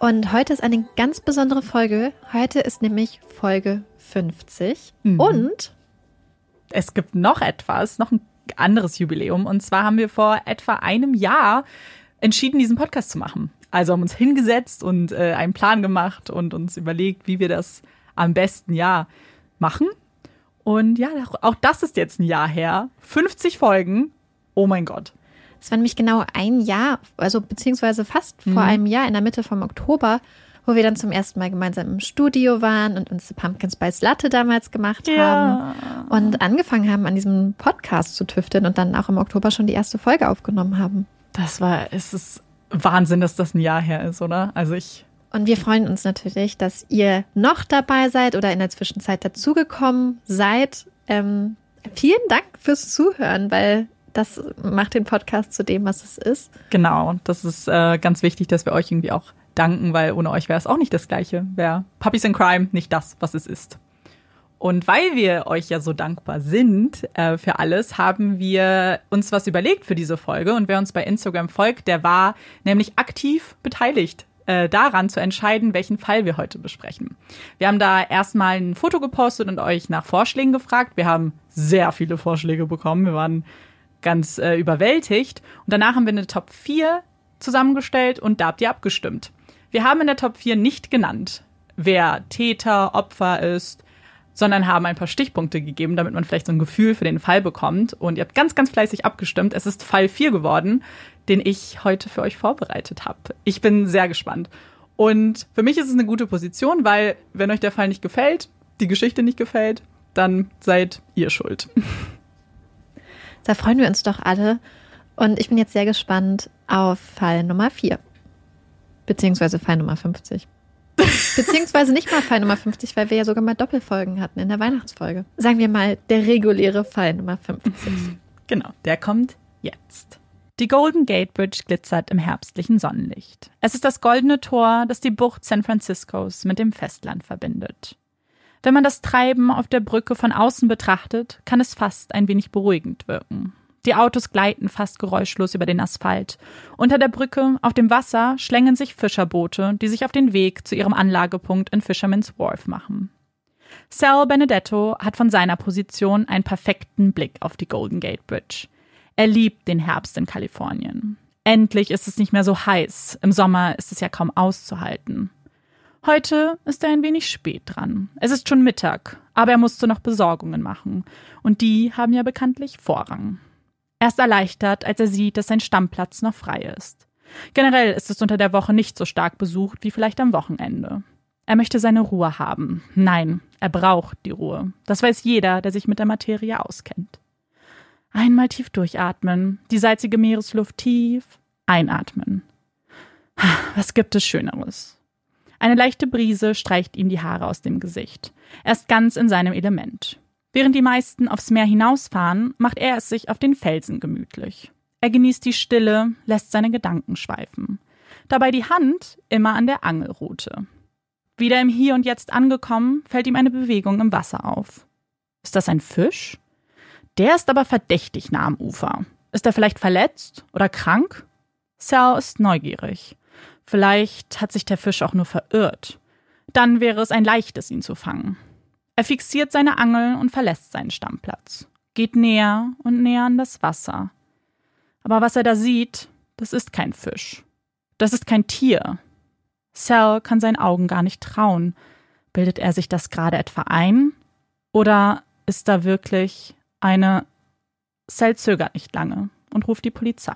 Und heute ist eine ganz besondere Folge. Heute ist nämlich Folge 50. Mhm. Und es gibt noch etwas, noch ein anderes Jubiläum. Und zwar haben wir vor etwa einem Jahr entschieden, diesen Podcast zu machen. Also haben uns hingesetzt und äh, einen Plan gemacht und uns überlegt, wie wir das am besten ja machen. Und ja, auch das ist jetzt ein Jahr her. 50 Folgen. Oh mein Gott. Es war nämlich genau ein Jahr, also beziehungsweise fast mhm. vor einem Jahr in der Mitte vom Oktober, wo wir dann zum ersten Mal gemeinsam im Studio waren und uns Pumpkin Spice Latte damals gemacht ja. haben und angefangen haben, an diesem Podcast zu tüfteln und dann auch im Oktober schon die erste Folge aufgenommen haben. Das war, es ist Wahnsinn, dass das ein Jahr her ist, oder? Also ich. Und wir freuen uns natürlich, dass ihr noch dabei seid oder in der Zwischenzeit dazugekommen seid. Ähm, vielen Dank fürs Zuhören, weil das macht den Podcast zu dem, was es ist. Genau, das ist äh, ganz wichtig, dass wir euch irgendwie auch danken, weil ohne euch wäre es auch nicht das Gleiche. Wäre Puppies in Crime nicht das, was es ist. Und weil wir euch ja so dankbar sind äh, für alles, haben wir uns was überlegt für diese Folge. Und wer uns bei Instagram folgt, der war nämlich aktiv beteiligt äh, daran zu entscheiden, welchen Fall wir heute besprechen. Wir haben da erstmal ein Foto gepostet und euch nach Vorschlägen gefragt. Wir haben sehr viele Vorschläge bekommen. Wir waren ganz äh, überwältigt. Und danach haben wir eine Top 4 zusammengestellt und da habt ihr abgestimmt. Wir haben in der Top 4 nicht genannt, wer Täter, Opfer ist, sondern haben ein paar Stichpunkte gegeben, damit man vielleicht so ein Gefühl für den Fall bekommt. Und ihr habt ganz, ganz fleißig abgestimmt. Es ist Fall 4 geworden, den ich heute für euch vorbereitet habe. Ich bin sehr gespannt. Und für mich ist es eine gute Position, weil wenn euch der Fall nicht gefällt, die Geschichte nicht gefällt, dann seid ihr schuld. Da freuen wir uns doch alle. Und ich bin jetzt sehr gespannt auf Fall Nummer 4. Beziehungsweise Fall Nummer 50. Beziehungsweise nicht mal Fall Nummer 50, weil wir ja sogar mal Doppelfolgen hatten in der Weihnachtsfolge. Sagen wir mal der reguläre Fall Nummer 50. Genau, der kommt jetzt. Die Golden Gate Bridge glitzert im herbstlichen Sonnenlicht. Es ist das goldene Tor, das die Bucht San Franciscos mit dem Festland verbindet. Wenn man das Treiben auf der Brücke von außen betrachtet, kann es fast ein wenig beruhigend wirken. Die Autos gleiten fast geräuschlos über den Asphalt. Unter der Brücke, auf dem Wasser, schlängen sich Fischerboote, die sich auf den Weg zu ihrem Anlagepunkt in Fisherman's Wharf machen. Sal Benedetto hat von seiner Position einen perfekten Blick auf die Golden Gate Bridge. Er liebt den Herbst in Kalifornien. Endlich ist es nicht mehr so heiß. Im Sommer ist es ja kaum auszuhalten. Heute ist er ein wenig spät dran. Es ist schon Mittag, aber er musste noch Besorgungen machen. Und die haben ja bekanntlich Vorrang. Er ist erleichtert, als er sieht, dass sein Stammplatz noch frei ist. Generell ist es unter der Woche nicht so stark besucht wie vielleicht am Wochenende. Er möchte seine Ruhe haben. Nein, er braucht die Ruhe. Das weiß jeder, der sich mit der Materie auskennt. Einmal tief durchatmen, die salzige Meeresluft tief einatmen. Was gibt es Schöneres? Eine leichte Brise streicht ihm die Haare aus dem Gesicht. Er ist ganz in seinem Element. Während die meisten aufs Meer hinausfahren, macht er es sich auf den Felsen gemütlich. Er genießt die Stille, lässt seine Gedanken schweifen. Dabei die Hand immer an der Angelrute. Wieder im Hier und Jetzt angekommen, fällt ihm eine Bewegung im Wasser auf. Ist das ein Fisch? Der ist aber verdächtig nah am Ufer. Ist er vielleicht verletzt oder krank? Sal ist neugierig. Vielleicht hat sich der Fisch auch nur verirrt. Dann wäre es ein leichtes, ihn zu fangen. Er fixiert seine Angel und verlässt seinen Stammplatz, geht näher und näher an das Wasser. Aber was er da sieht, das ist kein Fisch. Das ist kein Tier. Sal kann seinen Augen gar nicht trauen. Bildet er sich das gerade etwa ein? Oder ist da wirklich eine. Sal zögert nicht lange und ruft die Polizei.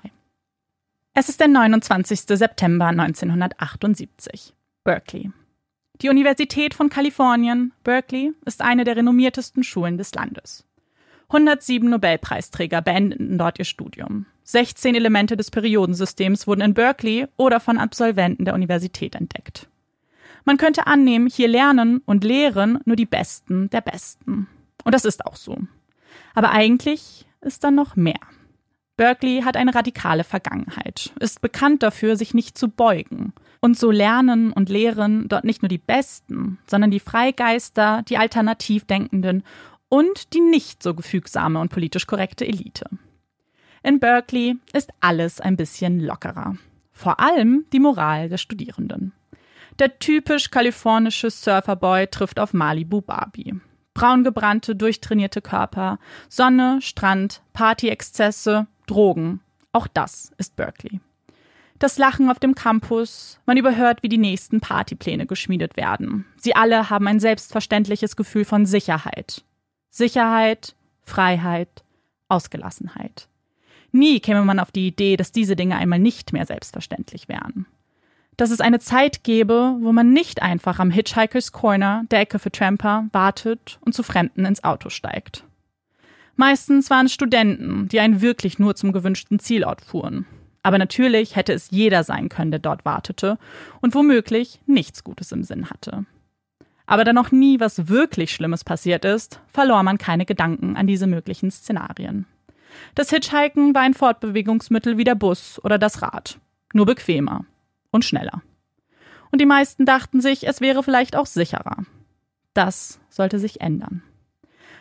Es ist der 29. September 1978. Berkeley. Die Universität von Kalifornien, Berkeley, ist eine der renommiertesten Schulen des Landes. 107 Nobelpreisträger beendeten dort ihr Studium. 16 Elemente des Periodensystems wurden in Berkeley oder von Absolventen der Universität entdeckt. Man könnte annehmen, hier lernen und lehren nur die Besten der Besten. Und das ist auch so. Aber eigentlich ist da noch mehr. Berkeley hat eine radikale Vergangenheit, ist bekannt dafür, sich nicht zu beugen und so lernen und lehren dort nicht nur die Besten, sondern die Freigeister, die Alternativdenkenden und die nicht so gefügsame und politisch korrekte Elite. In Berkeley ist alles ein bisschen lockerer. Vor allem die Moral der Studierenden. Der typisch kalifornische Surferboy trifft auf Malibu Barbie. Braungebrannte, durchtrainierte Körper, Sonne, Strand, Partyexzesse, Drogen. Auch das ist Berkeley das Lachen auf dem Campus, man überhört, wie die nächsten Partypläne geschmiedet werden. Sie alle haben ein selbstverständliches Gefühl von Sicherheit. Sicherheit, Freiheit, Ausgelassenheit. Nie käme man auf die Idee, dass diese Dinge einmal nicht mehr selbstverständlich wären. Dass es eine Zeit gäbe, wo man nicht einfach am Hitchhiker's Corner, der Ecke für Tramper, wartet und zu Fremden ins Auto steigt. Meistens waren es Studenten, die einen wirklich nur zum gewünschten Zielort fuhren. Aber natürlich hätte es jeder sein können, der dort wartete und womöglich nichts Gutes im Sinn hatte. Aber da noch nie was wirklich Schlimmes passiert ist, verlor man keine Gedanken an diese möglichen Szenarien. Das Hitchhiken war ein Fortbewegungsmittel wie der Bus oder das Rad, nur bequemer und schneller. Und die meisten dachten sich, es wäre vielleicht auch sicherer. Das sollte sich ändern.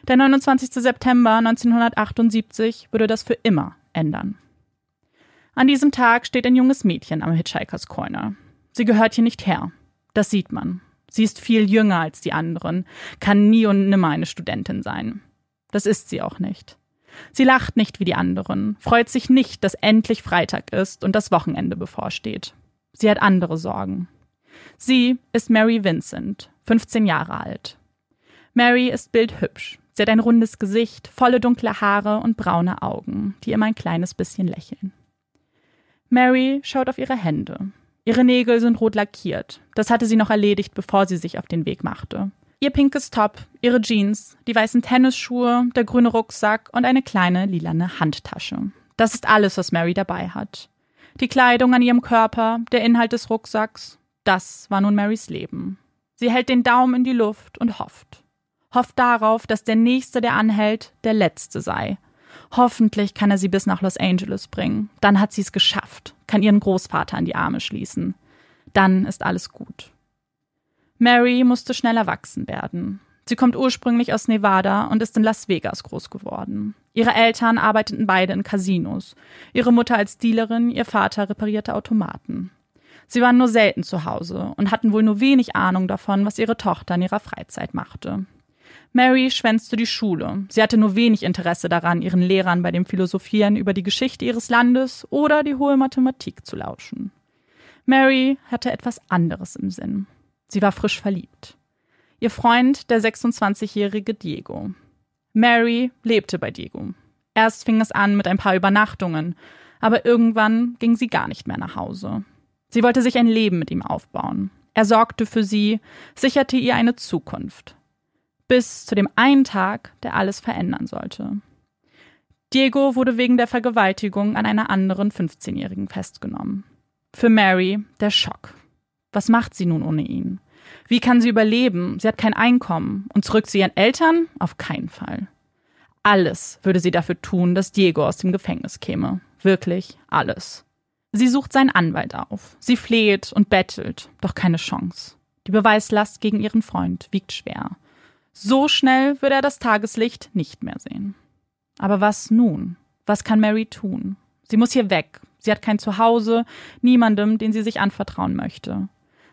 Der 29. September 1978 würde das für immer ändern. An diesem Tag steht ein junges Mädchen am Hitchhiker's Corner. Sie gehört hier nicht her. Das sieht man. Sie ist viel jünger als die anderen, kann nie und nimmer eine Studentin sein. Das ist sie auch nicht. Sie lacht nicht wie die anderen, freut sich nicht, dass endlich Freitag ist und das Wochenende bevorsteht. Sie hat andere Sorgen. Sie ist Mary Vincent, 15 Jahre alt. Mary ist bildhübsch. Sie hat ein rundes Gesicht, volle dunkle Haare und braune Augen, die immer ein kleines bisschen lächeln. Mary schaut auf ihre Hände. Ihre Nägel sind rot lackiert. Das hatte sie noch erledigt, bevor sie sich auf den Weg machte. Ihr pinkes Top, ihre Jeans, die weißen Tennisschuhe, der grüne Rucksack und eine kleine lilane Handtasche. Das ist alles, was Mary dabei hat. Die Kleidung an ihrem Körper, der Inhalt des Rucksacks, das war nun Marys Leben. Sie hält den Daumen in die Luft und hofft. Hofft darauf, dass der Nächste, der anhält, der Letzte sei. Hoffentlich kann er sie bis nach Los Angeles bringen. Dann hat sie es geschafft, kann ihren Großvater an die Arme schließen. Dann ist alles gut. Mary musste schnell erwachsen werden. Sie kommt ursprünglich aus Nevada und ist in Las Vegas groß geworden. Ihre Eltern arbeiteten beide in Casinos. Ihre Mutter als Dealerin, ihr Vater reparierte Automaten. Sie waren nur selten zu Hause und hatten wohl nur wenig Ahnung davon, was ihre Tochter in ihrer Freizeit machte. Mary schwänzte die Schule. Sie hatte nur wenig Interesse daran, ihren Lehrern bei dem Philosophieren über die Geschichte ihres Landes oder die hohe Mathematik zu lauschen. Mary hatte etwas anderes im Sinn. Sie war frisch verliebt. Ihr Freund, der 26-jährige Diego. Mary lebte bei Diego. Erst fing es an mit ein paar Übernachtungen, aber irgendwann ging sie gar nicht mehr nach Hause. Sie wollte sich ein Leben mit ihm aufbauen. Er sorgte für sie, sicherte ihr eine Zukunft bis zu dem einen Tag, der alles verändern sollte. Diego wurde wegen der Vergewaltigung an einer anderen 15-Jährigen festgenommen. Für Mary der Schock. Was macht sie nun ohne ihn? Wie kann sie überleben? Sie hat kein Einkommen. Und zurück zu ihren Eltern? Auf keinen Fall. Alles würde sie dafür tun, dass Diego aus dem Gefängnis käme. Wirklich alles. Sie sucht seinen Anwalt auf. Sie fleht und bettelt, doch keine Chance. Die Beweislast gegen ihren Freund wiegt schwer. So schnell würde er das Tageslicht nicht mehr sehen. Aber was nun? Was kann Mary tun? Sie muss hier weg. Sie hat kein Zuhause, niemandem, den sie sich anvertrauen möchte.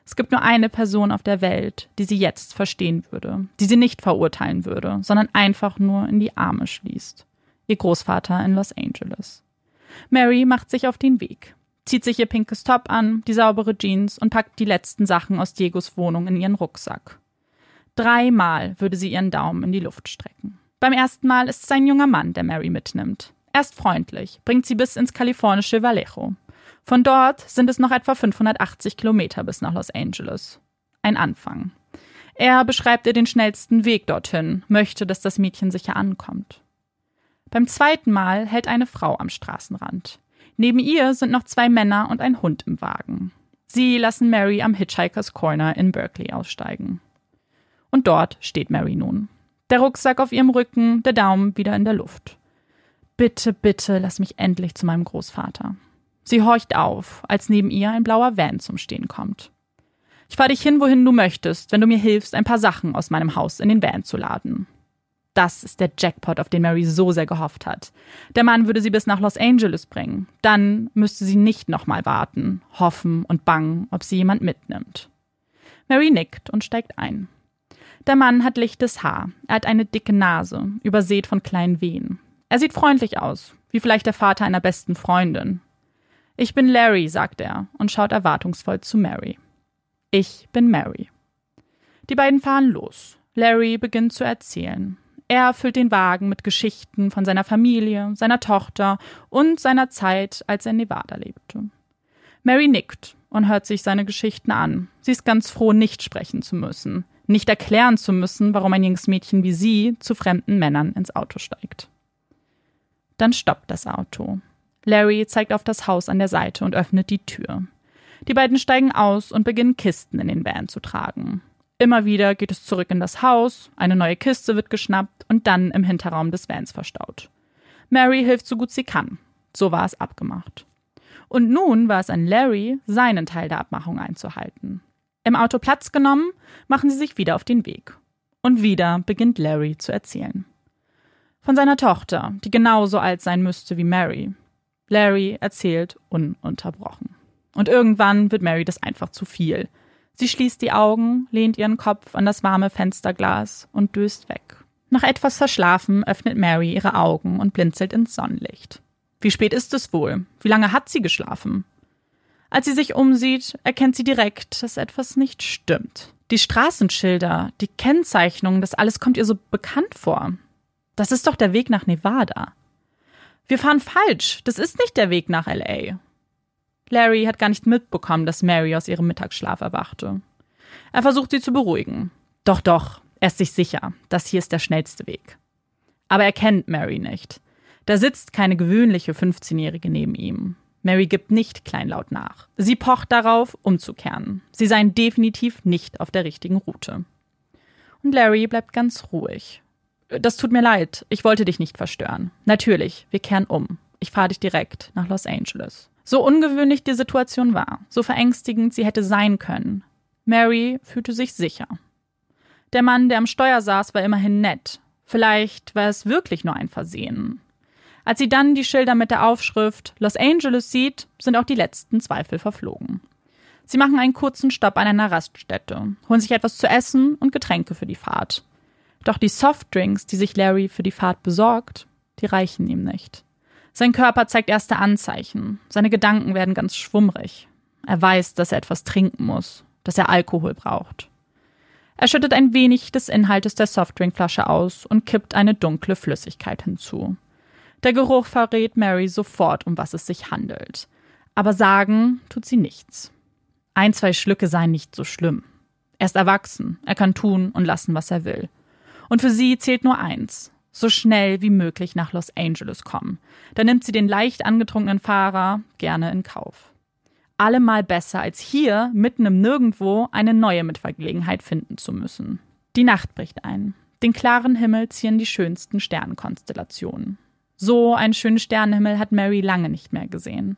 Es gibt nur eine Person auf der Welt, die sie jetzt verstehen würde, die sie nicht verurteilen würde, sondern einfach nur in die Arme schließt. Ihr Großvater in Los Angeles. Mary macht sich auf den Weg, zieht sich ihr pinkes Top an, die saubere Jeans und packt die letzten Sachen aus Diegos Wohnung in ihren Rucksack. Dreimal würde sie ihren Daumen in die Luft strecken. Beim ersten Mal ist es ein junger Mann, der Mary mitnimmt. Er ist freundlich, bringt sie bis ins kalifornische Vallejo. Von dort sind es noch etwa 580 Kilometer bis nach Los Angeles. Ein Anfang. Er beschreibt ihr den schnellsten Weg dorthin, möchte, dass das Mädchen sicher ankommt. Beim zweiten Mal hält eine Frau am Straßenrand. Neben ihr sind noch zwei Männer und ein Hund im Wagen. Sie lassen Mary am Hitchhikers Corner in Berkeley aussteigen. Und dort steht Mary nun. Der Rucksack auf ihrem Rücken, der Daumen wieder in der Luft. Bitte, bitte, lass mich endlich zu meinem Großvater. Sie horcht auf, als neben ihr ein blauer Van zum Stehen kommt. Ich fahre dich hin, wohin du möchtest, wenn du mir hilfst, ein paar Sachen aus meinem Haus in den Van zu laden. Das ist der Jackpot, auf den Mary so sehr gehofft hat. Der Mann würde sie bis nach Los Angeles bringen. Dann müsste sie nicht nochmal warten, hoffen und bangen, ob sie jemand mitnimmt. Mary nickt und steigt ein. Der Mann hat lichtes Haar. Er hat eine dicke Nase, übersät von kleinen Wehen. Er sieht freundlich aus, wie vielleicht der Vater einer besten Freundin. Ich bin Larry, sagt er und schaut erwartungsvoll zu Mary. Ich bin Mary. Die beiden fahren los. Larry beginnt zu erzählen. Er füllt den Wagen mit Geschichten von seiner Familie, seiner Tochter und seiner Zeit, als er in Nevada lebte. Mary nickt und hört sich seine Geschichten an. Sie ist ganz froh, nicht sprechen zu müssen nicht erklären zu müssen, warum ein junges Mädchen wie sie zu fremden Männern ins Auto steigt. Dann stoppt das Auto. Larry zeigt auf das Haus an der Seite und öffnet die Tür. Die beiden steigen aus und beginnen Kisten in den Van zu tragen. Immer wieder geht es zurück in das Haus, eine neue Kiste wird geschnappt und dann im Hinterraum des Vans verstaut. Mary hilft so gut sie kann. So war es abgemacht. Und nun war es an Larry, seinen Teil der Abmachung einzuhalten. Im Auto Platz genommen, machen sie sich wieder auf den Weg. Und wieder beginnt Larry zu erzählen. Von seiner Tochter, die genauso alt sein müsste wie Mary. Larry erzählt ununterbrochen. Und irgendwann wird Mary das einfach zu viel. Sie schließt die Augen, lehnt ihren Kopf an das warme Fensterglas und döst weg. Nach etwas verschlafen öffnet Mary ihre Augen und blinzelt ins Sonnenlicht. Wie spät ist es wohl? Wie lange hat sie geschlafen? Als sie sich umsieht, erkennt sie direkt, dass etwas nicht stimmt. Die Straßenschilder, die Kennzeichnung, das alles kommt ihr so bekannt vor. Das ist doch der Weg nach Nevada. Wir fahren falsch. Das ist nicht der Weg nach LA. Larry hat gar nicht mitbekommen, dass Mary aus ihrem Mittagsschlaf erwachte. Er versucht sie zu beruhigen. Doch, doch, er ist sich sicher, das hier ist der schnellste Weg. Aber er kennt Mary nicht. Da sitzt keine gewöhnliche 15-Jährige neben ihm. Mary gibt nicht kleinlaut nach. Sie pocht darauf, umzukehren. Sie seien definitiv nicht auf der richtigen Route. Und Larry bleibt ganz ruhig. Das tut mir leid, ich wollte dich nicht verstören. Natürlich, wir kehren um. Ich fahre dich direkt nach Los Angeles. So ungewöhnlich die Situation war, so verängstigend sie hätte sein können, Mary fühlte sich sicher. Der Mann, der am Steuer saß, war immerhin nett. Vielleicht war es wirklich nur ein Versehen. Als sie dann die Schilder mit der Aufschrift Los Angeles sieht, sind auch die letzten Zweifel verflogen. Sie machen einen kurzen Stopp an einer Raststätte, holen sich etwas zu essen und Getränke für die Fahrt. Doch die Softdrinks, die sich Larry für die Fahrt besorgt, die reichen ihm nicht. Sein Körper zeigt erste Anzeichen, seine Gedanken werden ganz schwummrig. Er weiß, dass er etwas trinken muss, dass er Alkohol braucht. Er schüttet ein wenig des Inhaltes der Softdrinkflasche aus und kippt eine dunkle Flüssigkeit hinzu. Der Geruch verrät Mary sofort, um was es sich handelt. Aber sagen tut sie nichts. Ein, zwei Schlücke seien nicht so schlimm. Er ist erwachsen, er kann tun und lassen, was er will. Und für sie zählt nur eins: so schnell wie möglich nach Los Angeles kommen. Da nimmt sie den leicht angetrunkenen Fahrer gerne in Kauf. Allemal besser, als hier mitten im Nirgendwo eine neue Mitvergelegenheit finden zu müssen. Die Nacht bricht ein. Den klaren Himmel zieren die schönsten Sternenkonstellationen. So einen schönen Sternenhimmel hat Mary lange nicht mehr gesehen.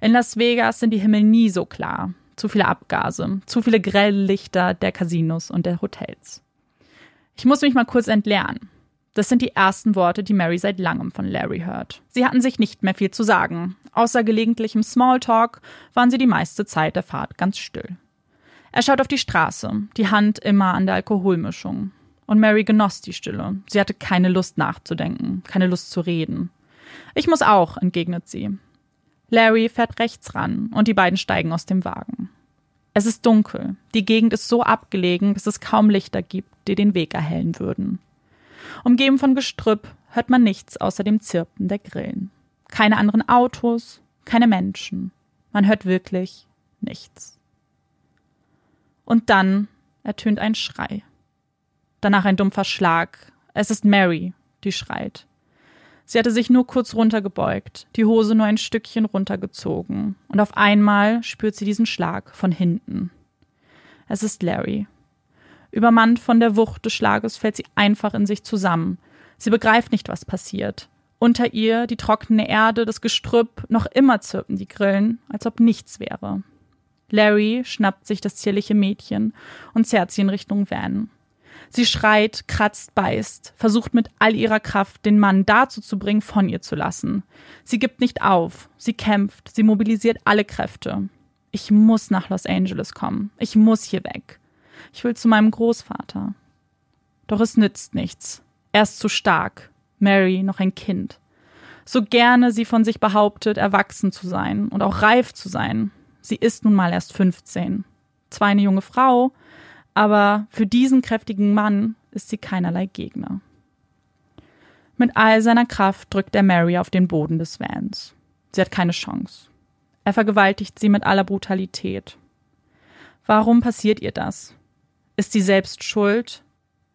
In Las Vegas sind die Himmel nie so klar. Zu viele Abgase, zu viele grelle Lichter der Casinos und der Hotels. Ich muss mich mal kurz entleeren. Das sind die ersten Worte, die Mary seit langem von Larry hört. Sie hatten sich nicht mehr viel zu sagen. Außer gelegentlichem Smalltalk waren sie die meiste Zeit der Fahrt ganz still. Er schaut auf die Straße, die Hand immer an der Alkoholmischung. Und Mary genoss die Stille. Sie hatte keine Lust nachzudenken, keine Lust zu reden. Ich muss auch, entgegnet sie. Larry fährt rechts ran und die beiden steigen aus dem Wagen. Es ist dunkel. Die Gegend ist so abgelegen, dass es kaum Lichter gibt, die den Weg erhellen würden. Umgeben von Gestrüpp hört man nichts außer dem Zirpen der Grillen. Keine anderen Autos, keine Menschen. Man hört wirklich nichts. Und dann ertönt ein Schrei. Danach ein dumpfer Schlag. Es ist Mary, die schreit. Sie hatte sich nur kurz runtergebeugt, die Hose nur ein Stückchen runtergezogen, und auf einmal spürt sie diesen Schlag von hinten. Es ist Larry. Übermannt von der Wucht des Schlages fällt sie einfach in sich zusammen. Sie begreift nicht, was passiert. Unter ihr die trockene Erde, das Gestrüpp, noch immer zirpen die Grillen, als ob nichts wäre. Larry schnappt sich das zierliche Mädchen und zerrt sie in Richtung Van. Sie schreit, kratzt, beißt, versucht mit all ihrer Kraft, den Mann dazu zu bringen, von ihr zu lassen. Sie gibt nicht auf, sie kämpft, sie mobilisiert alle Kräfte. Ich muss nach Los Angeles kommen. Ich muss hier weg. Ich will zu meinem Großvater. Doch es nützt nichts. Er ist zu stark. Mary noch ein Kind. So gerne sie von sich behauptet, erwachsen zu sein und auch reif zu sein. Sie ist nun mal erst 15. Zwar eine junge Frau, aber für diesen kräftigen Mann ist sie keinerlei Gegner. Mit all seiner Kraft drückt er Mary auf den Boden des Vans. Sie hat keine Chance. Er vergewaltigt sie mit aller Brutalität. Warum passiert ihr das? Ist sie selbst schuld?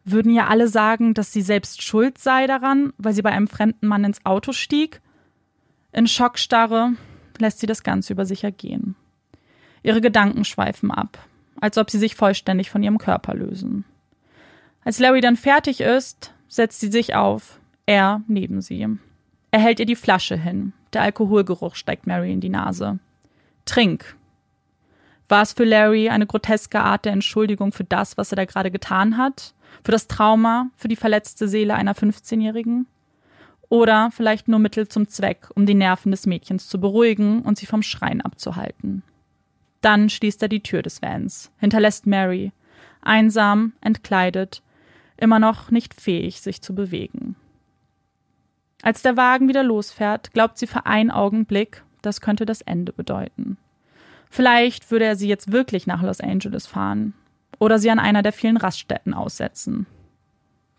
Würden ja alle sagen, dass sie selbst schuld sei daran, weil sie bei einem fremden Mann ins Auto stieg? In Schockstarre lässt sie das Ganze über sich ergehen. Ihre Gedanken schweifen ab als ob sie sich vollständig von ihrem Körper lösen. Als Larry dann fertig ist, setzt sie sich auf, er neben sie. Er hält ihr die Flasche hin. Der Alkoholgeruch steigt Mary in die Nase. Trink. War es für Larry eine groteske Art der Entschuldigung für das, was er da gerade getan hat? Für das Trauma, für die verletzte Seele einer 15-Jährigen? Oder vielleicht nur Mittel zum Zweck, um die Nerven des Mädchens zu beruhigen und sie vom Schreien abzuhalten? Dann schließt er die Tür des Vans, hinterlässt Mary, einsam, entkleidet, immer noch nicht fähig, sich zu bewegen. Als der Wagen wieder losfährt, glaubt sie für einen Augenblick, das könnte das Ende bedeuten. Vielleicht würde er sie jetzt wirklich nach Los Angeles fahren oder sie an einer der vielen Raststätten aussetzen.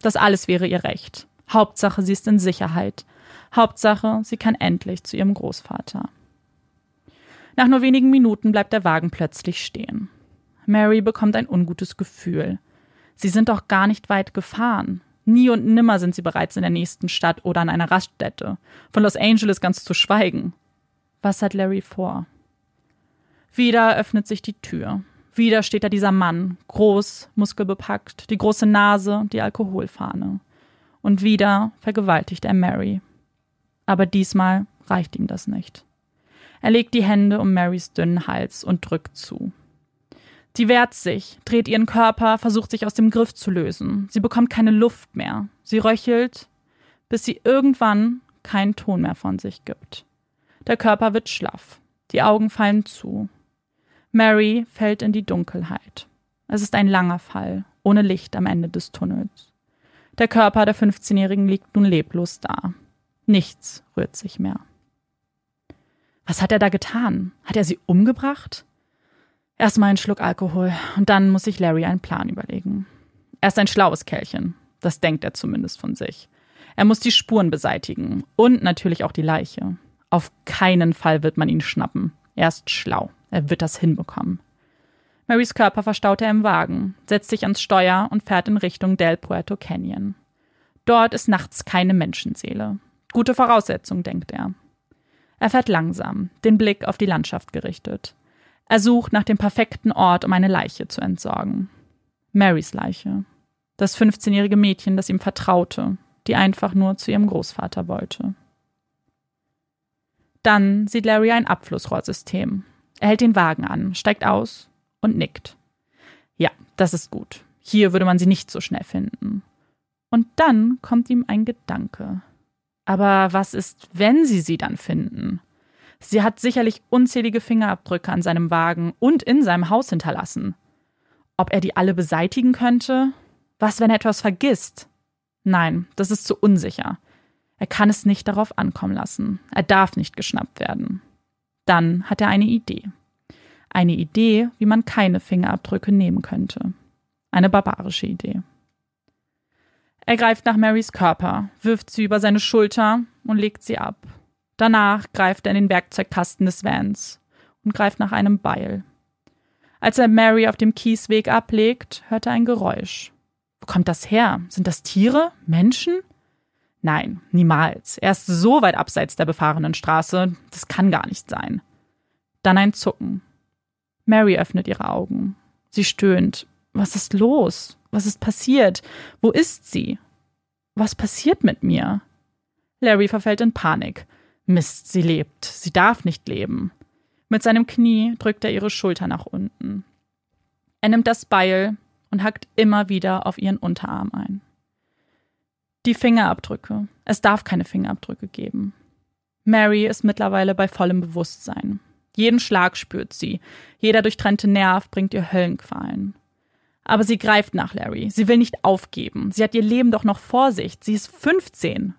Das alles wäre ihr Recht. Hauptsache, sie ist in Sicherheit. Hauptsache, sie kann endlich zu ihrem Großvater. Nach nur wenigen Minuten bleibt der Wagen plötzlich stehen. Mary bekommt ein ungutes Gefühl. Sie sind doch gar nicht weit gefahren. Nie und nimmer sind sie bereits in der nächsten Stadt oder an einer Raststätte. Von Los Angeles ganz zu schweigen. Was hat Larry vor? Wieder öffnet sich die Tür. Wieder steht da dieser Mann, groß, muskelbepackt, die große Nase, die Alkoholfahne. Und wieder vergewaltigt er Mary. Aber diesmal reicht ihm das nicht. Er legt die Hände um Marys dünnen Hals und drückt zu. Sie wehrt sich, dreht ihren Körper, versucht sich aus dem Griff zu lösen. Sie bekommt keine Luft mehr. Sie röchelt, bis sie irgendwann keinen Ton mehr von sich gibt. Der Körper wird schlaff. Die Augen fallen zu. Mary fällt in die Dunkelheit. Es ist ein langer Fall, ohne Licht am Ende des Tunnels. Der Körper der 15-Jährigen liegt nun leblos da. Nichts rührt sich mehr. Was hat er da getan? Hat er sie umgebracht? Erstmal einen Schluck Alkohol und dann muss sich Larry einen Plan überlegen. Er ist ein schlaues Kerlchen. Das denkt er zumindest von sich. Er muss die Spuren beseitigen und natürlich auch die Leiche. Auf keinen Fall wird man ihn schnappen. Er ist schlau. Er wird das hinbekommen. Marys Körper verstaut er im Wagen, setzt sich ans Steuer und fährt in Richtung Del Puerto Canyon. Dort ist nachts keine Menschenseele. Gute Voraussetzung, denkt er. Er fährt langsam, den Blick auf die Landschaft gerichtet. Er sucht nach dem perfekten Ort, um eine Leiche zu entsorgen. Marys Leiche. Das 15-jährige Mädchen, das ihm vertraute, die einfach nur zu ihrem Großvater wollte. Dann sieht Larry ein Abflussrohrsystem, er hält den Wagen an, steigt aus und nickt. Ja, das ist gut. Hier würde man sie nicht so schnell finden. Und dann kommt ihm ein Gedanke. Aber was ist, wenn sie sie dann finden? Sie hat sicherlich unzählige Fingerabdrücke an seinem Wagen und in seinem Haus hinterlassen. Ob er die alle beseitigen könnte? Was, wenn er etwas vergisst? Nein, das ist zu unsicher. Er kann es nicht darauf ankommen lassen. Er darf nicht geschnappt werden. Dann hat er eine Idee. Eine Idee, wie man keine Fingerabdrücke nehmen könnte. Eine barbarische Idee. Er greift nach Marys Körper, wirft sie über seine Schulter und legt sie ab. Danach greift er in den Werkzeugkasten des Vans und greift nach einem Beil. Als er Mary auf dem Kiesweg ablegt, hört er ein Geräusch. Wo kommt das her? Sind das Tiere? Menschen? Nein, niemals. Er ist so weit abseits der befahrenen Straße, das kann gar nicht sein. Dann ein Zucken. Mary öffnet ihre Augen. Sie stöhnt. Was ist los? Was ist passiert? Wo ist sie? Was passiert mit mir? Larry verfällt in Panik. Mist, sie lebt. Sie darf nicht leben. Mit seinem Knie drückt er ihre Schulter nach unten. Er nimmt das Beil und hackt immer wieder auf ihren Unterarm ein. Die Fingerabdrücke. Es darf keine Fingerabdrücke geben. Mary ist mittlerweile bei vollem Bewusstsein. Jeden Schlag spürt sie. Jeder durchtrennte Nerv bringt ihr Höllenqualen. Aber sie greift nach Larry. Sie will nicht aufgeben. Sie hat ihr Leben doch noch vor sich. Sie ist 15.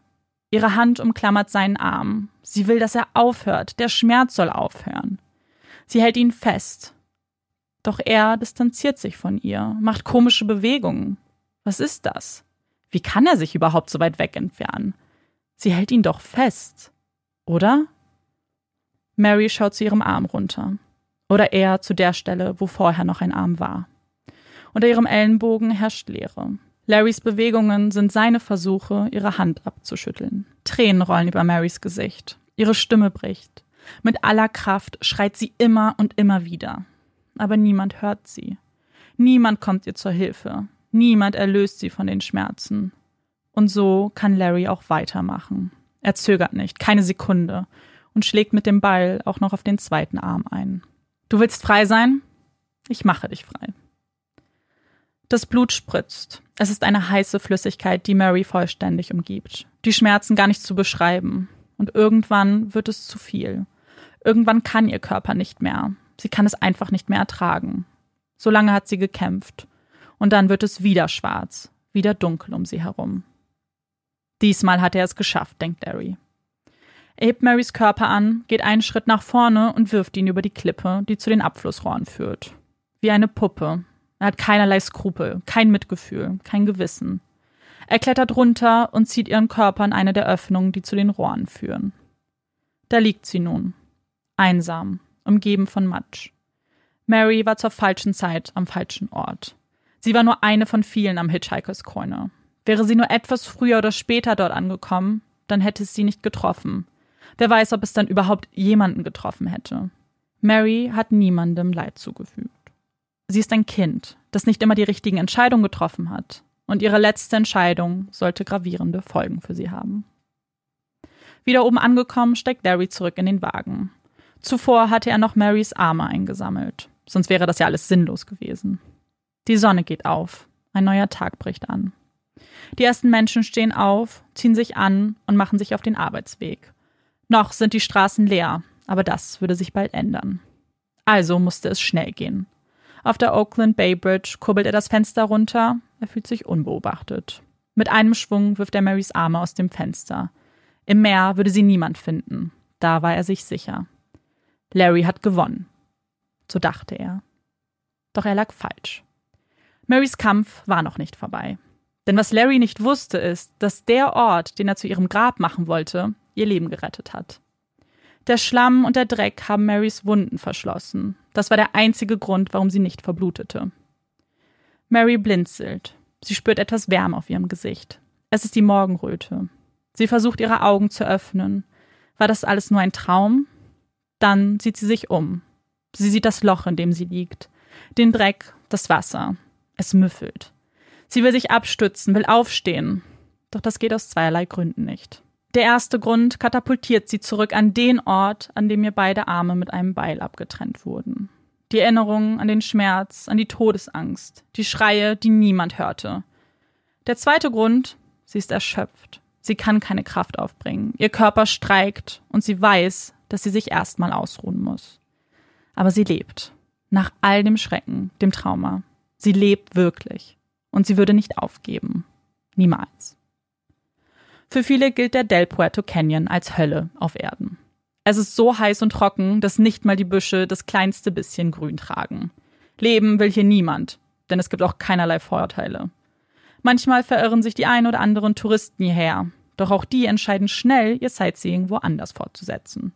Ihre Hand umklammert seinen Arm. Sie will, dass er aufhört. Der Schmerz soll aufhören. Sie hält ihn fest. Doch er distanziert sich von ihr, macht komische Bewegungen. Was ist das? Wie kann er sich überhaupt so weit weg entfernen? Sie hält ihn doch fest, oder? Mary schaut zu ihrem Arm runter. Oder eher zu der Stelle, wo vorher noch ein Arm war. Unter ihrem Ellenbogen herrscht Leere. Larrys Bewegungen sind seine Versuche, ihre Hand abzuschütteln. Tränen rollen über Marys Gesicht. Ihre Stimme bricht. Mit aller Kraft schreit sie immer und immer wieder. Aber niemand hört sie. Niemand kommt ihr zur Hilfe. Niemand erlöst sie von den Schmerzen. Und so kann Larry auch weitermachen. Er zögert nicht, keine Sekunde, und schlägt mit dem Beil auch noch auf den zweiten Arm ein. Du willst frei sein? Ich mache dich frei. Das Blut spritzt. Es ist eine heiße Flüssigkeit, die Mary vollständig umgibt. Die Schmerzen gar nicht zu beschreiben. Und irgendwann wird es zu viel. Irgendwann kann ihr Körper nicht mehr. Sie kann es einfach nicht mehr ertragen. So lange hat sie gekämpft. Und dann wird es wieder schwarz, wieder dunkel um sie herum. Diesmal hat er es geschafft, denkt Larry. Er hebt Marys Körper an, geht einen Schritt nach vorne und wirft ihn über die Klippe, die zu den Abflussrohren führt. Wie eine Puppe. Er hat keinerlei Skrupel, kein Mitgefühl, kein Gewissen. Er klettert runter und zieht ihren Körper in eine der Öffnungen, die zu den Rohren führen. Da liegt sie nun, einsam, umgeben von Matsch. Mary war zur falschen Zeit am falschen Ort. Sie war nur eine von vielen am Hitchhiker's Corner. Wäre sie nur etwas früher oder später dort angekommen, dann hätte es sie nicht getroffen. Wer weiß, ob es dann überhaupt jemanden getroffen hätte. Mary hat niemandem Leid zugefügt. Sie ist ein Kind, das nicht immer die richtigen Entscheidungen getroffen hat, und ihre letzte Entscheidung sollte gravierende Folgen für sie haben. Wieder oben angekommen, steckt Larry zurück in den Wagen. Zuvor hatte er noch Marys Arme eingesammelt, sonst wäre das ja alles sinnlos gewesen. Die Sonne geht auf, ein neuer Tag bricht an. Die ersten Menschen stehen auf, ziehen sich an und machen sich auf den Arbeitsweg. Noch sind die Straßen leer, aber das würde sich bald ändern. Also musste es schnell gehen. Auf der Oakland Bay Bridge kurbelt er das Fenster runter. Er fühlt sich unbeobachtet. Mit einem Schwung wirft er Marys Arme aus dem Fenster. Im Meer würde sie niemand finden. Da war er sich sicher. Larry hat gewonnen. So dachte er. Doch er lag falsch. Marys Kampf war noch nicht vorbei. Denn was Larry nicht wusste, ist, dass der Ort, den er zu ihrem Grab machen wollte, ihr Leben gerettet hat. Der Schlamm und der Dreck haben Marys Wunden verschlossen. Das war der einzige Grund, warum sie nicht verblutete. Mary blinzelt. Sie spürt etwas Wärme auf ihrem Gesicht. Es ist die Morgenröte. Sie versucht ihre Augen zu öffnen. War das alles nur ein Traum? Dann sieht sie sich um. Sie sieht das Loch, in dem sie liegt. Den Dreck, das Wasser. Es müffelt. Sie will sich abstützen, will aufstehen. Doch das geht aus zweierlei Gründen nicht. Der erste Grund katapultiert sie zurück an den Ort, an dem ihr beide Arme mit einem Beil abgetrennt wurden. Die Erinnerung an den Schmerz, an die Todesangst, die Schreie, die niemand hörte. Der zweite Grund, sie ist erschöpft. Sie kann keine Kraft aufbringen. Ihr Körper streikt und sie weiß, dass sie sich erstmal ausruhen muss. Aber sie lebt. Nach all dem Schrecken, dem Trauma. Sie lebt wirklich. Und sie würde nicht aufgeben. Niemals. Für viele gilt der Del Puerto Canyon als Hölle auf Erden. Es ist so heiß und trocken, dass nicht mal die Büsche das kleinste bisschen Grün tragen. Leben will hier niemand, denn es gibt auch keinerlei Vorteile. Manchmal verirren sich die ein oder anderen Touristen hierher, doch auch die entscheiden schnell, ihr Sightseeing woanders fortzusetzen.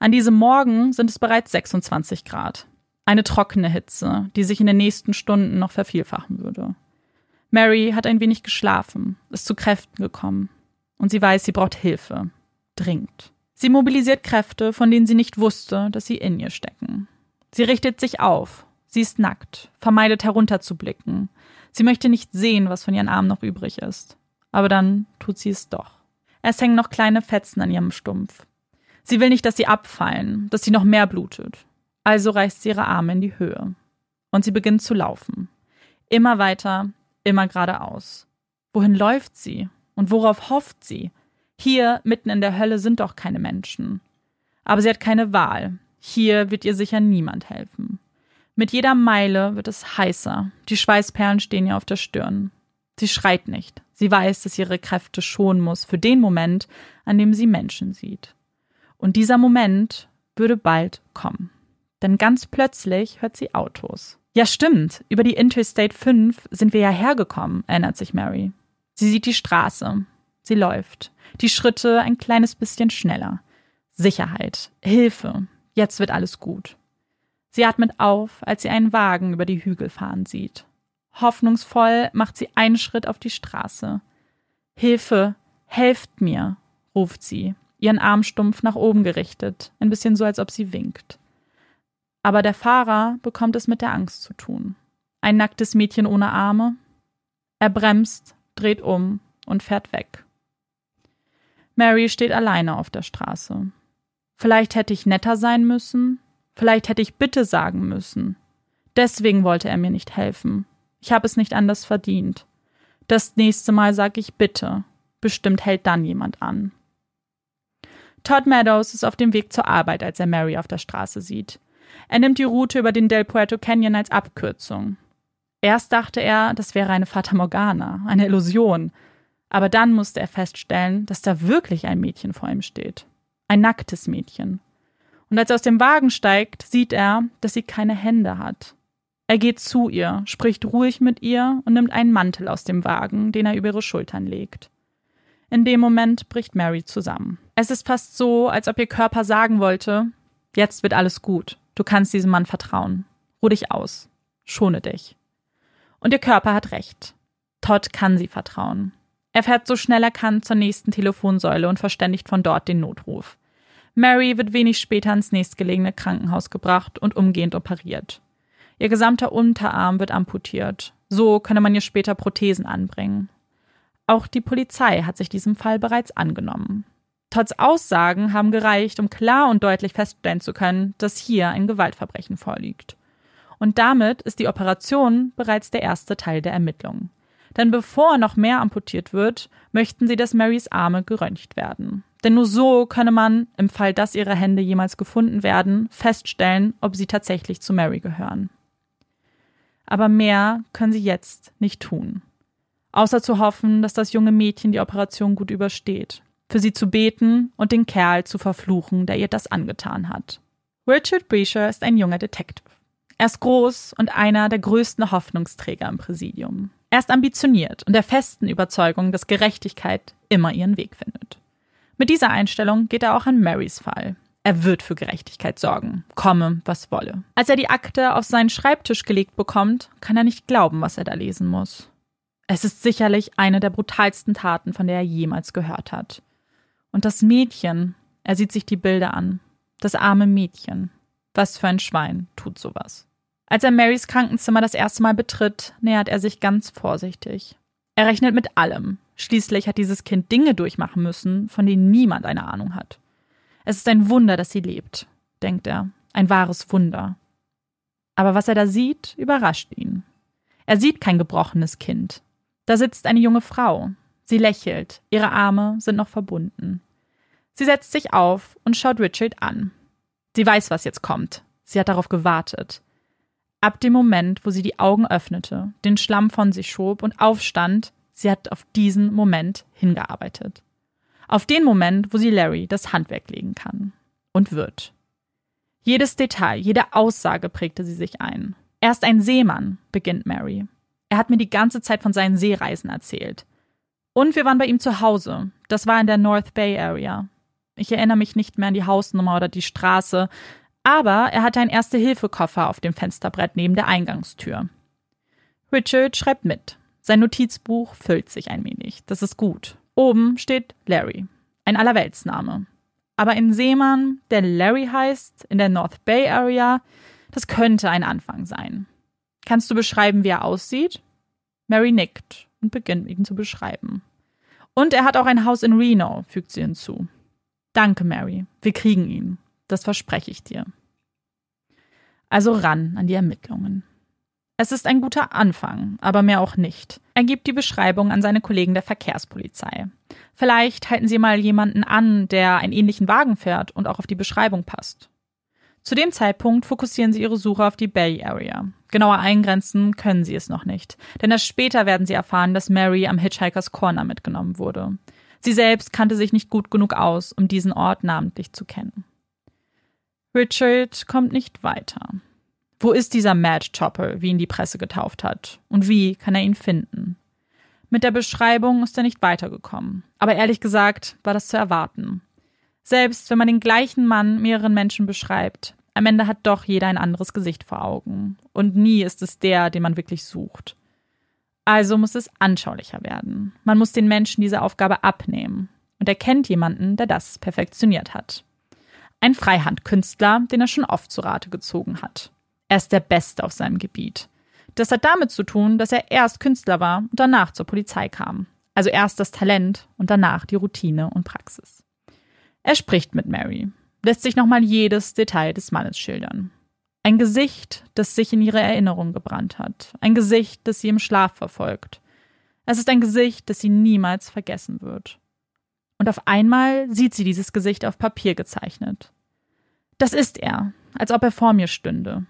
An diesem Morgen sind es bereits 26 Grad. Eine trockene Hitze, die sich in den nächsten Stunden noch vervielfachen würde. Mary hat ein wenig geschlafen, ist zu Kräften gekommen. Und sie weiß, sie braucht Hilfe. Dringend. Sie mobilisiert Kräfte, von denen sie nicht wusste, dass sie in ihr stecken. Sie richtet sich auf. Sie ist nackt, vermeidet herunterzublicken. Sie möchte nicht sehen, was von ihren Armen noch übrig ist. Aber dann tut sie es doch. Es hängen noch kleine Fetzen an ihrem Stumpf. Sie will nicht, dass sie abfallen, dass sie noch mehr blutet. Also reißt sie ihre Arme in die Höhe. Und sie beginnt zu laufen. Immer weiter, immer geradeaus. Wohin läuft sie? Und worauf hofft sie? Hier, mitten in der Hölle, sind doch keine Menschen. Aber sie hat keine Wahl. Hier wird ihr sicher niemand helfen. Mit jeder Meile wird es heißer. Die Schweißperlen stehen ihr auf der Stirn. Sie schreit nicht. Sie weiß, dass ihre Kräfte schonen muss für den Moment, an dem sie Menschen sieht. Und dieser Moment würde bald kommen. Denn ganz plötzlich hört sie Autos. Ja, stimmt. Über die Interstate 5 sind wir ja hergekommen, erinnert sich Mary. Sie sieht die Straße. Sie läuft. Die Schritte ein kleines bisschen schneller. Sicherheit. Hilfe. Jetzt wird alles gut. Sie atmet auf, als sie einen Wagen über die Hügel fahren sieht. Hoffnungsvoll macht sie einen Schritt auf die Straße. Hilfe, helft mir, ruft sie, ihren Arm stumpf nach oben gerichtet, ein bisschen so, als ob sie winkt. Aber der Fahrer bekommt es mit der Angst zu tun. Ein nacktes Mädchen ohne Arme. Er bremst, dreht um und fährt weg. Mary steht alleine auf der Straße. Vielleicht hätte ich netter sein müssen, vielleicht hätte ich Bitte sagen müssen. Deswegen wollte er mir nicht helfen. Ich habe es nicht anders verdient. Das nächste Mal sage ich Bitte. Bestimmt hält dann jemand an. Todd Meadows ist auf dem Weg zur Arbeit, als er Mary auf der Straße sieht. Er nimmt die Route über den Del Puerto Canyon als Abkürzung. Erst dachte er, das wäre eine Fata Morgana, eine Illusion. Aber dann musste er feststellen, dass da wirklich ein Mädchen vor ihm steht. Ein nacktes Mädchen. Und als er aus dem Wagen steigt, sieht er, dass sie keine Hände hat. Er geht zu ihr, spricht ruhig mit ihr und nimmt einen Mantel aus dem Wagen, den er über ihre Schultern legt. In dem Moment bricht Mary zusammen. Es ist fast so, als ob ihr Körper sagen wollte, jetzt wird alles gut, du kannst diesem Mann vertrauen. Ruh dich aus, schone dich. Und ihr Körper hat recht. Todd kann sie vertrauen. Er fährt so schnell er kann zur nächsten Telefonsäule und verständigt von dort den Notruf. Mary wird wenig später ins nächstgelegene Krankenhaus gebracht und umgehend operiert. Ihr gesamter Unterarm wird amputiert. So könne man ihr später Prothesen anbringen. Auch die Polizei hat sich diesem Fall bereits angenommen. Todds Aussagen haben gereicht, um klar und deutlich feststellen zu können, dass hier ein Gewaltverbrechen vorliegt. Und damit ist die Operation bereits der erste Teil der Ermittlungen. Denn bevor noch mehr amputiert wird, möchten sie, dass Marys Arme geröntgt werden. Denn nur so könne man, im Fall, dass ihre Hände jemals gefunden werden, feststellen, ob sie tatsächlich zu Mary gehören. Aber mehr können sie jetzt nicht tun. Außer zu hoffen, dass das junge Mädchen die Operation gut übersteht. Für sie zu beten und den Kerl zu verfluchen, der ihr das angetan hat. Richard Breacher ist ein junger Detective. Er ist groß und einer der größten Hoffnungsträger im Präsidium. Er ist ambitioniert und der festen Überzeugung, dass Gerechtigkeit immer ihren Weg findet. Mit dieser Einstellung geht er auch an Marys Fall. Er wird für Gerechtigkeit sorgen, komme, was wolle. Als er die Akte auf seinen Schreibtisch gelegt bekommt, kann er nicht glauben, was er da lesen muss. Es ist sicherlich eine der brutalsten Taten, von der er jemals gehört hat. Und das Mädchen, er sieht sich die Bilder an. Das arme Mädchen. Was für ein Schwein tut sowas. Als er Marys Krankenzimmer das erste Mal betritt, nähert er sich ganz vorsichtig. Er rechnet mit allem. Schließlich hat dieses Kind Dinge durchmachen müssen, von denen niemand eine Ahnung hat. Es ist ein Wunder, dass sie lebt, denkt er. Ein wahres Wunder. Aber was er da sieht, überrascht ihn. Er sieht kein gebrochenes Kind. Da sitzt eine junge Frau. Sie lächelt, ihre Arme sind noch verbunden. Sie setzt sich auf und schaut Richard an. Sie weiß, was jetzt kommt. Sie hat darauf gewartet. Ab dem Moment, wo sie die Augen öffnete, den Schlamm von sich schob und aufstand, sie hat auf diesen Moment hingearbeitet. Auf den Moment, wo sie Larry das Handwerk legen kann. Und wird. Jedes Detail, jede Aussage prägte sie sich ein. Er ist ein Seemann, beginnt Mary. Er hat mir die ganze Zeit von seinen Seereisen erzählt. Und wir waren bei ihm zu Hause. Das war in der North Bay Area. Ich erinnere mich nicht mehr an die Hausnummer oder die Straße, aber er hatte einen Erste-Hilfe-Koffer auf dem Fensterbrett neben der Eingangstür. Richard schreibt mit. Sein Notizbuch füllt sich ein wenig. Das ist gut. Oben steht Larry. Ein Allerweltsname. Aber ein Seemann, der Larry heißt, in der North Bay Area, das könnte ein Anfang sein. Kannst du beschreiben, wie er aussieht? Mary nickt und beginnt ihn zu beschreiben. Und er hat auch ein Haus in Reno, fügt sie hinzu. Danke, Mary. Wir kriegen ihn. Das verspreche ich dir. Also ran an die Ermittlungen. Es ist ein guter Anfang, aber mehr auch nicht. Er gibt die Beschreibung an seine Kollegen der Verkehrspolizei. Vielleicht halten sie mal jemanden an, der einen ähnlichen Wagen fährt und auch auf die Beschreibung passt. Zu dem Zeitpunkt fokussieren sie ihre Suche auf die Bay Area. Genauer eingrenzen können sie es noch nicht, denn erst später werden sie erfahren, dass Mary am Hitchhikers Corner mitgenommen wurde. Sie selbst kannte sich nicht gut genug aus, um diesen Ort namentlich zu kennen. Richard kommt nicht weiter. Wo ist dieser Mad Chopper, wie ihn die Presse getauft hat? Und wie kann er ihn finden? Mit der Beschreibung ist er nicht weitergekommen. Aber ehrlich gesagt war das zu erwarten. Selbst wenn man den gleichen Mann mehreren Menschen beschreibt, am Ende hat doch jeder ein anderes Gesicht vor Augen. Und nie ist es der, den man wirklich sucht. Also muss es anschaulicher werden. Man muss den Menschen diese Aufgabe abnehmen. Und er kennt jemanden, der das perfektioniert hat. Ein Freihandkünstler, den er schon oft zu Rate gezogen hat. Er ist der Beste auf seinem Gebiet. Das hat damit zu tun, dass er erst Künstler war und danach zur Polizei kam. Also erst das Talent und danach die Routine und Praxis. Er spricht mit Mary, lässt sich nochmal jedes Detail des Mannes schildern. Ein Gesicht, das sich in ihre Erinnerung gebrannt hat. Ein Gesicht, das sie im Schlaf verfolgt. Es ist ein Gesicht, das sie niemals vergessen wird. Und auf einmal sieht sie dieses Gesicht auf Papier gezeichnet. Das ist er, als ob er vor mir stünde.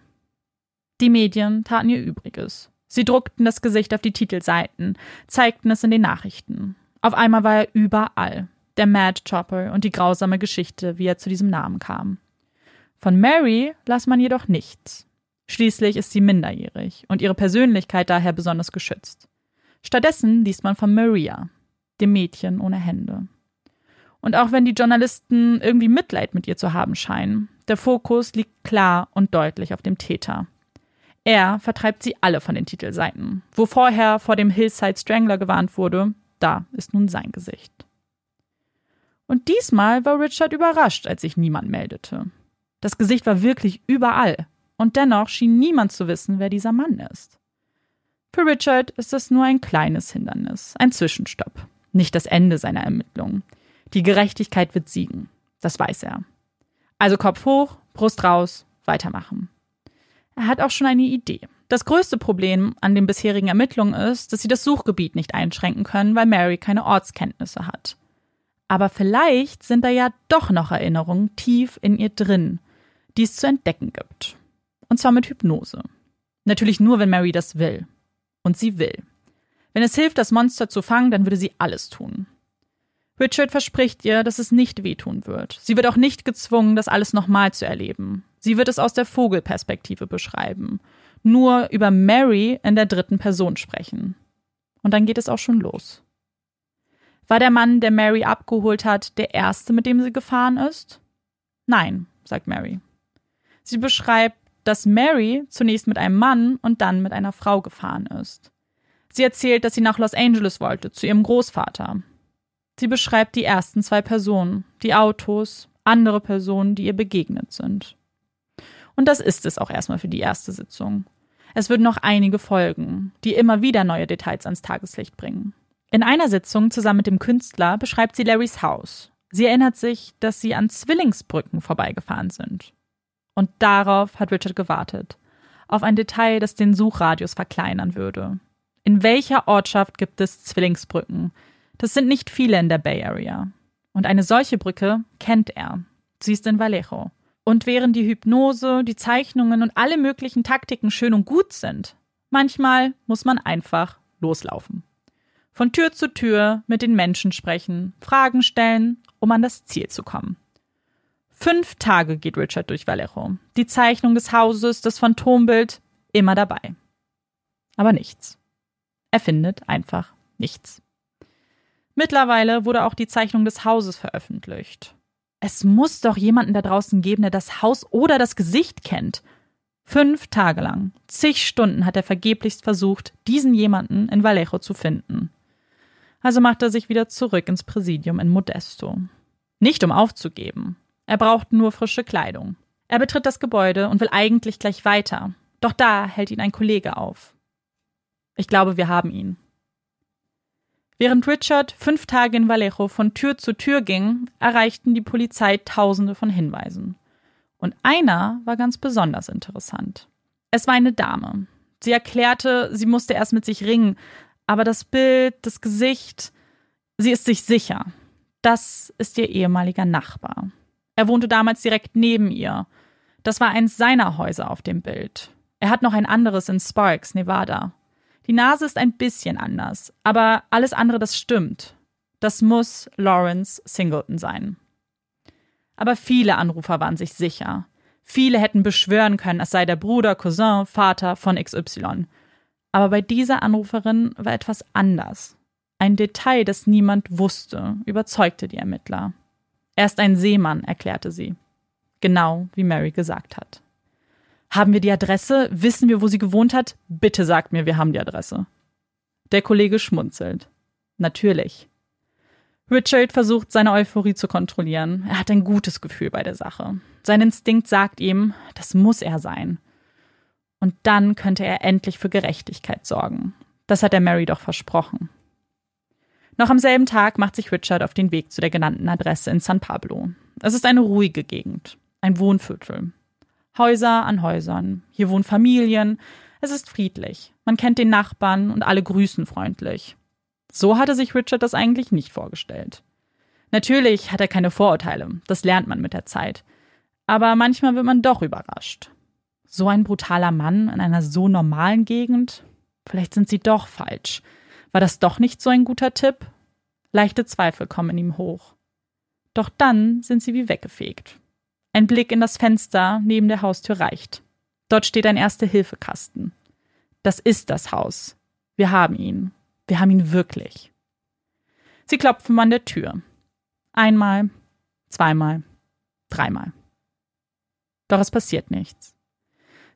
Die Medien taten ihr Übriges. Sie druckten das Gesicht auf die Titelseiten, zeigten es in den Nachrichten. Auf einmal war er überall. Der Mad Chopper und die grausame Geschichte, wie er zu diesem Namen kam. Von Mary las man jedoch nichts. Schließlich ist sie minderjährig und ihre Persönlichkeit daher besonders geschützt. Stattdessen liest man von Maria, dem Mädchen ohne Hände. Und auch wenn die Journalisten irgendwie Mitleid mit ihr zu haben scheinen, der Fokus liegt klar und deutlich auf dem Täter. Er vertreibt sie alle von den Titelseiten. Wo vorher vor dem Hillside Strangler gewarnt wurde, da ist nun sein Gesicht. Und diesmal war Richard überrascht, als sich niemand meldete. Das Gesicht war wirklich überall, und dennoch schien niemand zu wissen, wer dieser Mann ist. Für Richard ist das nur ein kleines Hindernis, ein Zwischenstopp, nicht das Ende seiner Ermittlungen. Die Gerechtigkeit wird siegen. Das weiß er. Also Kopf hoch, Brust raus, weitermachen. Er hat auch schon eine Idee. Das größte Problem an den bisherigen Ermittlungen ist, dass sie das Suchgebiet nicht einschränken können, weil Mary keine Ortskenntnisse hat. Aber vielleicht sind da ja doch noch Erinnerungen tief in ihr drin, die es zu entdecken gibt. Und zwar mit Hypnose. Natürlich nur, wenn Mary das will. Und sie will. Wenn es hilft, das Monster zu fangen, dann würde sie alles tun. Richard verspricht ihr, dass es nicht wehtun wird. Sie wird auch nicht gezwungen, das alles nochmal zu erleben. Sie wird es aus der Vogelperspektive beschreiben. Nur über Mary in der dritten Person sprechen. Und dann geht es auch schon los. War der Mann, der Mary abgeholt hat, der erste, mit dem sie gefahren ist? Nein, sagt Mary. Sie beschreibt, dass Mary zunächst mit einem Mann und dann mit einer Frau gefahren ist. Sie erzählt, dass sie nach Los Angeles wollte, zu ihrem Großvater. Sie beschreibt die ersten zwei Personen, die Autos, andere Personen, die ihr begegnet sind. Und das ist es auch erstmal für die erste Sitzung. Es würden noch einige folgen, die immer wieder neue Details ans Tageslicht bringen. In einer Sitzung zusammen mit dem Künstler beschreibt sie Larrys Haus. Sie erinnert sich, dass sie an Zwillingsbrücken vorbeigefahren sind. Und darauf hat Richard gewartet. Auf ein Detail, das den Suchradius verkleinern würde. In welcher Ortschaft gibt es Zwillingsbrücken? Das sind nicht viele in der Bay Area. Und eine solche Brücke kennt er. Sie ist in Vallejo. Und während die Hypnose, die Zeichnungen und alle möglichen Taktiken schön und gut sind, manchmal muss man einfach loslaufen. Von Tür zu Tür mit den Menschen sprechen, Fragen stellen, um an das Ziel zu kommen. Fünf Tage geht Richard durch Vallejo. Die Zeichnung des Hauses, das Phantombild, immer dabei. Aber nichts. Er findet einfach nichts. Mittlerweile wurde auch die Zeichnung des Hauses veröffentlicht. Es muss doch jemanden da draußen geben, der das Haus oder das Gesicht kennt. Fünf Tage lang, zig Stunden hat er vergeblichst versucht, diesen jemanden in Vallejo zu finden. Also macht er sich wieder zurück ins Präsidium in Modesto. Nicht um aufzugeben, er braucht nur frische Kleidung. Er betritt das Gebäude und will eigentlich gleich weiter. Doch da hält ihn ein Kollege auf. Ich glaube, wir haben ihn. Während Richard fünf Tage in Vallejo von Tür zu Tür ging, erreichten die Polizei tausende von Hinweisen. Und einer war ganz besonders interessant. Es war eine Dame. Sie erklärte, sie musste erst mit sich ringen, aber das Bild, das Gesicht, sie ist sich sicher. Das ist ihr ehemaliger Nachbar. Er wohnte damals direkt neben ihr. Das war eins seiner Häuser auf dem Bild. Er hat noch ein anderes in Sparks, Nevada. Die Nase ist ein bisschen anders, aber alles andere, das stimmt. Das muss Lawrence Singleton sein. Aber viele Anrufer waren sich sicher. Viele hätten beschwören können, es sei der Bruder, Cousin, Vater von XY. Aber bei dieser Anruferin war etwas anders. Ein Detail, das niemand wusste, überzeugte die Ermittler. Er ist ein Seemann, erklärte sie. Genau wie Mary gesagt hat. Haben wir die Adresse? Wissen wir, wo sie gewohnt hat? Bitte sagt mir, wir haben die Adresse. Der Kollege schmunzelt. Natürlich. Richard versucht, seine Euphorie zu kontrollieren. Er hat ein gutes Gefühl bei der Sache. Sein Instinkt sagt ihm, das muss er sein. Und dann könnte er endlich für Gerechtigkeit sorgen. Das hat er Mary doch versprochen. Noch am selben Tag macht sich Richard auf den Weg zu der genannten Adresse in San Pablo. Es ist eine ruhige Gegend, ein Wohnviertel. Häuser an Häusern. Hier wohnen Familien. Es ist friedlich. Man kennt den Nachbarn und alle grüßen freundlich. So hatte sich Richard das eigentlich nicht vorgestellt. Natürlich hat er keine Vorurteile, das lernt man mit der Zeit. Aber manchmal wird man doch überrascht. So ein brutaler Mann in einer so normalen Gegend? Vielleicht sind sie doch falsch. War das doch nicht so ein guter Tipp? Leichte Zweifel kommen in ihm hoch. Doch dann sind sie wie weggefegt. Ein Blick in das Fenster neben der Haustür reicht. Dort steht ein Erste-Hilfe-Kasten. Das ist das Haus. Wir haben ihn. Wir haben ihn wirklich. Sie klopfen an der Tür. Einmal, zweimal, dreimal. Doch es passiert nichts.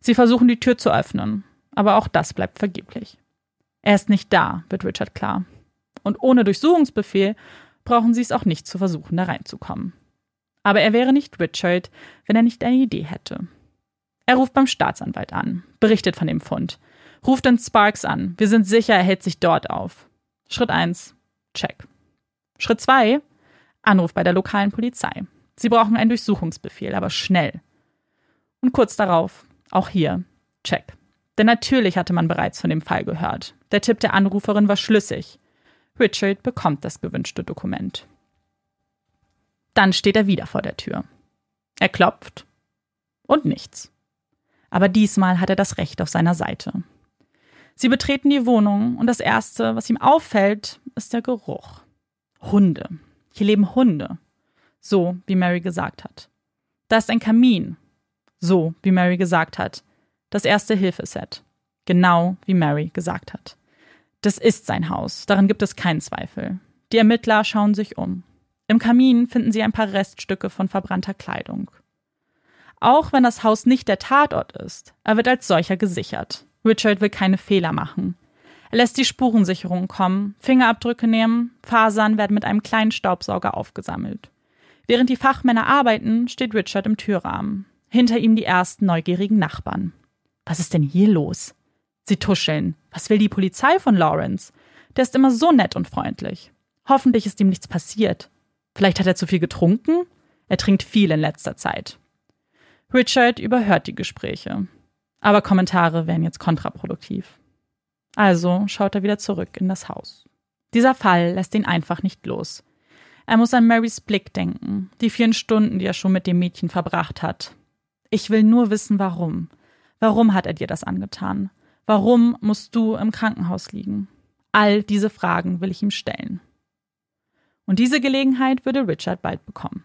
Sie versuchen die Tür zu öffnen, aber auch das bleibt vergeblich. Er ist nicht da, wird Richard klar. Und ohne Durchsuchungsbefehl brauchen sie es auch nicht zu versuchen, da reinzukommen. Aber er wäre nicht Richard, wenn er nicht eine Idee hätte. Er ruft beim Staatsanwalt an, berichtet von dem Fund, ruft dann Sparks an. Wir sind sicher, er hält sich dort auf. Schritt 1, check. Schritt 2, Anruf bei der lokalen Polizei. Sie brauchen einen Durchsuchungsbefehl, aber schnell. Und kurz darauf, auch hier, check. Denn natürlich hatte man bereits von dem Fall gehört. Der Tipp der Anruferin war schlüssig. Richard bekommt das gewünschte Dokument. Dann steht er wieder vor der Tür. Er klopft und nichts. Aber diesmal hat er das Recht auf seiner Seite. Sie betreten die Wohnung und das Erste, was ihm auffällt, ist der Geruch. Hunde. Hier leben Hunde. So, wie Mary gesagt hat. Da ist ein Kamin. So, wie Mary gesagt hat. Das erste Hilfeset. Genau, wie Mary gesagt hat. Das ist sein Haus, daran gibt es keinen Zweifel. Die Ermittler schauen sich um. Im Kamin finden sie ein paar Reststücke von verbrannter Kleidung. Auch wenn das Haus nicht der Tatort ist, er wird als solcher gesichert. Richard will keine Fehler machen. Er lässt die Spurensicherung kommen, Fingerabdrücke nehmen, Fasern werden mit einem kleinen Staubsauger aufgesammelt. Während die Fachmänner arbeiten, steht Richard im Türrahmen. Hinter ihm die ersten neugierigen Nachbarn. Was ist denn hier los? Sie tuscheln. Was will die Polizei von Lawrence? Der ist immer so nett und freundlich. Hoffentlich ist ihm nichts passiert. Vielleicht hat er zu viel getrunken? Er trinkt viel in letzter Zeit. Richard überhört die Gespräche. Aber Kommentare wären jetzt kontraproduktiv. Also schaut er wieder zurück in das Haus. Dieser Fall lässt ihn einfach nicht los. Er muss an Marys Blick denken, die vielen Stunden, die er schon mit dem Mädchen verbracht hat. Ich will nur wissen, warum. Warum hat er dir das angetan? Warum musst du im Krankenhaus liegen? All diese Fragen will ich ihm stellen. Und diese Gelegenheit würde Richard bald bekommen.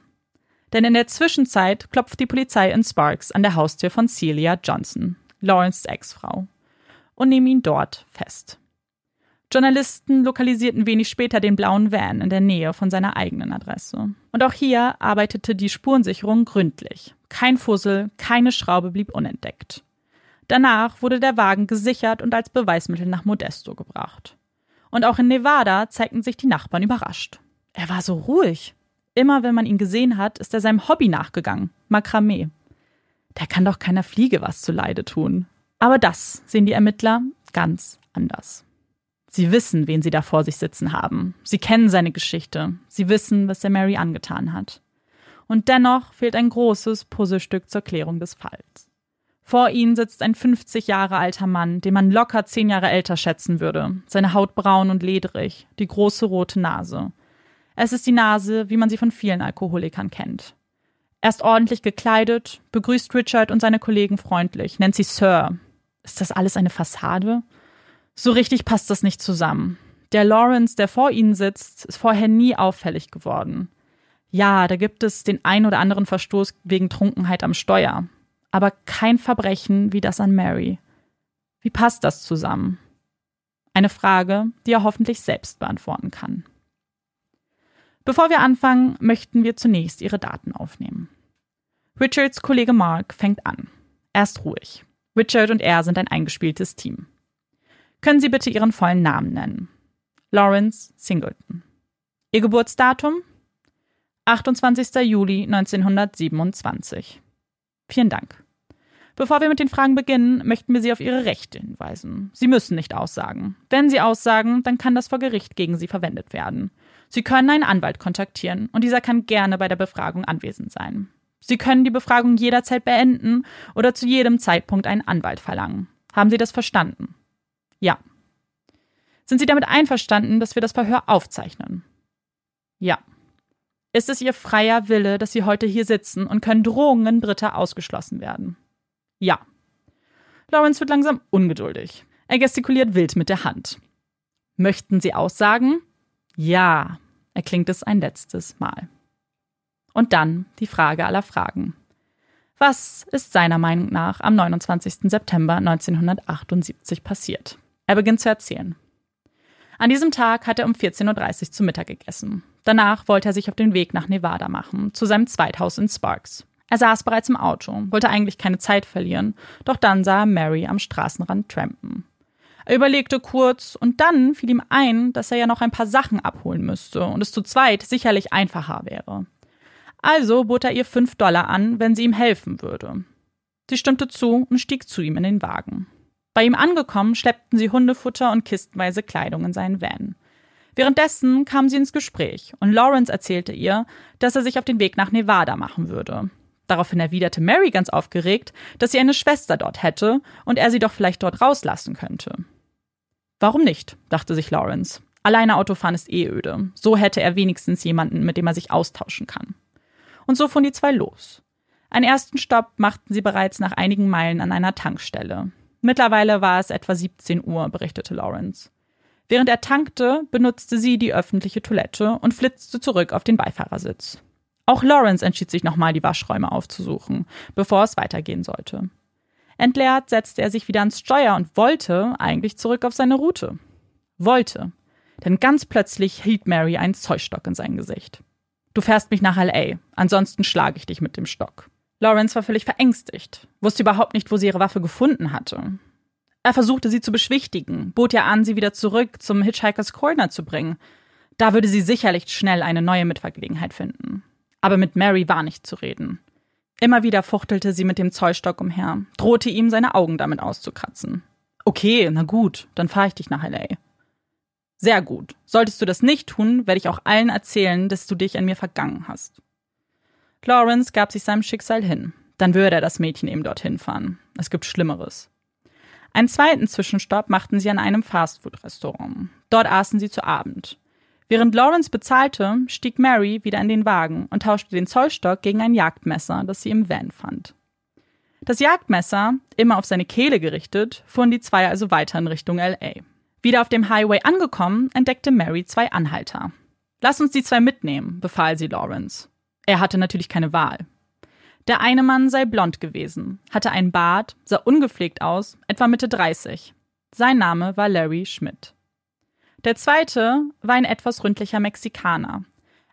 Denn in der Zwischenzeit klopft die Polizei in Sparks an der Haustür von Celia Johnson, Lawrence Ex-Frau, und nehmen ihn dort fest. Journalisten lokalisierten wenig später den blauen Van in der Nähe von seiner eigenen Adresse. Und auch hier arbeitete die Spurensicherung gründlich. Kein Fussel, keine Schraube blieb unentdeckt. Danach wurde der Wagen gesichert und als Beweismittel nach Modesto gebracht. Und auch in Nevada zeigten sich die Nachbarn überrascht. Er war so ruhig. Immer wenn man ihn gesehen hat, ist er seinem Hobby nachgegangen, Makramee. Der kann doch keiner Fliege was zuleide tun. Aber das sehen die Ermittler ganz anders. Sie wissen, wen sie da vor sich sitzen haben. Sie kennen seine Geschichte. Sie wissen, was er Mary angetan hat. Und dennoch fehlt ein großes Puzzlestück zur Klärung des Falls. Vor ihnen sitzt ein 50 Jahre alter Mann, den man locker zehn Jahre älter schätzen würde. Seine Haut braun und ledrig, die große rote Nase. Es ist die Nase, wie man sie von vielen Alkoholikern kennt. Er ist ordentlich gekleidet, begrüßt Richard und seine Kollegen freundlich, nennt sie Sir. Ist das alles eine Fassade? So richtig passt das nicht zusammen. Der Lawrence, der vor ihnen sitzt, ist vorher nie auffällig geworden. Ja, da gibt es den ein oder anderen Verstoß wegen Trunkenheit am Steuer aber kein Verbrechen wie das an Mary. Wie passt das zusammen? Eine Frage, die er hoffentlich selbst beantworten kann. Bevor wir anfangen, möchten wir zunächst ihre Daten aufnehmen. Richards Kollege Mark fängt an. Er ist ruhig. Richard und er sind ein eingespieltes Team. Können Sie bitte Ihren vollen Namen nennen? Lawrence Singleton. Ihr Geburtsdatum? 28. Juli 1927. Vielen Dank. Bevor wir mit den Fragen beginnen, möchten wir Sie auf Ihre Rechte hinweisen. Sie müssen nicht aussagen. Wenn Sie aussagen, dann kann das vor Gericht gegen Sie verwendet werden. Sie können einen Anwalt kontaktieren und dieser kann gerne bei der Befragung anwesend sein. Sie können die Befragung jederzeit beenden oder zu jedem Zeitpunkt einen Anwalt verlangen. Haben Sie das verstanden? Ja. Sind Sie damit einverstanden, dass wir das Verhör aufzeichnen? Ja. Ist es ihr freier Wille, dass sie heute hier sitzen und können Drohungen Dritter ausgeschlossen werden? Ja. Lawrence wird langsam ungeduldig. Er gestikuliert wild mit der Hand. Möchten Sie aussagen? Ja, erklingt es ein letztes Mal. Und dann die Frage aller Fragen. Was ist seiner Meinung nach am 29. September 1978 passiert? Er beginnt zu erzählen. An diesem Tag hat er um 14.30 Uhr zu Mittag gegessen. Danach wollte er sich auf den Weg nach Nevada machen, zu seinem Zweithaus in Sparks. Er saß bereits im Auto, wollte eigentlich keine Zeit verlieren, doch dann sah er Mary am Straßenrand trampen. Er überlegte kurz und dann fiel ihm ein, dass er ja noch ein paar Sachen abholen müsste und es zu zweit sicherlich einfacher wäre. Also bot er ihr fünf Dollar an, wenn sie ihm helfen würde. Sie stimmte zu und stieg zu ihm in den Wagen. Bei ihm angekommen, schleppten sie Hundefutter und kistenweise Kleidung in seinen Van. Währenddessen kam sie ins Gespräch und Lawrence erzählte ihr, dass er sich auf den Weg nach Nevada machen würde. Daraufhin erwiderte Mary ganz aufgeregt, dass sie eine Schwester dort hätte und er sie doch vielleicht dort rauslassen könnte. Warum nicht? dachte sich Lawrence. Alleine Autofahren ist eh öde. So hätte er wenigstens jemanden, mit dem er sich austauschen kann. Und so fuhren die zwei los. Einen ersten Stopp machten sie bereits nach einigen Meilen an einer Tankstelle. Mittlerweile war es etwa 17 Uhr, berichtete Lawrence. Während er tankte, benutzte sie die öffentliche Toilette und flitzte zurück auf den Beifahrersitz. Auch Lawrence entschied sich nochmal, die Waschräume aufzusuchen, bevor es weitergehen sollte. Entleert setzte er sich wieder ans Steuer und wollte eigentlich zurück auf seine Route. Wollte. Denn ganz plötzlich hielt Mary einen Zollstock in sein Gesicht. Du fährst mich nach L.A., ansonsten schlage ich dich mit dem Stock. Lawrence war völlig verängstigt, wusste überhaupt nicht, wo sie ihre Waffe gefunden hatte. Er versuchte sie zu beschwichtigen, bot ihr an, sie wieder zurück zum Hitchhiker's Corner zu bringen. Da würde sie sicherlich schnell eine neue Mitfahrgelegenheit finden. Aber mit Mary war nicht zu reden. Immer wieder fuchtelte sie mit dem Zollstock umher, drohte ihm, seine Augen damit auszukratzen. Okay, na gut, dann fahre ich dich nach L.A. Sehr gut. Solltest du das nicht tun, werde ich auch allen erzählen, dass du dich an mir vergangen hast. Lawrence gab sich seinem Schicksal hin. Dann würde er das Mädchen eben dorthin fahren. Es gibt Schlimmeres. Einen zweiten Zwischenstopp machten sie an einem Fastfood-Restaurant. Dort aßen sie zu Abend. Während Lawrence bezahlte, stieg Mary wieder in den Wagen und tauschte den Zollstock gegen ein Jagdmesser, das sie im Van fand. Das Jagdmesser, immer auf seine Kehle gerichtet, fuhren die zwei also weiter in Richtung LA. Wieder auf dem Highway angekommen, entdeckte Mary zwei Anhalter. Lass uns die zwei mitnehmen, befahl sie Lawrence. Er hatte natürlich keine Wahl. Der eine Mann sei blond gewesen, hatte einen Bart, sah ungepflegt aus, etwa Mitte 30. Sein Name war Larry Schmidt. Der zweite war ein etwas ründlicher Mexikaner.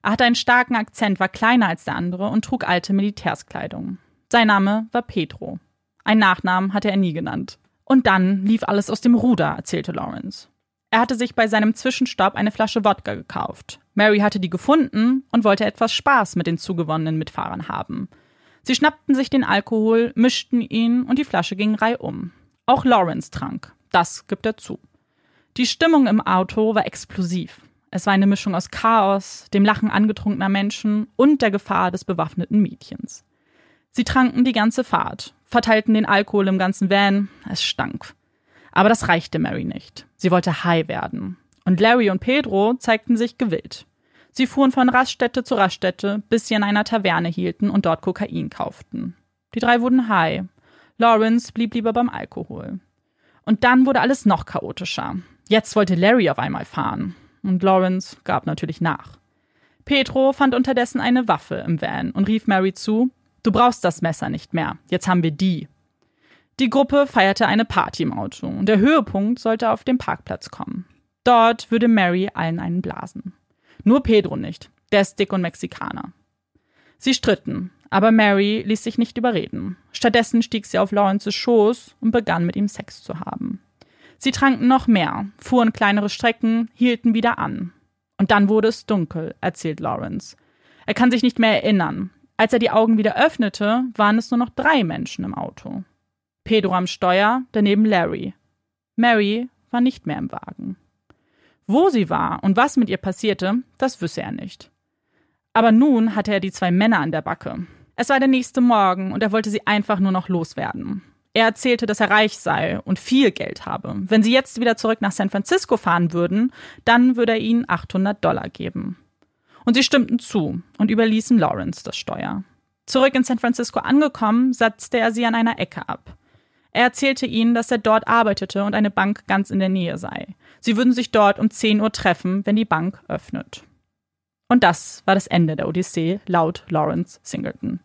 Er hatte einen starken Akzent, war kleiner als der andere und trug alte Militärskleidung. Sein Name war Pedro. Ein Nachnamen hatte er nie genannt. Und dann lief alles aus dem Ruder, erzählte Lawrence. Er hatte sich bei seinem Zwischenstopp eine Flasche Wodka gekauft. Mary hatte die gefunden und wollte etwas Spaß mit den zugewonnenen Mitfahrern haben. Sie schnappten sich den Alkohol, mischten ihn und die Flasche ging reihum. Auch Lawrence trank. Das gibt er zu. Die Stimmung im Auto war explosiv. Es war eine Mischung aus Chaos, dem Lachen angetrunkener Menschen und der Gefahr des bewaffneten Mädchens. Sie tranken die ganze Fahrt, verteilten den Alkohol im ganzen Van. Es stank. Aber das reichte Mary nicht. Sie wollte high werden. Und Larry und Pedro zeigten sich gewillt. Sie fuhren von Raststätte zu Raststätte, bis sie an einer Taverne hielten und dort Kokain kauften. Die drei wurden high. Lawrence blieb lieber beim Alkohol. Und dann wurde alles noch chaotischer. Jetzt wollte Larry auf einmal fahren. Und Lawrence gab natürlich nach. Pedro fand unterdessen eine Waffe im Van und rief Mary zu: Du brauchst das Messer nicht mehr. Jetzt haben wir die. Die Gruppe feierte eine Party im Auto und der Höhepunkt sollte auf dem Parkplatz kommen. Dort würde Mary allen einen blasen. Nur Pedro nicht, der ist dick und Mexikaner. Sie stritten, aber Mary ließ sich nicht überreden. Stattdessen stieg sie auf Lawrences Schoß und begann mit ihm Sex zu haben. Sie tranken noch mehr, fuhren kleinere Strecken, hielten wieder an. Und dann wurde es dunkel, erzählt Lawrence. Er kann sich nicht mehr erinnern. Als er die Augen wieder öffnete, waren es nur noch drei Menschen im Auto. Pedro am Steuer, daneben Larry. Mary war nicht mehr im Wagen. Wo sie war und was mit ihr passierte, das wüsste er nicht. Aber nun hatte er die zwei Männer an der Backe. Es war der nächste Morgen und er wollte sie einfach nur noch loswerden. Er erzählte, dass er reich sei und viel Geld habe. Wenn sie jetzt wieder zurück nach San Francisco fahren würden, dann würde er ihnen 800 Dollar geben. Und sie stimmten zu und überließen Lawrence das Steuer. Zurück in San Francisco angekommen, setzte er sie an einer Ecke ab. Er erzählte ihnen, dass er dort arbeitete und eine Bank ganz in der Nähe sei. Sie würden sich dort um 10 Uhr treffen, wenn die Bank öffnet. Und das war das Ende der Odyssee, laut Lawrence Singleton.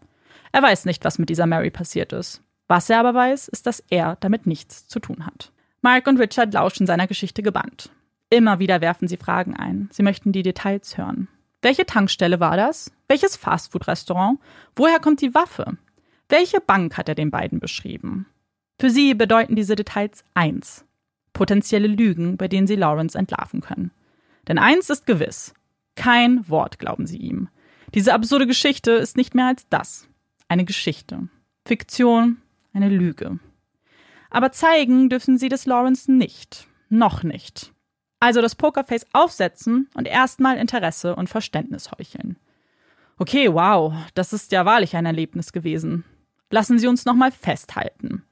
Er weiß nicht, was mit dieser Mary passiert ist. Was er aber weiß, ist, dass er damit nichts zu tun hat. Mark und Richard lauschen seiner Geschichte gebannt. Immer wieder werfen sie Fragen ein. Sie möchten die Details hören. Welche Tankstelle war das? Welches Fastfood-Restaurant? Woher kommt die Waffe? Welche Bank hat er den beiden beschrieben? Für sie bedeuten diese Details eins: potenzielle Lügen, bei denen sie Lawrence entlarven können. Denn eins ist gewiss: kein Wort glauben sie ihm. Diese absurde Geschichte ist nicht mehr als das: eine Geschichte. Fiktion, eine Lüge. Aber zeigen dürfen sie das Lawrence nicht. Noch nicht. Also das Pokerface aufsetzen und erstmal Interesse und Verständnis heucheln. Okay, wow, das ist ja wahrlich ein Erlebnis gewesen. Lassen Sie uns nochmal festhalten.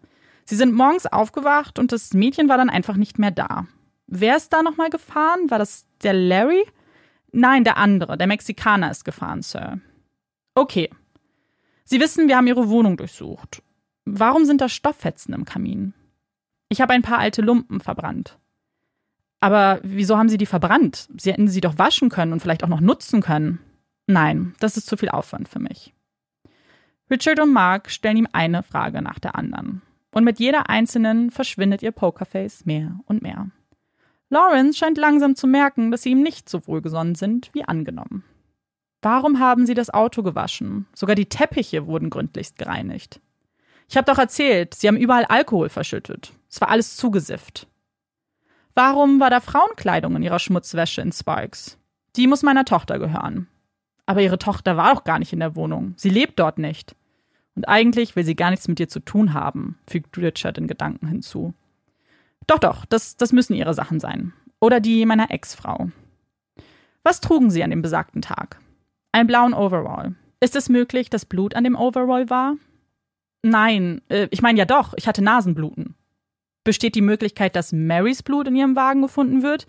Sie sind morgens aufgewacht und das Mädchen war dann einfach nicht mehr da. Wer ist da nochmal gefahren? War das der Larry? Nein, der andere, der Mexikaner ist gefahren, Sir. Okay. Sie wissen, wir haben Ihre Wohnung durchsucht. Warum sind da Stofffetzen im Kamin? Ich habe ein paar alte Lumpen verbrannt. Aber wieso haben Sie die verbrannt? Sie hätten sie doch waschen können und vielleicht auch noch nutzen können. Nein, das ist zu viel Aufwand für mich. Richard und Mark stellen ihm eine Frage nach der anderen. Und mit jeder einzelnen verschwindet ihr Pokerface mehr und mehr. Lawrence scheint langsam zu merken, dass sie ihm nicht so wohlgesonnen sind wie angenommen. Warum haben sie das Auto gewaschen? Sogar die Teppiche wurden gründlichst gereinigt. Ich habe doch erzählt, sie haben überall Alkohol verschüttet. Es war alles zugesifft. Warum war da Frauenkleidung in ihrer Schmutzwäsche in Sparks? Die muss meiner Tochter gehören. Aber ihre Tochter war doch gar nicht in der Wohnung. Sie lebt dort nicht. Und eigentlich will sie gar nichts mit dir zu tun haben, fügt Richard in Gedanken hinzu. Doch, doch, das, das müssen ihre Sachen sein. Oder die meiner Ex-Frau. Was trugen sie an dem besagten Tag? Einen blauen Overall. Ist es möglich, dass Blut an dem Overall war? Nein, äh, ich meine ja doch, ich hatte Nasenbluten. Besteht die Möglichkeit, dass Marys Blut in ihrem Wagen gefunden wird?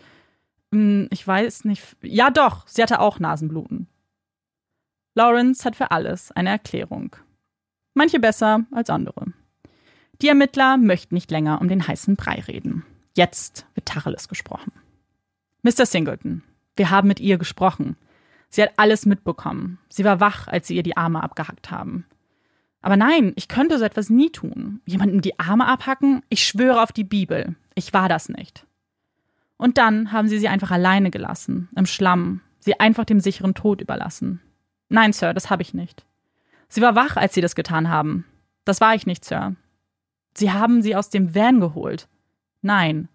Hm, ich weiß nicht. Ja doch, sie hatte auch Nasenbluten. Lawrence hat für alles eine Erklärung. Manche besser als andere. Die Ermittler möchten nicht länger um den heißen Brei reden. Jetzt wird Tacheles gesprochen. Mr. Singleton, wir haben mit ihr gesprochen. Sie hat alles mitbekommen. Sie war wach, als sie ihr die Arme abgehackt haben. Aber nein, ich könnte so etwas nie tun. Jemandem die Arme abhacken? Ich schwöre auf die Bibel. Ich war das nicht. Und dann haben sie sie einfach alleine gelassen, im Schlamm, sie einfach dem sicheren Tod überlassen. Nein, Sir, das habe ich nicht. Sie war wach, als sie das getan haben. Das war ich nicht, Sir. Sie haben sie aus dem Van geholt. Nein.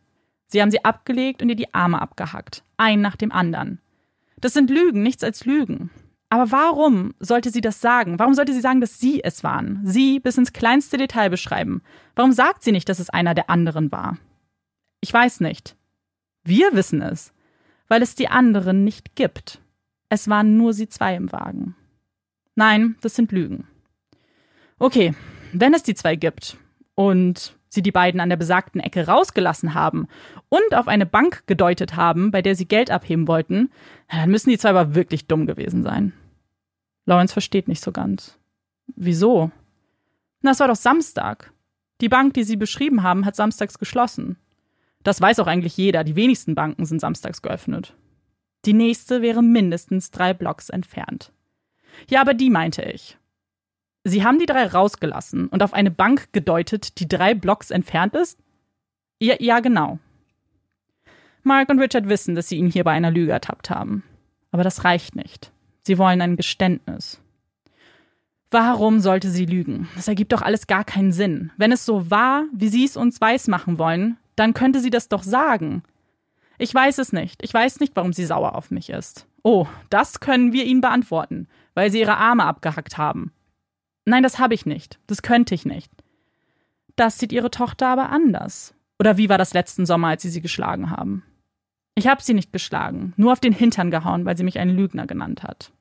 Sie haben sie abgelegt und ihr die Arme abgehackt. Ein nach dem anderen. Das sind Lügen, nichts als Lügen. Aber warum sollte sie das sagen? Warum sollte sie sagen, dass sie es waren? Sie bis ins kleinste Detail beschreiben. Warum sagt sie nicht, dass es einer der anderen war? Ich weiß nicht. Wir wissen es, weil es die anderen nicht gibt. Es waren nur sie zwei im Wagen. Nein, das sind Lügen. Okay, wenn es die zwei gibt und sie die beiden an der besagten Ecke rausgelassen haben und auf eine Bank gedeutet haben, bei der sie Geld abheben wollten, dann müssen die zwei aber wirklich dumm gewesen sein. Lawrence versteht nicht so ganz. Wieso? Na, es war doch Samstag. Die Bank, die Sie beschrieben haben, hat samstags geschlossen. Das weiß auch eigentlich jeder. Die wenigsten Banken sind samstags geöffnet. Die nächste wäre mindestens drei Blocks entfernt. Ja, aber die meinte ich. Sie haben die drei rausgelassen und auf eine Bank gedeutet, die drei Blocks entfernt ist? Ja, ja, genau. Mark und Richard wissen, dass sie ihn hier bei einer Lüge ertappt haben. Aber das reicht nicht. Sie wollen ein Geständnis. Warum sollte sie lügen? Das ergibt doch alles gar keinen Sinn. Wenn es so war, wie sie es uns weismachen wollen, dann könnte sie das doch sagen. Ich weiß es nicht. Ich weiß nicht, warum sie sauer auf mich ist. Oh, das können wir Ihnen beantworten, weil Sie Ihre Arme abgehackt haben. Nein, das habe ich nicht. Das könnte ich nicht. Das sieht Ihre Tochter aber anders. Oder wie war das letzten Sommer, als Sie sie geschlagen haben? Ich habe sie nicht geschlagen, nur auf den Hintern gehauen, weil sie mich einen Lügner genannt hat.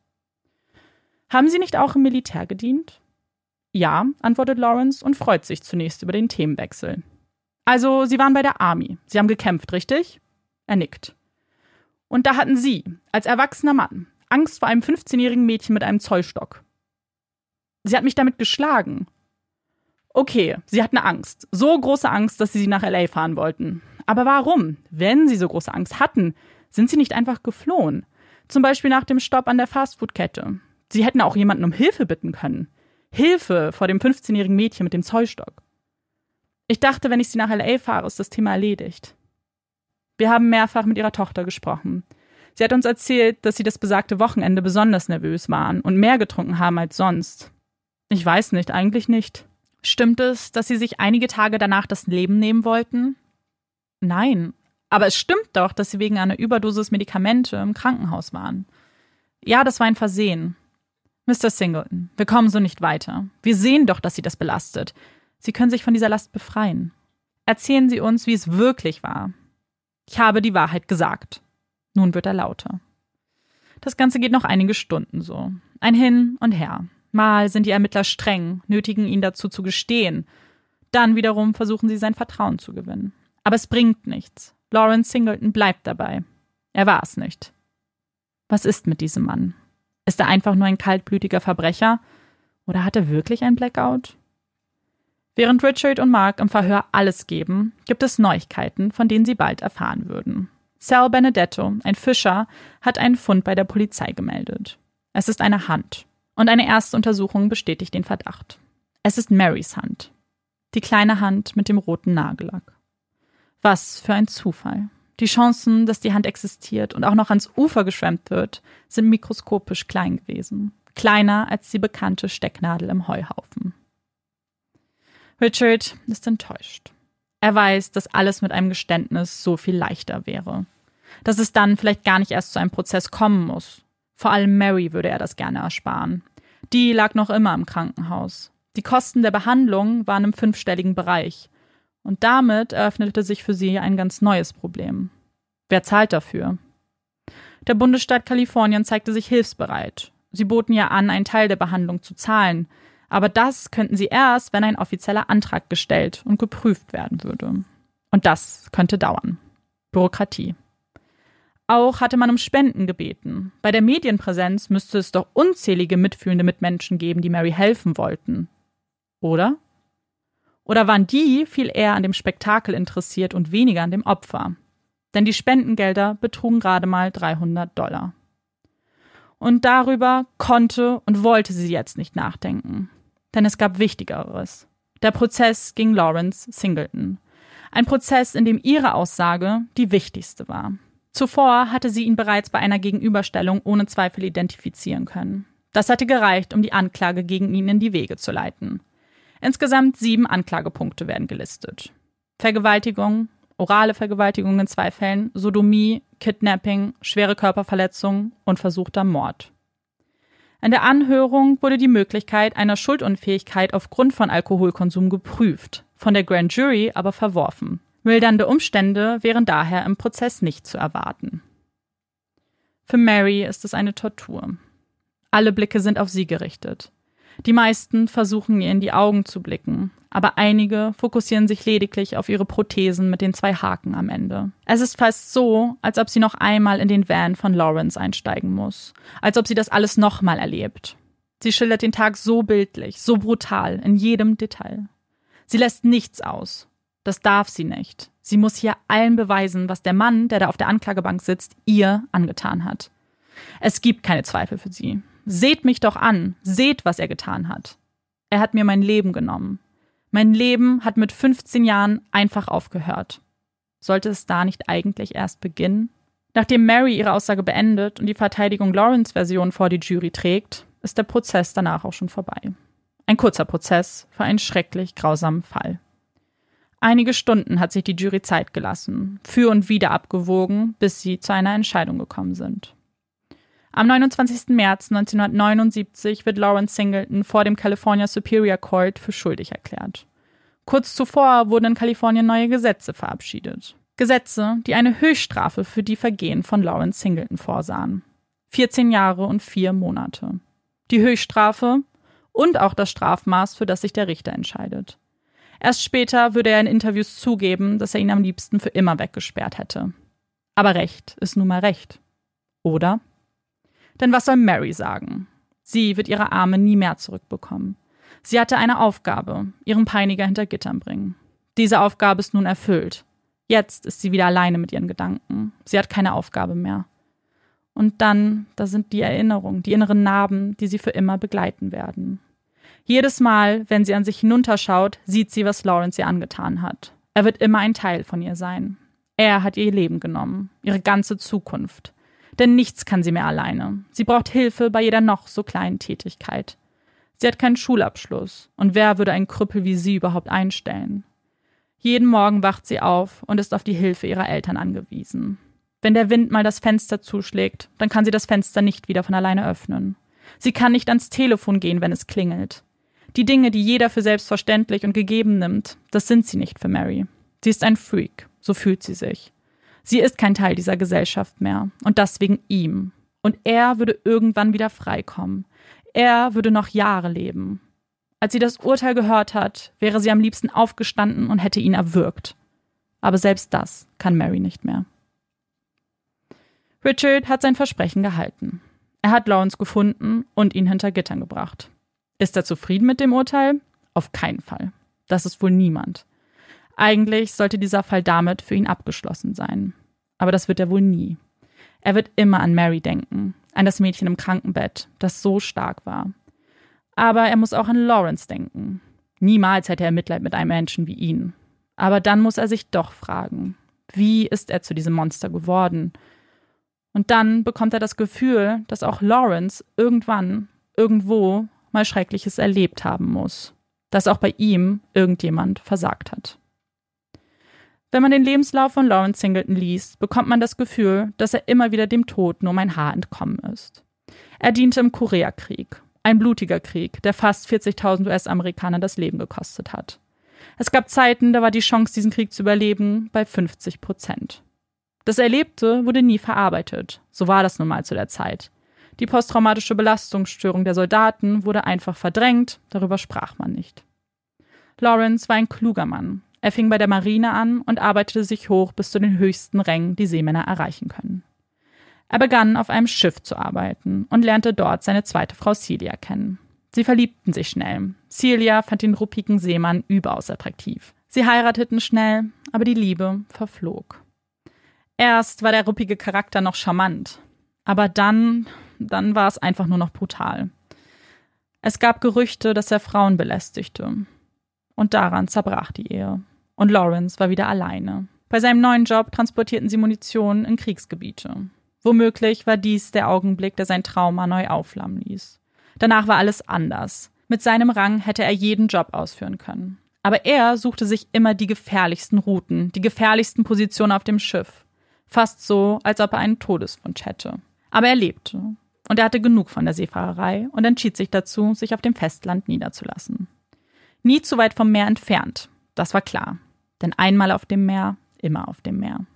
Haben Sie nicht auch im Militär gedient? Ja, antwortet Lawrence und freut sich zunächst über den Themenwechsel. Also, Sie waren bei der Army. Sie haben gekämpft, richtig? Er nickt. Und da hatten Sie, als erwachsener Mann, Angst vor einem 15-jährigen Mädchen mit einem Zollstock. Sie hat mich damit geschlagen. Okay, sie hatten Angst. So große Angst, dass sie sie nach LA fahren wollten. Aber warum? Wenn sie so große Angst hatten, sind sie nicht einfach geflohen? Zum Beispiel nach dem Stopp an der Fastfood-Kette. Sie hätten auch jemanden um Hilfe bitten können. Hilfe vor dem 15-jährigen Mädchen mit dem Zollstock. Ich dachte, wenn ich sie nach LA fahre, ist das Thema erledigt. Wir haben mehrfach mit ihrer Tochter gesprochen. Sie hat uns erzählt, dass sie das besagte Wochenende besonders nervös waren und mehr getrunken haben als sonst. Ich weiß nicht, eigentlich nicht. Stimmt es, dass sie sich einige Tage danach das Leben nehmen wollten? Nein. Aber es stimmt doch, dass sie wegen einer Überdosis Medikamente im Krankenhaus waren. Ja, das war ein Versehen. Mr. Singleton, wir kommen so nicht weiter. Wir sehen doch, dass Sie das belastet. Sie können sich von dieser Last befreien. Erzählen Sie uns, wie es wirklich war. Ich habe die Wahrheit gesagt. Nun wird er lauter. Das Ganze geht noch einige Stunden so. Ein Hin und Her. Mal sind die Ermittler streng, nötigen ihn dazu zu gestehen. Dann wiederum versuchen sie sein Vertrauen zu gewinnen. Aber es bringt nichts. Lawrence Singleton bleibt dabei. Er war es nicht. Was ist mit diesem Mann? Ist er einfach nur ein kaltblütiger Verbrecher? Oder hat er wirklich ein Blackout? Während Richard und Mark im Verhör alles geben, gibt es Neuigkeiten, von denen sie bald erfahren würden. Sal Benedetto, ein Fischer, hat einen Fund bei der Polizei gemeldet. Es ist eine Hand. Und eine erste Untersuchung bestätigt den Verdacht. Es ist Marys Hand. Die kleine Hand mit dem roten Nagellack. Was für ein Zufall. Die Chancen, dass die Hand existiert und auch noch ans Ufer geschwemmt wird, sind mikroskopisch klein gewesen. Kleiner als die bekannte Stecknadel im Heuhaufen. Richard ist enttäuscht. Er weiß, dass alles mit einem Geständnis so viel leichter wäre. Dass es dann vielleicht gar nicht erst zu einem Prozess kommen muss. Vor allem Mary würde er das gerne ersparen. Die lag noch immer im Krankenhaus. Die Kosten der Behandlung waren im fünfstelligen Bereich. Und damit eröffnete sich für sie ein ganz neues Problem. Wer zahlt dafür? Der Bundesstaat Kalifornien zeigte sich hilfsbereit. Sie boten ja an, einen Teil der Behandlung zu zahlen. Aber das könnten sie erst, wenn ein offizieller Antrag gestellt und geprüft werden würde. Und das könnte dauern. Bürokratie. Auch hatte man um Spenden gebeten. Bei der Medienpräsenz müsste es doch unzählige mitfühlende Mitmenschen geben, die Mary helfen wollten. Oder? Oder waren die viel eher an dem Spektakel interessiert und weniger an dem Opfer? Denn die Spendengelder betrugen gerade mal 300 Dollar. Und darüber konnte und wollte sie jetzt nicht nachdenken. Denn es gab Wichtigeres. Der Prozess gegen Lawrence Singleton. Ein Prozess, in dem ihre Aussage die wichtigste war. Zuvor hatte sie ihn bereits bei einer Gegenüberstellung ohne Zweifel identifizieren können. Das hatte gereicht, um die Anklage gegen ihn in die Wege zu leiten. Insgesamt sieben Anklagepunkte werden gelistet. Vergewaltigung, orale Vergewaltigung in zwei Fällen, Sodomie, Kidnapping, schwere Körperverletzung und versuchter Mord. In der Anhörung wurde die Möglichkeit einer Schuldunfähigkeit aufgrund von Alkoholkonsum geprüft, von der Grand Jury aber verworfen. Mildernde Umstände wären daher im Prozess nicht zu erwarten. Für Mary ist es eine Tortur. Alle Blicke sind auf sie gerichtet. Die meisten versuchen ihr in die Augen zu blicken, aber einige fokussieren sich lediglich auf ihre Prothesen mit den zwei Haken am Ende. Es ist fast so, als ob sie noch einmal in den Van von Lawrence einsteigen muss, als ob sie das alles nochmal erlebt. Sie schildert den Tag so bildlich, so brutal, in jedem Detail. Sie lässt nichts aus. Das darf sie nicht. Sie muss hier allen beweisen, was der Mann, der da auf der Anklagebank sitzt, ihr angetan hat. Es gibt keine Zweifel für sie. Seht mich doch an, seht, was er getan hat. Er hat mir mein Leben genommen. Mein Leben hat mit 15 Jahren einfach aufgehört. Sollte es da nicht eigentlich erst beginnen? Nachdem Mary ihre Aussage beendet und die Verteidigung Lawrence Version vor die Jury trägt, ist der Prozess danach auch schon vorbei. Ein kurzer Prozess für einen schrecklich grausamen Fall. Einige Stunden hat sich die Jury Zeit gelassen, für und wieder abgewogen, bis sie zu einer Entscheidung gekommen sind. Am 29. März 1979 wird Lawrence Singleton vor dem California Superior Court für schuldig erklärt. Kurz zuvor wurden in Kalifornien neue Gesetze verabschiedet. Gesetze, die eine Höchststrafe für die Vergehen von Lawrence Singleton vorsahen. 14 Jahre und vier Monate. Die Höchststrafe und auch das Strafmaß, für das sich der Richter entscheidet. Erst später würde er in Interviews zugeben, dass er ihn am liebsten für immer weggesperrt hätte. Aber Recht ist nun mal Recht. Oder? Denn was soll Mary sagen? Sie wird ihre Arme nie mehr zurückbekommen. Sie hatte eine Aufgabe, ihren Peiniger hinter Gittern bringen. Diese Aufgabe ist nun erfüllt. Jetzt ist sie wieder alleine mit ihren Gedanken. Sie hat keine Aufgabe mehr. Und dann, da sind die Erinnerungen, die inneren Narben, die sie für immer begleiten werden. Jedes Mal, wenn sie an sich hinunterschaut, sieht sie, was Lawrence ihr angetan hat. Er wird immer ein Teil von ihr sein. Er hat ihr Leben genommen, ihre ganze Zukunft. Denn nichts kann sie mehr alleine. Sie braucht Hilfe bei jeder noch so kleinen Tätigkeit. Sie hat keinen Schulabschluss. Und wer würde einen Krüppel wie sie überhaupt einstellen? Jeden Morgen wacht sie auf und ist auf die Hilfe ihrer Eltern angewiesen. Wenn der Wind mal das Fenster zuschlägt, dann kann sie das Fenster nicht wieder von alleine öffnen. Sie kann nicht ans Telefon gehen, wenn es klingelt. Die Dinge, die jeder für selbstverständlich und gegeben nimmt, das sind sie nicht für Mary. Sie ist ein Freak, so fühlt sie sich. Sie ist kein Teil dieser Gesellschaft mehr und das wegen ihm. Und er würde irgendwann wieder freikommen. Er würde noch Jahre leben. Als sie das Urteil gehört hat, wäre sie am liebsten aufgestanden und hätte ihn erwürgt. Aber selbst das kann Mary nicht mehr. Richard hat sein Versprechen gehalten. Er hat Lawrence gefunden und ihn hinter Gittern gebracht. Ist er zufrieden mit dem Urteil? Auf keinen Fall. Das ist wohl niemand. Eigentlich sollte dieser Fall damit für ihn abgeschlossen sein. Aber das wird er wohl nie. Er wird immer an Mary denken, an das Mädchen im Krankenbett, das so stark war. Aber er muss auch an Lawrence denken. Niemals hätte er Mitleid mit einem Menschen wie ihn. Aber dann muss er sich doch fragen, wie ist er zu diesem Monster geworden? Und dann bekommt er das Gefühl, dass auch Lawrence irgendwann, irgendwo mal Schreckliches erlebt haben muss, dass auch bei ihm irgendjemand versagt hat. Wenn man den Lebenslauf von Lawrence Singleton liest, bekommt man das Gefühl, dass er immer wieder dem Tod nur um ein Haar entkommen ist. Er diente im Koreakrieg, ein blutiger Krieg, der fast 40.000 US-Amerikaner das Leben gekostet hat. Es gab Zeiten, da war die Chance, diesen Krieg zu überleben, bei 50 Prozent. Das Erlebte wurde nie verarbeitet. So war das nun mal zu der Zeit. Die posttraumatische Belastungsstörung der Soldaten wurde einfach verdrängt, darüber sprach man nicht. Lawrence war ein kluger Mann. Er fing bei der Marine an und arbeitete sich hoch bis zu den höchsten Rängen, die Seemänner erreichen können. Er begann auf einem Schiff zu arbeiten und lernte dort seine zweite Frau Celia kennen. Sie verliebten sich schnell. Celia fand den ruppigen Seemann überaus attraktiv. Sie heirateten schnell, aber die Liebe verflog. Erst war der ruppige Charakter noch charmant, aber dann dann war es einfach nur noch brutal. Es gab Gerüchte, dass er Frauen belästigte. Und daran zerbrach die Ehe. Und Lawrence war wieder alleine. Bei seinem neuen Job transportierten sie Munition in Kriegsgebiete. Womöglich war dies der Augenblick, der sein Trauma neu aufflammen ließ. Danach war alles anders. Mit seinem Rang hätte er jeden Job ausführen können. Aber er suchte sich immer die gefährlichsten Routen, die gefährlichsten Positionen auf dem Schiff. Fast so, als ob er einen Todeswunsch hätte. Aber er lebte und er hatte genug von der Seefahrerei und entschied sich dazu, sich auf dem Festland niederzulassen. Nie zu weit vom Meer entfernt, das war klar. Denn einmal auf dem Meer, immer auf dem Meer.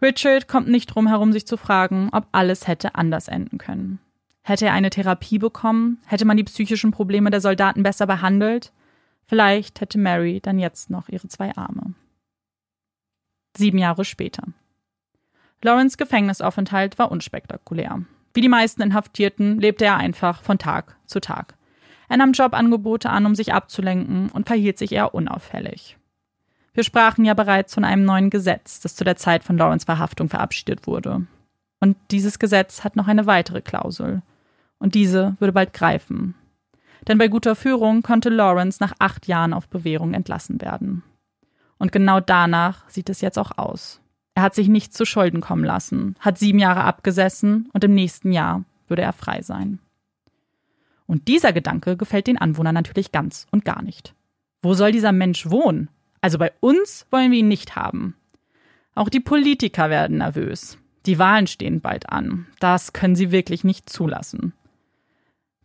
Richard kommt nicht drum herum, sich zu fragen, ob alles hätte anders enden können. Hätte er eine Therapie bekommen? Hätte man die psychischen Probleme der Soldaten besser behandelt? Vielleicht hätte Mary dann jetzt noch ihre zwei Arme. Sieben Jahre später. Lawrence Gefängnisaufenthalt war unspektakulär. Wie die meisten Inhaftierten lebte er einfach von Tag zu Tag. Er nahm Jobangebote an, um sich abzulenken und verhielt sich eher unauffällig. Wir sprachen ja bereits von einem neuen Gesetz, das zu der Zeit von Lawrence Verhaftung verabschiedet wurde. Und dieses Gesetz hat noch eine weitere Klausel. Und diese würde bald greifen. Denn bei guter Führung konnte Lawrence nach acht Jahren auf Bewährung entlassen werden. Und genau danach sieht es jetzt auch aus. Er hat sich nicht zu Schulden kommen lassen, hat sieben Jahre abgesessen und im nächsten Jahr würde er frei sein. Und dieser Gedanke gefällt den Anwohnern natürlich ganz und gar nicht. Wo soll dieser Mensch wohnen? Also bei uns wollen wir ihn nicht haben. Auch die Politiker werden nervös. Die Wahlen stehen bald an. Das können sie wirklich nicht zulassen.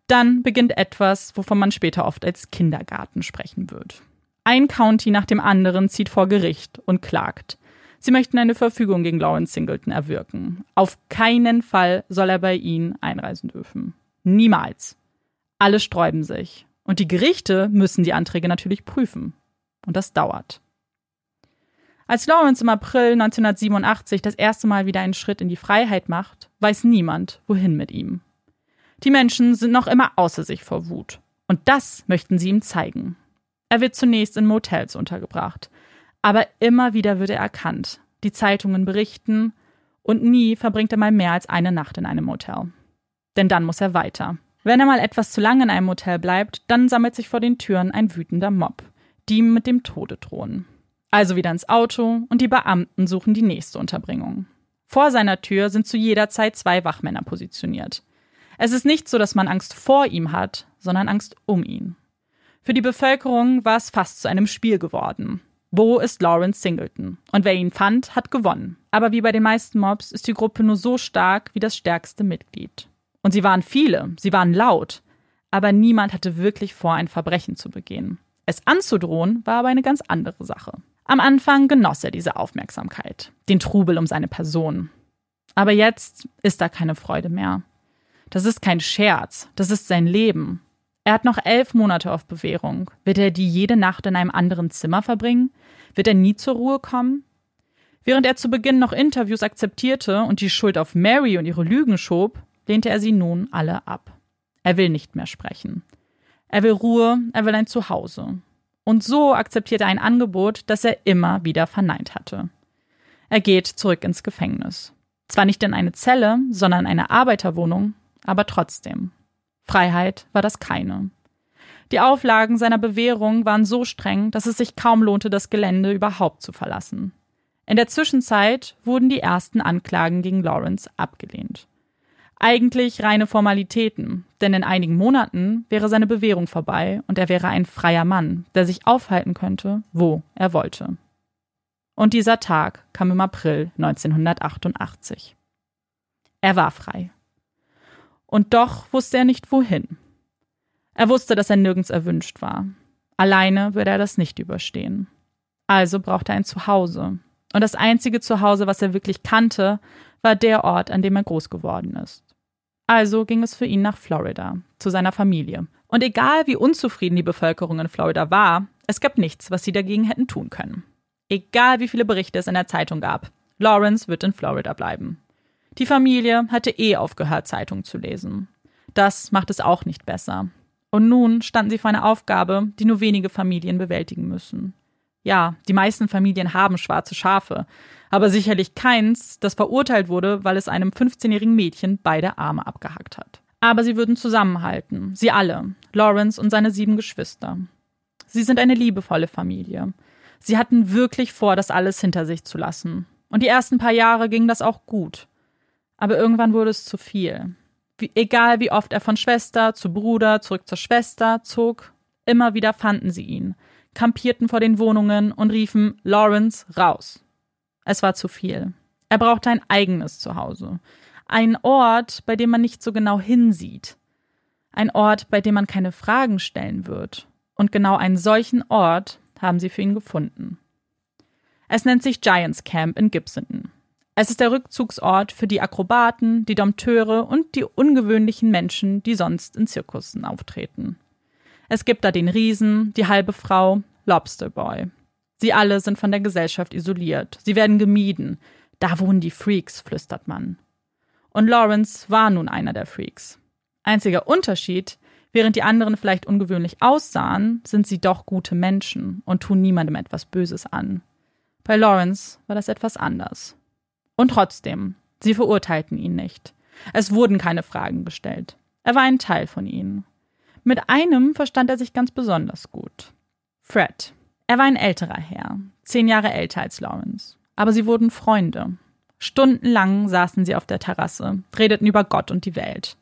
Dann beginnt etwas, wovon man später oft als Kindergarten sprechen wird. Ein County nach dem anderen zieht vor Gericht und klagt. Sie möchten eine Verfügung gegen Lawrence Singleton erwirken. Auf keinen Fall soll er bei ihnen einreisen dürfen. Niemals. Alle sträuben sich. Und die Gerichte müssen die Anträge natürlich prüfen. Und das dauert. Als Lawrence im April 1987 das erste Mal wieder einen Schritt in die Freiheit macht, weiß niemand, wohin mit ihm. Die Menschen sind noch immer außer sich vor Wut. Und das möchten sie ihm zeigen. Er wird zunächst in Motels untergebracht. Aber immer wieder wird er erkannt. Die Zeitungen berichten und nie verbringt er mal mehr als eine Nacht in einem Motel. Denn dann muss er weiter. Wenn er mal etwas zu lange in einem Motel bleibt, dann sammelt sich vor den Türen ein wütender Mob, die ihm mit dem Tode drohen. Also wieder ins Auto und die Beamten suchen die nächste Unterbringung. Vor seiner Tür sind zu jeder Zeit zwei Wachmänner positioniert. Es ist nicht so, dass man Angst vor ihm hat, sondern Angst um ihn. Für die Bevölkerung war es fast zu einem Spiel geworden. Wo ist Lawrence Singleton? Und wer ihn fand, hat gewonnen. Aber wie bei den meisten Mobs ist die Gruppe nur so stark wie das stärkste Mitglied. Und sie waren viele, sie waren laut, aber niemand hatte wirklich vor, ein Verbrechen zu begehen. Es anzudrohen war aber eine ganz andere Sache. Am Anfang genoss er diese Aufmerksamkeit, den Trubel um seine Person. Aber jetzt ist da keine Freude mehr. Das ist kein Scherz, das ist sein Leben. Er hat noch elf Monate auf Bewährung. Wird er die jede Nacht in einem anderen Zimmer verbringen? Wird er nie zur Ruhe kommen? Während er zu Beginn noch Interviews akzeptierte und die Schuld auf Mary und ihre Lügen schob, lehnte er sie nun alle ab. Er will nicht mehr sprechen. Er will Ruhe, er will ein Zuhause. Und so akzeptiert er ein Angebot, das er immer wieder verneint hatte. Er geht zurück ins Gefängnis. Zwar nicht in eine Zelle, sondern eine Arbeiterwohnung, aber trotzdem. Freiheit war das keine. Die Auflagen seiner Bewährung waren so streng, dass es sich kaum lohnte, das Gelände überhaupt zu verlassen. In der Zwischenzeit wurden die ersten Anklagen gegen Lawrence abgelehnt. Eigentlich reine Formalitäten, denn in einigen Monaten wäre seine Bewährung vorbei und er wäre ein freier Mann, der sich aufhalten könnte, wo er wollte. Und dieser Tag kam im April 1988. Er war frei. Und doch wusste er nicht wohin. Er wusste, dass er nirgends erwünscht war. Alleine würde er das nicht überstehen. Also brauchte er ein Zuhause. Und das einzige Zuhause, was er wirklich kannte, war der Ort, an dem er groß geworden ist. Also ging es für ihn nach Florida, zu seiner Familie. Und egal wie unzufrieden die Bevölkerung in Florida war, es gab nichts, was sie dagegen hätten tun können. Egal wie viele Berichte es in der Zeitung gab, Lawrence wird in Florida bleiben. Die Familie hatte eh aufgehört, Zeitungen zu lesen. Das macht es auch nicht besser. Und nun standen sie vor einer Aufgabe, die nur wenige Familien bewältigen müssen. Ja, die meisten Familien haben schwarze Schafe, aber sicherlich keins, das verurteilt wurde, weil es einem 15-jährigen Mädchen beide Arme abgehackt hat. Aber sie würden zusammenhalten, sie alle, Lawrence und seine sieben Geschwister. Sie sind eine liebevolle Familie. Sie hatten wirklich vor, das alles hinter sich zu lassen. Und die ersten paar Jahre ging das auch gut. Aber irgendwann wurde es zu viel. Wie, egal wie oft er von Schwester zu Bruder zurück zur Schwester zog, immer wieder fanden sie ihn, kampierten vor den Wohnungen und riefen Lawrence raus. Es war zu viel. Er brauchte ein eigenes Zuhause. Ein Ort, bei dem man nicht so genau hinsieht. Ein Ort, bei dem man keine Fragen stellen wird. Und genau einen solchen Ort haben sie für ihn gefunden. Es nennt sich Giants Camp in Gibsonton. Es ist der Rückzugsort für die Akrobaten, die Dompteure und die ungewöhnlichen Menschen, die sonst in Zirkussen auftreten. Es gibt da den Riesen, die halbe Frau, Lobster Boy. Sie alle sind von der Gesellschaft isoliert. Sie werden gemieden. Da wohnen die Freaks, flüstert man. Und Lawrence war nun einer der Freaks. Einziger Unterschied, während die anderen vielleicht ungewöhnlich aussahen, sind sie doch gute Menschen und tun niemandem etwas Böses an. Bei Lawrence war das etwas anders. Und trotzdem, sie verurteilten ihn nicht. Es wurden keine Fragen gestellt. Er war ein Teil von ihnen. Mit einem verstand er sich ganz besonders gut. Fred, er war ein älterer Herr, zehn Jahre älter als Lawrence. Aber sie wurden Freunde. Stundenlang saßen sie auf der Terrasse, redeten über Gott und die Welt.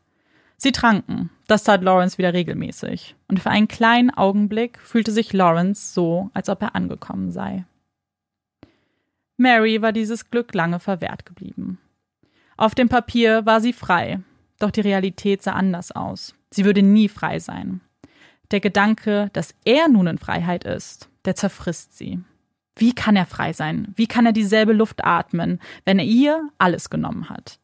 Sie tranken, das tat Lawrence wieder regelmäßig, und für einen kleinen Augenblick fühlte sich Lawrence so, als ob er angekommen sei. Mary war dieses Glück lange verwehrt geblieben. Auf dem Papier war sie frei, doch die Realität sah anders aus. Sie würde nie frei sein. Der Gedanke, dass er nun in Freiheit ist, der zerfrisst sie. Wie kann er frei sein? Wie kann er dieselbe Luft atmen, wenn er ihr alles genommen hat?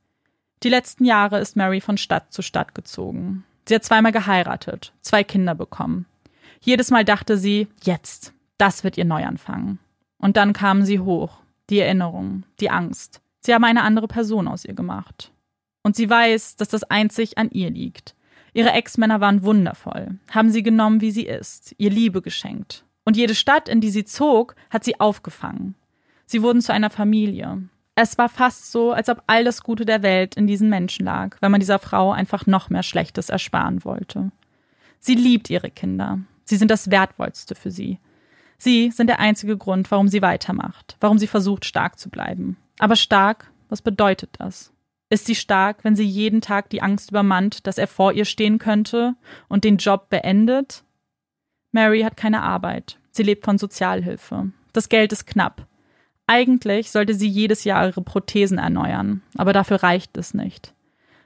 Die letzten Jahre ist Mary von Stadt zu Stadt gezogen. Sie hat zweimal geheiratet, zwei Kinder bekommen. Jedes Mal dachte sie, jetzt, das wird ihr Neuanfang. Und dann kamen sie hoch, Die Erinnerung, die Angst. Sie haben eine andere Person aus ihr gemacht. Und sie weiß, dass das einzig an ihr liegt. Ihre Ex-Männer waren wundervoll, haben sie genommen, wie sie ist, ihr Liebe geschenkt. Und jede Stadt, in die sie zog, hat sie aufgefangen. Sie wurden zu einer Familie. Es war fast so, als ob all das Gute der Welt in diesen Menschen lag, weil man dieser Frau einfach noch mehr Schlechtes ersparen wollte. Sie liebt ihre Kinder. Sie sind das Wertvollste für sie. Sie sind der einzige Grund, warum sie weitermacht, warum sie versucht, stark zu bleiben. Aber stark, was bedeutet das? Ist sie stark, wenn sie jeden Tag die Angst übermannt, dass er vor ihr stehen könnte und den Job beendet? Mary hat keine Arbeit. Sie lebt von Sozialhilfe. Das Geld ist knapp. Eigentlich sollte sie jedes Jahr ihre Prothesen erneuern, aber dafür reicht es nicht.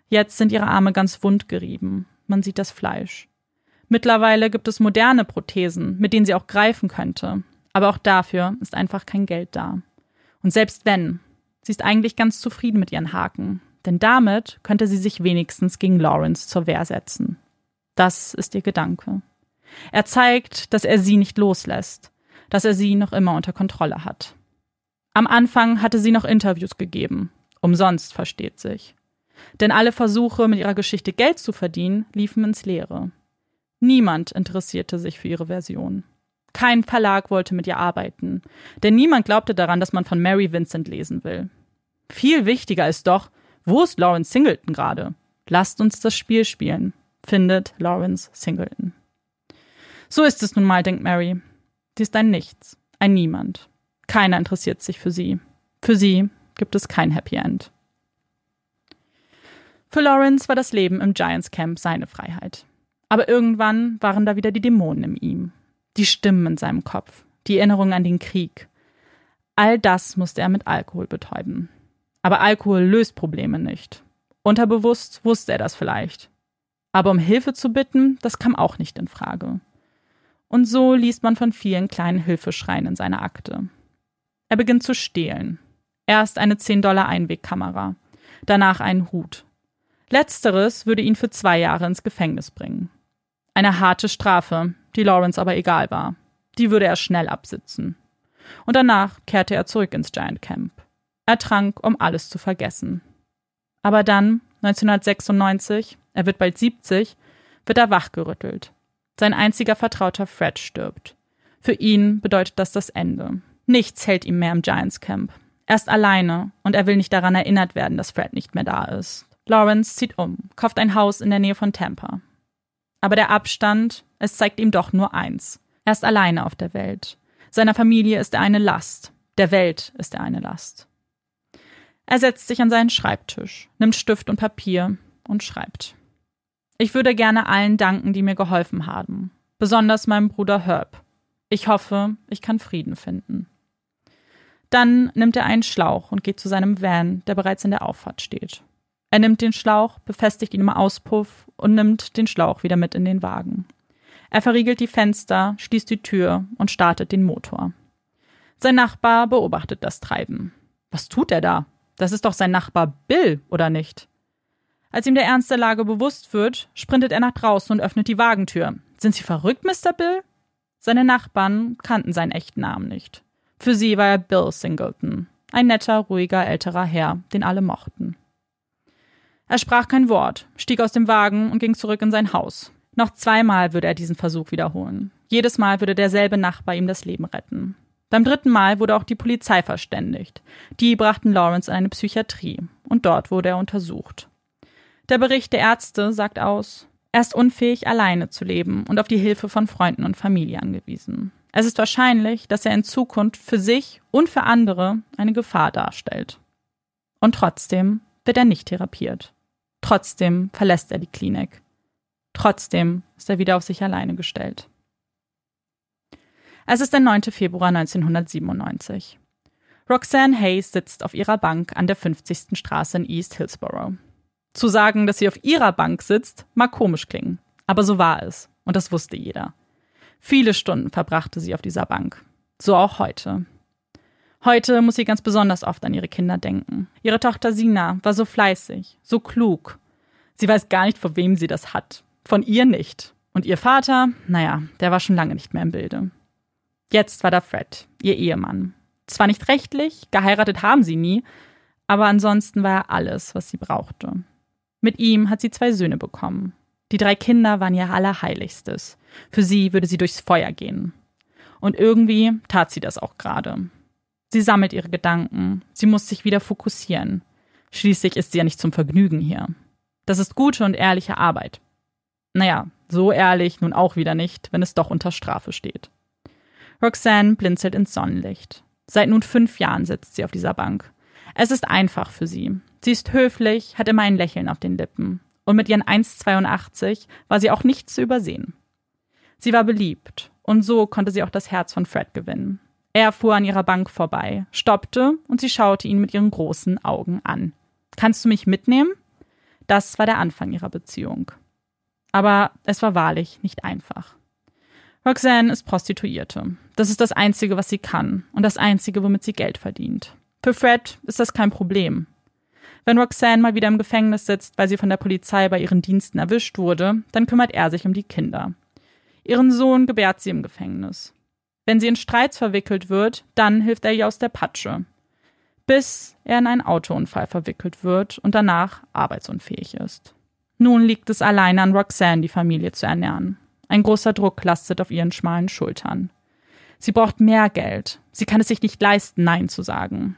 Jetzt sind ihre Arme ganz wund gerieben. Man sieht das Fleisch. Mittlerweile gibt es moderne Prothesen, mit denen sie auch greifen könnte. Aber auch dafür ist einfach kein Geld da. Und selbst wenn, sie ist eigentlich ganz zufrieden mit ihren Haken. Denn damit könnte sie sich wenigstens gegen Lawrence zur Wehr setzen. Das ist ihr Gedanke. Er zeigt, dass er sie nicht loslässt, dass er sie noch immer unter Kontrolle hat. Am Anfang hatte sie noch Interviews gegeben. Umsonst, versteht sich. Denn alle Versuche, mit ihrer Geschichte Geld zu verdienen, liefen ins Leere. Niemand interessierte sich für ihre Version. Kein Verlag wollte mit ihr arbeiten, denn niemand glaubte daran, dass man von Mary Vincent lesen will. Viel wichtiger ist doch, wo ist Lawrence Singleton gerade? Lasst uns das Spiel spielen, findet Lawrence Singleton. So ist es nun mal, denkt Mary. Sie ist ein Nichts, ein Niemand. Keiner interessiert sich für sie. Für sie gibt es kein Happy End. Für Lawrence war das Leben im Giants Camp seine Freiheit. Aber irgendwann waren da wieder die Dämonen in ihm, die Stimmen in seinem Kopf, die Erinnerung an den Krieg. All das musste er mit Alkohol betäuben. Aber Alkohol löst Probleme nicht. Unterbewusst wusste er das vielleicht. Aber um Hilfe zu bitten, das kam auch nicht in Frage. Und so liest man von vielen kleinen Hilfeschreien in seiner Akte. Er beginnt zu stehlen. Erst eine 10-Dollar-Einwegkamera, danach einen Hut. Letzteres würde ihn für zwei Jahre ins Gefängnis bringen. Eine harte Strafe, die Lawrence aber egal war. Die würde er schnell absitzen. Und danach kehrte er zurück ins Giant Camp. Er trank, um alles zu vergessen. Aber dann, 1996, er wird bald 70, wird er wachgerüttelt. Sein einziger Vertrauter Fred stirbt. Für ihn bedeutet das das Ende. Nichts hält ihm mehr im Giants Camp. Er ist alleine und er will nicht daran erinnert werden, dass Fred nicht mehr da ist. Lawrence zieht um, kauft ein Haus in der Nähe von Tampa. Aber der Abstand, es zeigt ihm doch nur eins. Er ist alleine auf der Welt. Seiner Familie ist er eine Last. Der Welt ist er eine Last. Er setzt sich an seinen Schreibtisch, nimmt Stift und Papier und schreibt. Ich würde gerne allen danken, die mir geholfen haben. Besonders meinem Bruder Herb. Ich hoffe, ich kann Frieden finden. Dann nimmt er einen Schlauch und geht zu seinem Van, der bereits in der Auffahrt steht. Er nimmt den Schlauch, befestigt ihn im Auspuff und nimmt den Schlauch wieder mit in den Wagen. Er verriegelt die Fenster, schließt die Tür und startet den Motor. Sein Nachbar beobachtet das Treiben. Was tut er da? Das ist doch sein Nachbar Bill, oder nicht? Als ihm der Ernst der Lage bewusst wird, sprintet er nach draußen und öffnet die Wagentür. Sind Sie verrückt, Mr. Bill? Seine Nachbarn kannten seinen echten Namen nicht. Für sie war er Bill Singleton, ein netter, ruhiger, älterer Herr, den alle mochten. Er sprach kein Wort, stieg aus dem Wagen und ging zurück in sein Haus. Noch zweimal würde er diesen Versuch wiederholen. Jedes Mal würde derselbe Nachbar ihm das Leben retten. Beim dritten Mal wurde auch die Polizei verständigt. Die brachten Lawrence in eine Psychiatrie und dort wurde er untersucht. Der Bericht der Ärzte sagt aus, er ist unfähig, alleine zu leben und auf die Hilfe von Freunden und Familie angewiesen. Es ist wahrscheinlich, dass er in Zukunft für sich und für andere eine Gefahr darstellt. Und trotzdem wird er nicht therapiert. Trotzdem verlässt er die Klinik. Trotzdem ist er wieder auf sich alleine gestellt. Es ist der 9. Februar 1997. Roxanne Hayes sitzt auf ihrer Bank an der 50. Straße in East Hillsborough. Zu sagen, dass sie auf ihrer Bank sitzt, mag komisch klingen, aber so war es, und das wusste jeder. Viele Stunden verbrachte sie auf dieser Bank. So auch heute. Heute muss sie ganz besonders oft an ihre Kinder denken. Ihre Tochter Sina war so fleißig, so klug. Sie weiß gar nicht, von wem sie das hat. Von ihr nicht. Und ihr Vater, naja, der war schon lange nicht mehr im Bilde. Jetzt war da Fred, ihr Ehemann. Zwar nicht rechtlich, geheiratet haben sie nie, aber ansonsten war er alles, was sie brauchte. Mit ihm hat sie zwei Söhne bekommen. Die drei Kinder waren ihr Allerheiligstes. Für sie würde sie durchs Feuer gehen. Und irgendwie tat sie das auch gerade. Sie sammelt ihre Gedanken. Sie muss sich wieder fokussieren. Schließlich ist sie ja nicht zum Vergnügen hier. Das ist gute und ehrliche Arbeit. Naja, so ehrlich nun auch wieder nicht, wenn es doch unter Strafe steht. Roxanne blinzelt ins Sonnenlicht. Seit nun fünf Jahren sitzt sie auf dieser Bank. Es ist einfach für sie. Sie ist höflich, hat immer ein Lächeln auf den Lippen. Und mit ihren 1,82 war sie auch nicht zu übersehen. Sie war beliebt, und so konnte sie auch das Herz von Fred gewinnen. Er fuhr an ihrer Bank vorbei, stoppte und sie schaute ihn mit ihren großen Augen an. Kannst du mich mitnehmen? Das war der Anfang ihrer Beziehung. Aber es war wahrlich nicht einfach. Roxanne ist Prostituierte. Das ist das Einzige, was sie kann und das Einzige, womit sie Geld verdient. Für Fred ist das kein Problem. Wenn Roxanne mal wieder im Gefängnis sitzt, weil sie von der Polizei bei ihren Diensten erwischt wurde, dann kümmert er sich um die Kinder. Ihren Sohn gebärt sie im Gefängnis. Wenn sie in Streits verwickelt wird, dann hilft er ihr aus der Patsche. Bis er in einen Autounfall verwickelt wird und danach arbeitsunfähig ist. Nun liegt es alleine an Roxanne, die Familie zu ernähren. Ein großer Druck lastet auf ihren schmalen Schultern. Sie braucht mehr Geld. Sie kann es sich nicht leisten, Nein zu sagen.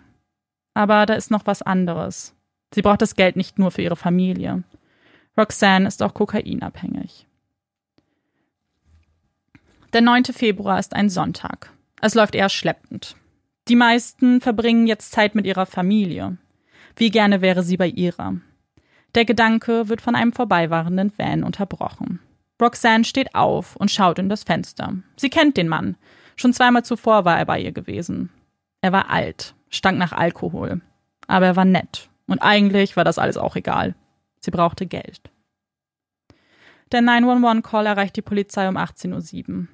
Aber da ist noch was anderes. Sie braucht das Geld nicht nur für ihre Familie. Roxanne ist auch kokainabhängig. Der 9. Februar ist ein Sonntag. Es läuft eher schleppend. Die meisten verbringen jetzt Zeit mit ihrer Familie. Wie gerne wäre sie bei ihrer. Der Gedanke wird von einem vorbeifahrenden Van unterbrochen. Roxanne steht auf und schaut in das Fenster. Sie kennt den Mann. Schon zweimal zuvor war er bei ihr gewesen. Er war alt, stank nach Alkohol. Aber er war nett. Und eigentlich war das alles auch egal. Sie brauchte Geld. Der 911-Call erreicht die Polizei um 18.07 Uhr.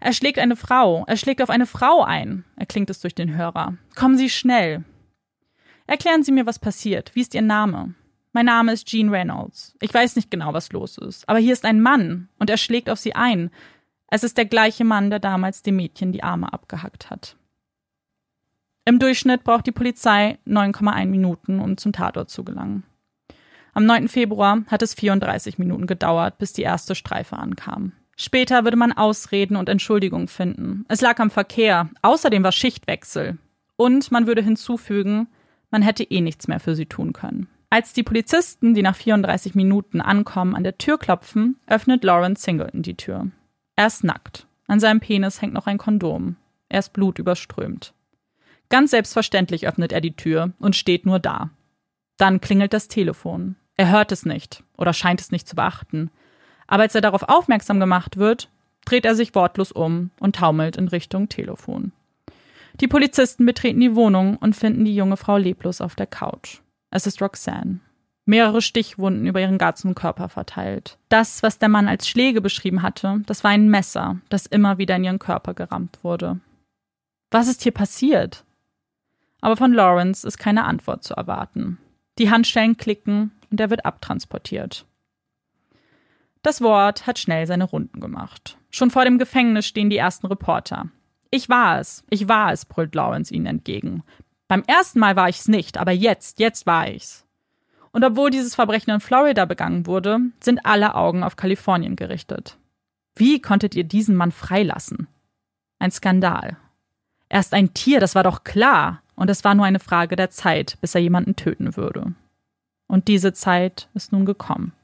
Er schlägt eine Frau. Er schlägt auf eine Frau ein, erklingt es durch den Hörer. Kommen Sie schnell. Erklären Sie mir, was passiert. Wie ist Ihr Name? Mein Name ist Jean Reynolds. Ich weiß nicht genau, was los ist. Aber hier ist ein Mann und er schlägt auf sie ein. Es ist der gleiche Mann, der damals dem Mädchen die Arme abgehackt hat. Im Durchschnitt braucht die Polizei 9,1 Minuten, um zum Tatort zu gelangen. Am 9. Februar hat es 34 Minuten gedauert, bis die erste Streife ankam. Später würde man Ausreden und Entschuldigungen finden. Es lag am Verkehr. Außerdem war Schichtwechsel. Und man würde hinzufügen, man hätte eh nichts mehr für sie tun können. Als die Polizisten, die nach 34 Minuten ankommen, an der Tür klopfen, öffnet Lawrence Singleton die Tür. Er ist nackt. An seinem Penis hängt noch ein Kondom. Er ist blutüberströmt. Ganz selbstverständlich öffnet er die Tür und steht nur da. Dann klingelt das Telefon. Er hört es nicht oder scheint es nicht zu beachten. Aber als er darauf aufmerksam gemacht wird, dreht er sich wortlos um und taumelt in Richtung Telefon. Die Polizisten betreten die Wohnung und finden die junge Frau leblos auf der Couch. Es ist Roxanne. Mehrere Stichwunden über ihren ganzen Körper verteilt. Das, was der Mann als Schläge beschrieben hatte, das war ein Messer, das immer wieder in ihren Körper gerammt wurde. Was ist hier passiert? Aber von Lawrence ist keine Antwort zu erwarten. Die Handschellen klicken und er wird abtransportiert. Das Wort hat schnell seine Runden gemacht. Schon vor dem Gefängnis stehen die ersten Reporter. Ich war es, ich war es, brüllt Lawrence ihnen entgegen. Beim ersten Mal war ich's nicht, aber jetzt, jetzt war ich's. Und obwohl dieses Verbrechen in Florida begangen wurde, sind alle Augen auf Kalifornien gerichtet. Wie konntet ihr diesen Mann freilassen? Ein Skandal. Er ist ein Tier, das war doch klar. Und es war nur eine Frage der Zeit, bis er jemanden töten würde. Und diese Zeit ist nun gekommen.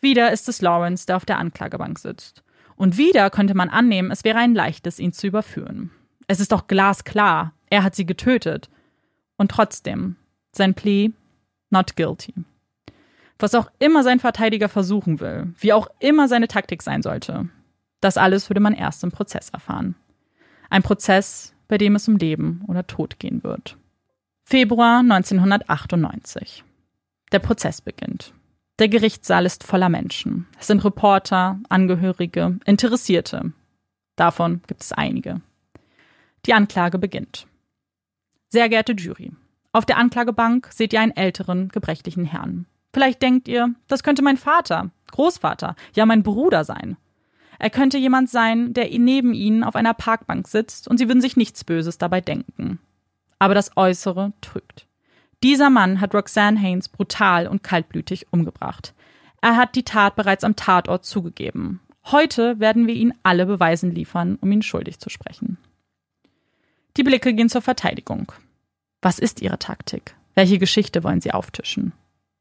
Wieder ist es Lawrence, der auf der Anklagebank sitzt. Und wieder könnte man annehmen, es wäre ein leichtes, ihn zu überführen. Es ist doch glasklar. Er hat sie getötet. Und trotzdem, sein Plea, not guilty. Was auch immer sein Verteidiger versuchen will, wie auch immer seine Taktik sein sollte, das alles würde man erst im Prozess erfahren. Ein Prozess, bei dem es um Leben oder Tod gehen wird. Februar 1998. Der Prozess beginnt. Der Gerichtssaal ist voller Menschen. Es sind Reporter, Angehörige, Interessierte. Davon gibt es einige. Die Anklage beginnt. Sehr geehrte Jury, auf der Anklagebank seht ihr einen älteren, gebrechlichen Herrn. Vielleicht denkt ihr, das könnte mein Vater, Großvater, ja mein Bruder sein. Er könnte jemand sein, der neben ihnen auf einer Parkbank sitzt und sie würden sich nichts Böses dabei denken. Aber das Äußere trügt. Dieser Mann hat Roxanne Haynes brutal und kaltblütig umgebracht. Er hat die Tat bereits am Tatort zugegeben. Heute werden wir ihn alle Beweisen liefern, um ihn schuldig zu sprechen. Die Blicke gehen zur Verteidigung. Was ist Ihre Taktik? Welche Geschichte wollen Sie auftischen?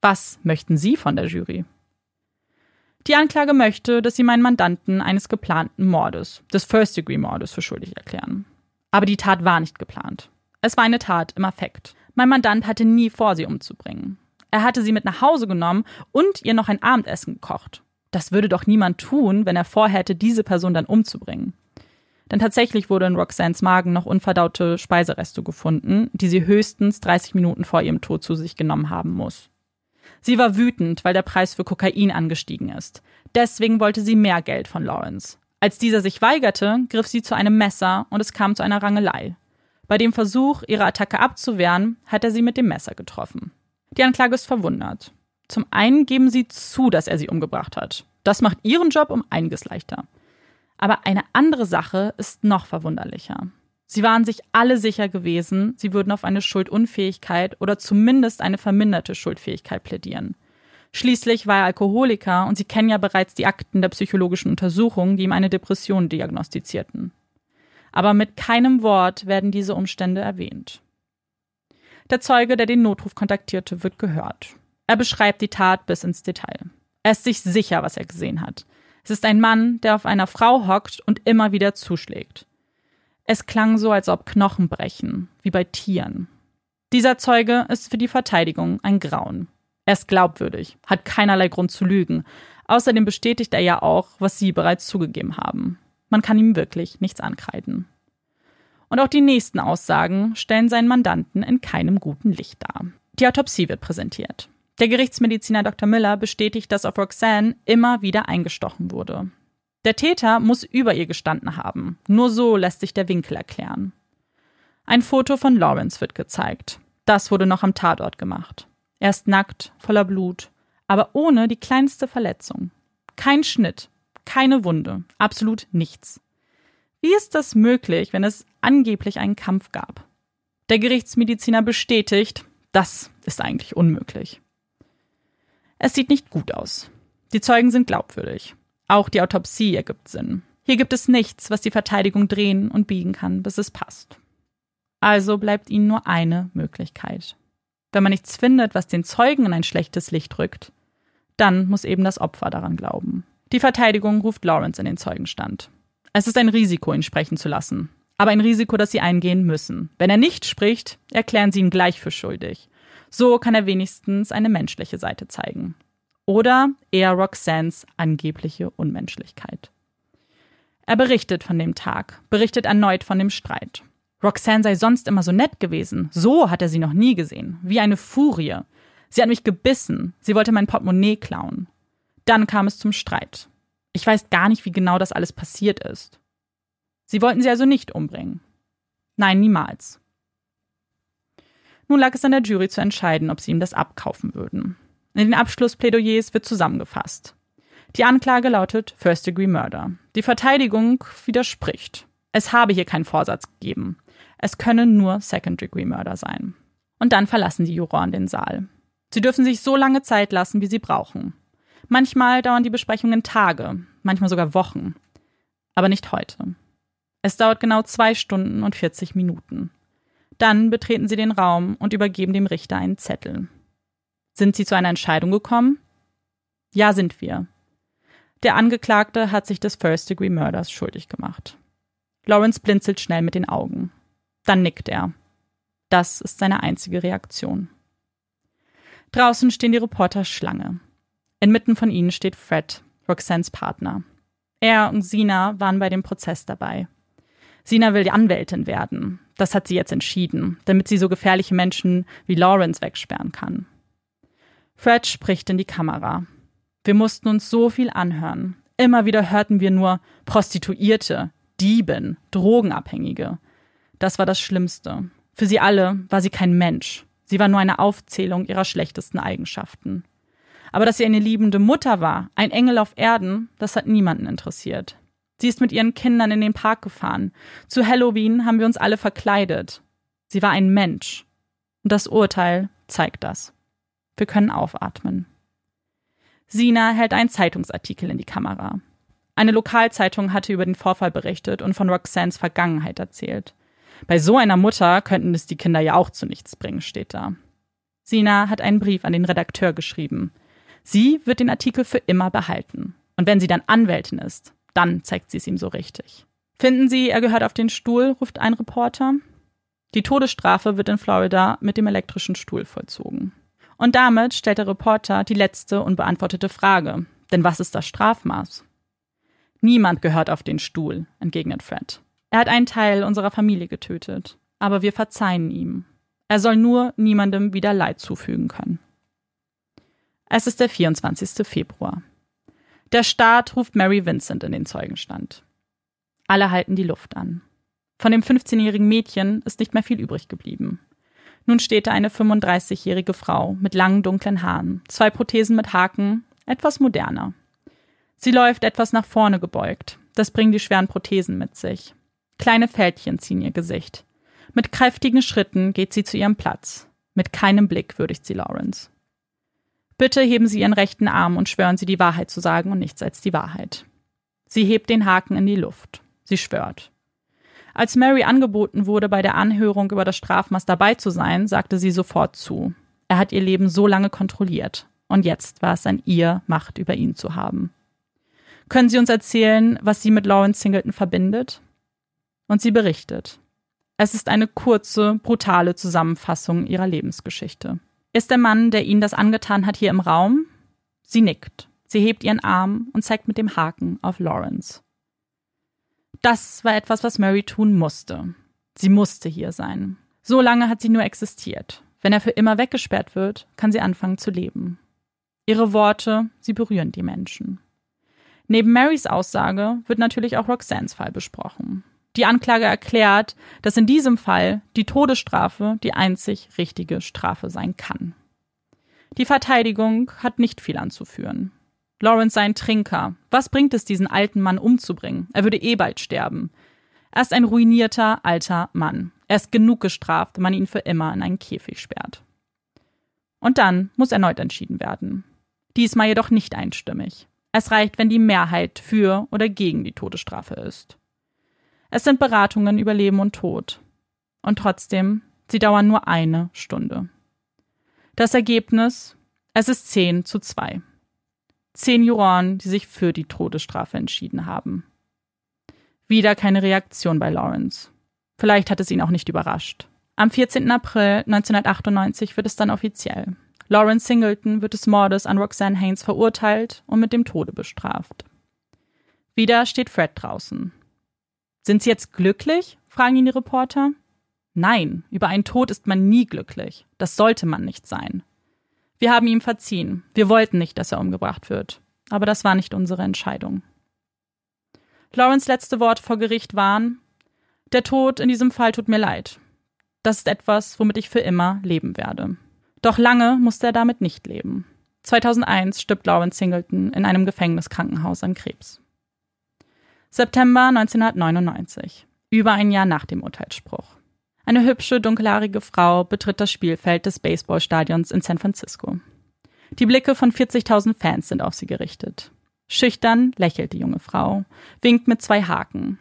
Was möchten Sie von der Jury? Die Anklage möchte, dass Sie meinen Mandanten eines geplanten Mordes, des First-Degree-Mordes, für schuldig erklären. Aber die Tat war nicht geplant. Es war eine Tat im Affekt. Mein Mandant hatte nie vor, sie umzubringen. Er hatte sie mit nach Hause genommen und ihr noch ein Abendessen gekocht. Das würde doch niemand tun, wenn er vorhätte, diese Person dann umzubringen. Denn tatsächlich wurde in Roxannes Magen noch unverdaute Speisereste gefunden, die sie höchstens 30 Minuten vor ihrem Tod zu sich genommen haben muss. Sie war wütend, weil der Preis für Kokain angestiegen ist. Deswegen wollte sie mehr Geld von Lawrence. Als dieser sich weigerte, griff sie zu einem Messer und es kam zu einer Rangelei. Bei dem Versuch, ihre Attacke abzuwehren, hat er sie mit dem Messer getroffen. Die Anklage ist verwundert. Zum einen geben sie zu, dass er sie umgebracht hat. Das macht ihren Job um einiges leichter. Aber eine andere Sache ist noch verwunderlicher. Sie waren sich alle sicher gewesen, sie würden auf eine Schuldunfähigkeit oder zumindest eine verminderte Schuldfähigkeit plädieren. Schließlich war er Alkoholiker und sie kennen ja bereits die Akten der psychologischen Untersuchung, die ihm eine Depression diagnostizierten. Aber mit keinem Wort werden diese Umstände erwähnt. Der Zeuge, der den Notruf kontaktierte, wird gehört. Er beschreibt die Tat bis ins Detail. Er ist sich sicher, was er gesehen hat. Es ist ein Mann, der auf einer Frau hockt und immer wieder zuschlägt. Es klang so, als ob Knochen brechen, wie bei Tieren. Dieser Zeuge ist für die Verteidigung ein Grauen. Er ist glaubwürdig, hat keinerlei Grund zu lügen. Außerdem bestätigt er ja auch, was Sie bereits zugegeben haben. Man kann ihm wirklich nichts ankreiden. Und auch die nächsten Aussagen stellen seinen Mandanten in keinem guten Licht dar. Die Autopsie wird präsentiert. Der Gerichtsmediziner Dr. Miller bestätigt, dass auf Roxanne immer wieder eingestochen wurde. Der Täter muss über ihr gestanden haben. Nur so lässt sich der Winkel erklären. Ein Foto von Lawrence wird gezeigt. Das wurde noch am Tatort gemacht. Er ist nackt, voller Blut, aber ohne die kleinste Verletzung. Kein Schnitt, keine Wunde, absolut nichts. Wie ist das möglich, wenn es angeblich einen Kampf gab? Der Gerichtsmediziner bestätigt, das ist eigentlich unmöglich. Es sieht nicht gut aus. Die Zeugen sind glaubwürdig. Auch die Autopsie ergibt Sinn. Hier gibt es nichts, was die Verteidigung drehen und biegen kann, bis es passt. Also bleibt ihnen nur eine Möglichkeit. Wenn man nichts findet, was den Zeugen in ein schlechtes Licht rückt, dann muss eben das Opfer daran glauben. Die Verteidigung ruft Lawrence in den Zeugenstand. Es ist ein Risiko, ihn sprechen zu lassen. Aber ein Risiko, das sie eingehen müssen. Wenn er nicht spricht, erklären sie ihn gleich für schuldig. So kann er wenigstens eine menschliche Seite zeigen oder eher Roxannes angebliche Unmenschlichkeit. Er berichtet von dem Tag, berichtet erneut von dem Streit. Roxanne sei sonst immer so nett gewesen. So hat er sie noch nie gesehen. Wie eine Furie. Sie hat mich gebissen. Sie wollte mein Portemonnaie klauen. Dann kam es zum Streit. Ich weiß gar nicht, wie genau das alles passiert ist. Sie wollten sie also nicht umbringen. Nein, niemals. Nun lag es an der Jury zu entscheiden, ob sie ihm das abkaufen würden. In den Abschlussplädoyers wird zusammengefasst. Die Anklage lautet First Degree Murder. Die Verteidigung widerspricht. Es habe hier keinen Vorsatz gegeben. Es könne nur Second Degree Murder sein. Und dann verlassen die Juroren den Saal. Sie dürfen sich so lange Zeit lassen, wie sie brauchen. Manchmal dauern die Besprechungen Tage, manchmal sogar Wochen. Aber nicht heute. Es dauert genau zwei Stunden und 40 Minuten. Dann betreten sie den Raum und übergeben dem Richter einen Zettel. Sind Sie zu einer Entscheidung gekommen? Ja, sind wir. Der Angeklagte hat sich des First Degree Murders schuldig gemacht. Lawrence blinzelt schnell mit den Augen. Dann nickt er. Das ist seine einzige Reaktion. Draußen stehen die Reporter Schlange. Inmitten von ihnen steht Fred, Roxannes Partner. Er und Sina waren bei dem Prozess dabei. Sina will die Anwältin werden. Das hat sie jetzt entschieden, damit sie so gefährliche Menschen wie Lawrence wegsperren kann. Fred spricht in die Kamera. Wir mussten uns so viel anhören. Immer wieder hörten wir nur Prostituierte, Dieben, Drogenabhängige. Das war das Schlimmste. Für sie alle war sie kein Mensch. Sie war nur eine Aufzählung ihrer schlechtesten Eigenschaften. Aber dass sie eine liebende Mutter war, ein Engel auf Erden, das hat niemanden interessiert. Sie ist mit ihren Kindern in den Park gefahren. Zu Halloween haben wir uns alle verkleidet. Sie war ein Mensch. Und das Urteil zeigt das. Wir können aufatmen. Sina hält einen Zeitungsartikel in die Kamera. Eine Lokalzeitung hatte über den Vorfall berichtet und von Roxannes Vergangenheit erzählt. Bei so einer Mutter könnten es die Kinder ja auch zu nichts bringen, steht da. Sina hat einen Brief an den Redakteur geschrieben. Sie wird den Artikel für immer behalten. Und wenn sie dann Anwältin ist, dann zeigt sie es ihm so richtig. Finden Sie, er gehört auf den Stuhl, ruft ein Reporter. Die Todesstrafe wird in Florida mit dem elektrischen Stuhl vollzogen. Und damit stellt der Reporter die letzte unbeantwortete Frage. Denn was ist das Strafmaß? Niemand gehört auf den Stuhl, entgegnet Fred. Er hat einen Teil unserer Familie getötet, aber wir verzeihen ihm. Er soll nur niemandem wieder Leid zufügen können. Es ist der 24. Februar. Der Staat ruft Mary Vincent in den Zeugenstand. Alle halten die Luft an. Von dem 15-jährigen Mädchen ist nicht mehr viel übrig geblieben. Nun steht da eine 35-jährige Frau mit langen dunklen Haaren, zwei Prothesen mit Haken, etwas moderner. Sie läuft etwas nach vorne gebeugt. Das bringen die schweren Prothesen mit sich. Kleine Fältchen ziehen ihr Gesicht. Mit kräftigen Schritten geht sie zu ihrem Platz. Mit keinem Blick würdigt sie Lawrence. Bitte heben Sie Ihren rechten Arm und schwören Sie die Wahrheit zu sagen und nichts als die Wahrheit. Sie hebt den Haken in die Luft. Sie schwört. Als Mary angeboten wurde, bei der Anhörung über das Strafmaß dabei zu sein, sagte sie sofort zu. Er hat ihr Leben so lange kontrolliert. Und jetzt war es an ihr, Macht über ihn zu haben. Können Sie uns erzählen, was Sie mit Lawrence Singleton verbindet? Und sie berichtet. Es ist eine kurze, brutale Zusammenfassung ihrer Lebensgeschichte. Ist der Mann, der Ihnen das angetan hat, hier im Raum? Sie nickt. Sie hebt ihren Arm und zeigt mit dem Haken auf Lawrence. Das war etwas, was Mary tun musste. Sie musste hier sein. So lange hat sie nur existiert. Wenn er für immer weggesperrt wird, kann sie anfangen zu leben. Ihre Worte, sie berühren die Menschen. Neben Marys Aussage wird natürlich auch Roxannes Fall besprochen. Die Anklage erklärt, dass in diesem Fall die Todesstrafe die einzig richtige Strafe sein kann. Die Verteidigung hat nicht viel anzuführen. Lawrence sei ein Trinker. Was bringt es, diesen alten Mann umzubringen? Er würde eh bald sterben. Er ist ein ruinierter, alter Mann. Er ist genug gestraft, wenn man ihn für immer in einen Käfig sperrt. Und dann muss erneut entschieden werden. Diesmal jedoch nicht einstimmig. Es reicht, wenn die Mehrheit für oder gegen die Todesstrafe ist. Es sind Beratungen über Leben und Tod. Und trotzdem, sie dauern nur eine Stunde. Das Ergebnis? Es ist 10 zu 2 zehn Juroren, die sich für die Todesstrafe entschieden haben. Wieder keine Reaktion bei Lawrence. Vielleicht hat es ihn auch nicht überrascht. Am 14. April 1998 wird es dann offiziell. Lawrence Singleton wird des Mordes an Roxanne Haynes verurteilt und mit dem Tode bestraft. Wieder steht Fred draußen. Sind Sie jetzt glücklich? fragen ihn die Reporter. Nein, über einen Tod ist man nie glücklich. Das sollte man nicht sein. Wir haben ihm verziehen. Wir wollten nicht, dass er umgebracht wird. Aber das war nicht unsere Entscheidung. Lawrence letzte Worte vor Gericht waren, der Tod in diesem Fall tut mir leid. Das ist etwas, womit ich für immer leben werde. Doch lange musste er damit nicht leben. 2001 stirbt Lawrence Singleton in einem Gefängniskrankenhaus an Krebs. September 1999, über ein Jahr nach dem Urteilsspruch. Eine hübsche, dunkelhaarige Frau betritt das Spielfeld des Baseballstadions in San Francisco. Die Blicke von 40.000 Fans sind auf sie gerichtet. Schüchtern lächelt die junge Frau, winkt mit zwei Haken.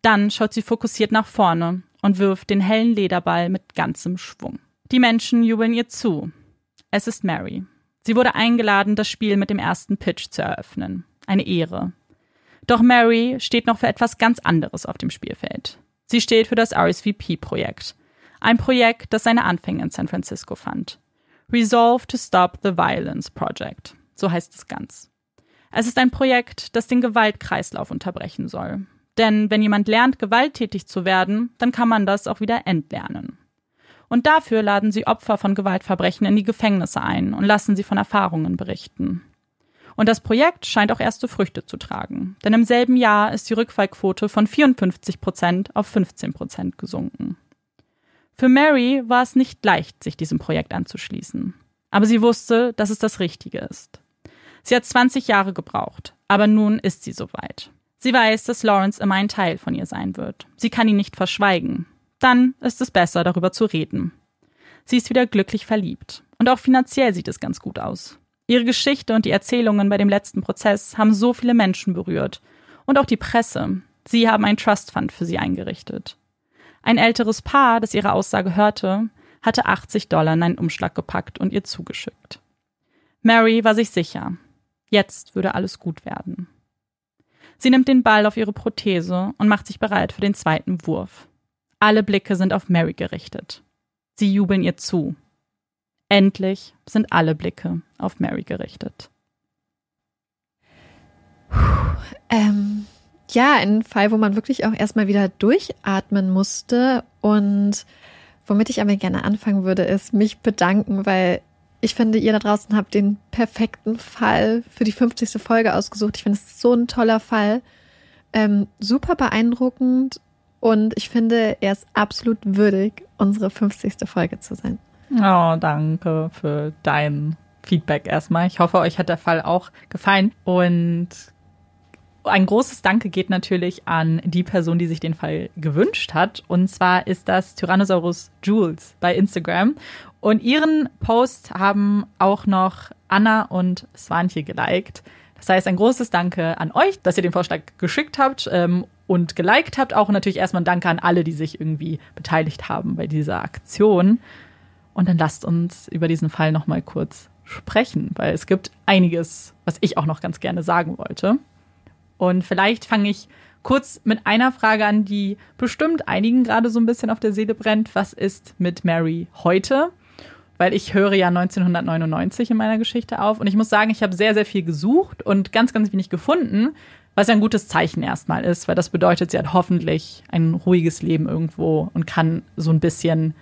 Dann schaut sie fokussiert nach vorne und wirft den hellen Lederball mit ganzem Schwung. Die Menschen jubeln ihr zu. Es ist Mary. Sie wurde eingeladen, das Spiel mit dem ersten Pitch zu eröffnen. Eine Ehre. Doch Mary steht noch für etwas ganz anderes auf dem Spielfeld. Sie steht für das RSVP-Projekt, ein Projekt, das seine Anfänge in San Francisco fand. Resolve to Stop the Violence Project, so heißt es ganz. Es ist ein Projekt, das den Gewaltkreislauf unterbrechen soll. Denn wenn jemand lernt, gewalttätig zu werden, dann kann man das auch wieder entlernen. Und dafür laden sie Opfer von Gewaltverbrechen in die Gefängnisse ein und lassen sie von Erfahrungen berichten. Und das Projekt scheint auch erste Früchte zu tragen. Denn im selben Jahr ist die Rückfallquote von 54 Prozent auf 15 Prozent gesunken. Für Mary war es nicht leicht, sich diesem Projekt anzuschließen. Aber sie wusste, dass es das Richtige ist. Sie hat 20 Jahre gebraucht, aber nun ist sie soweit. Sie weiß, dass Lawrence immer ein Teil von ihr sein wird. Sie kann ihn nicht verschweigen. Dann ist es besser, darüber zu reden. Sie ist wieder glücklich verliebt. Und auch finanziell sieht es ganz gut aus. Ihre Geschichte und die Erzählungen bei dem letzten Prozess haben so viele Menschen berührt. Und auch die Presse. Sie haben ein Trust Fund für sie eingerichtet. Ein älteres Paar, das ihre Aussage hörte, hatte 80 Dollar in einen Umschlag gepackt und ihr zugeschickt. Mary war sich sicher. Jetzt würde alles gut werden. Sie nimmt den Ball auf ihre Prothese und macht sich bereit für den zweiten Wurf. Alle Blicke sind auf Mary gerichtet. Sie jubeln ihr zu. Endlich sind alle Blicke auf Mary gerichtet. Ähm, ja, ein Fall, wo man wirklich auch erstmal wieder durchatmen musste. Und womit ich aber gerne anfangen würde, ist mich bedanken, weil ich finde, ihr da draußen habt den perfekten Fall für die 50. Folge ausgesucht. Ich finde es so ein toller Fall. Ähm, super beeindruckend und ich finde, er ist absolut würdig, unsere 50. Folge zu sein. Oh, danke für dein Feedback erstmal. Ich hoffe, euch hat der Fall auch gefallen. Und ein großes Danke geht natürlich an die Person, die sich den Fall gewünscht hat. Und zwar ist das Tyrannosaurus Jules bei Instagram. Und ihren Post haben auch noch Anna und Swantje geliked. Das heißt, ein großes Danke an euch, dass ihr den Vorschlag geschickt habt ähm, und geliked habt. Auch natürlich erstmal ein Danke an alle, die sich irgendwie beteiligt haben bei dieser Aktion. Und dann lasst uns über diesen Fall nochmal kurz sprechen, weil es gibt einiges, was ich auch noch ganz gerne sagen wollte. Und vielleicht fange ich kurz mit einer Frage an, die bestimmt einigen gerade so ein bisschen auf der Seele brennt. Was ist mit Mary heute? weil ich höre ja 1999 in meiner Geschichte auf und ich muss sagen, ich habe sehr, sehr viel gesucht und ganz, ganz wenig gefunden, was ja ein gutes Zeichen erstmal ist, weil das bedeutet, sie hat hoffentlich ein ruhiges Leben irgendwo und kann so ein bisschen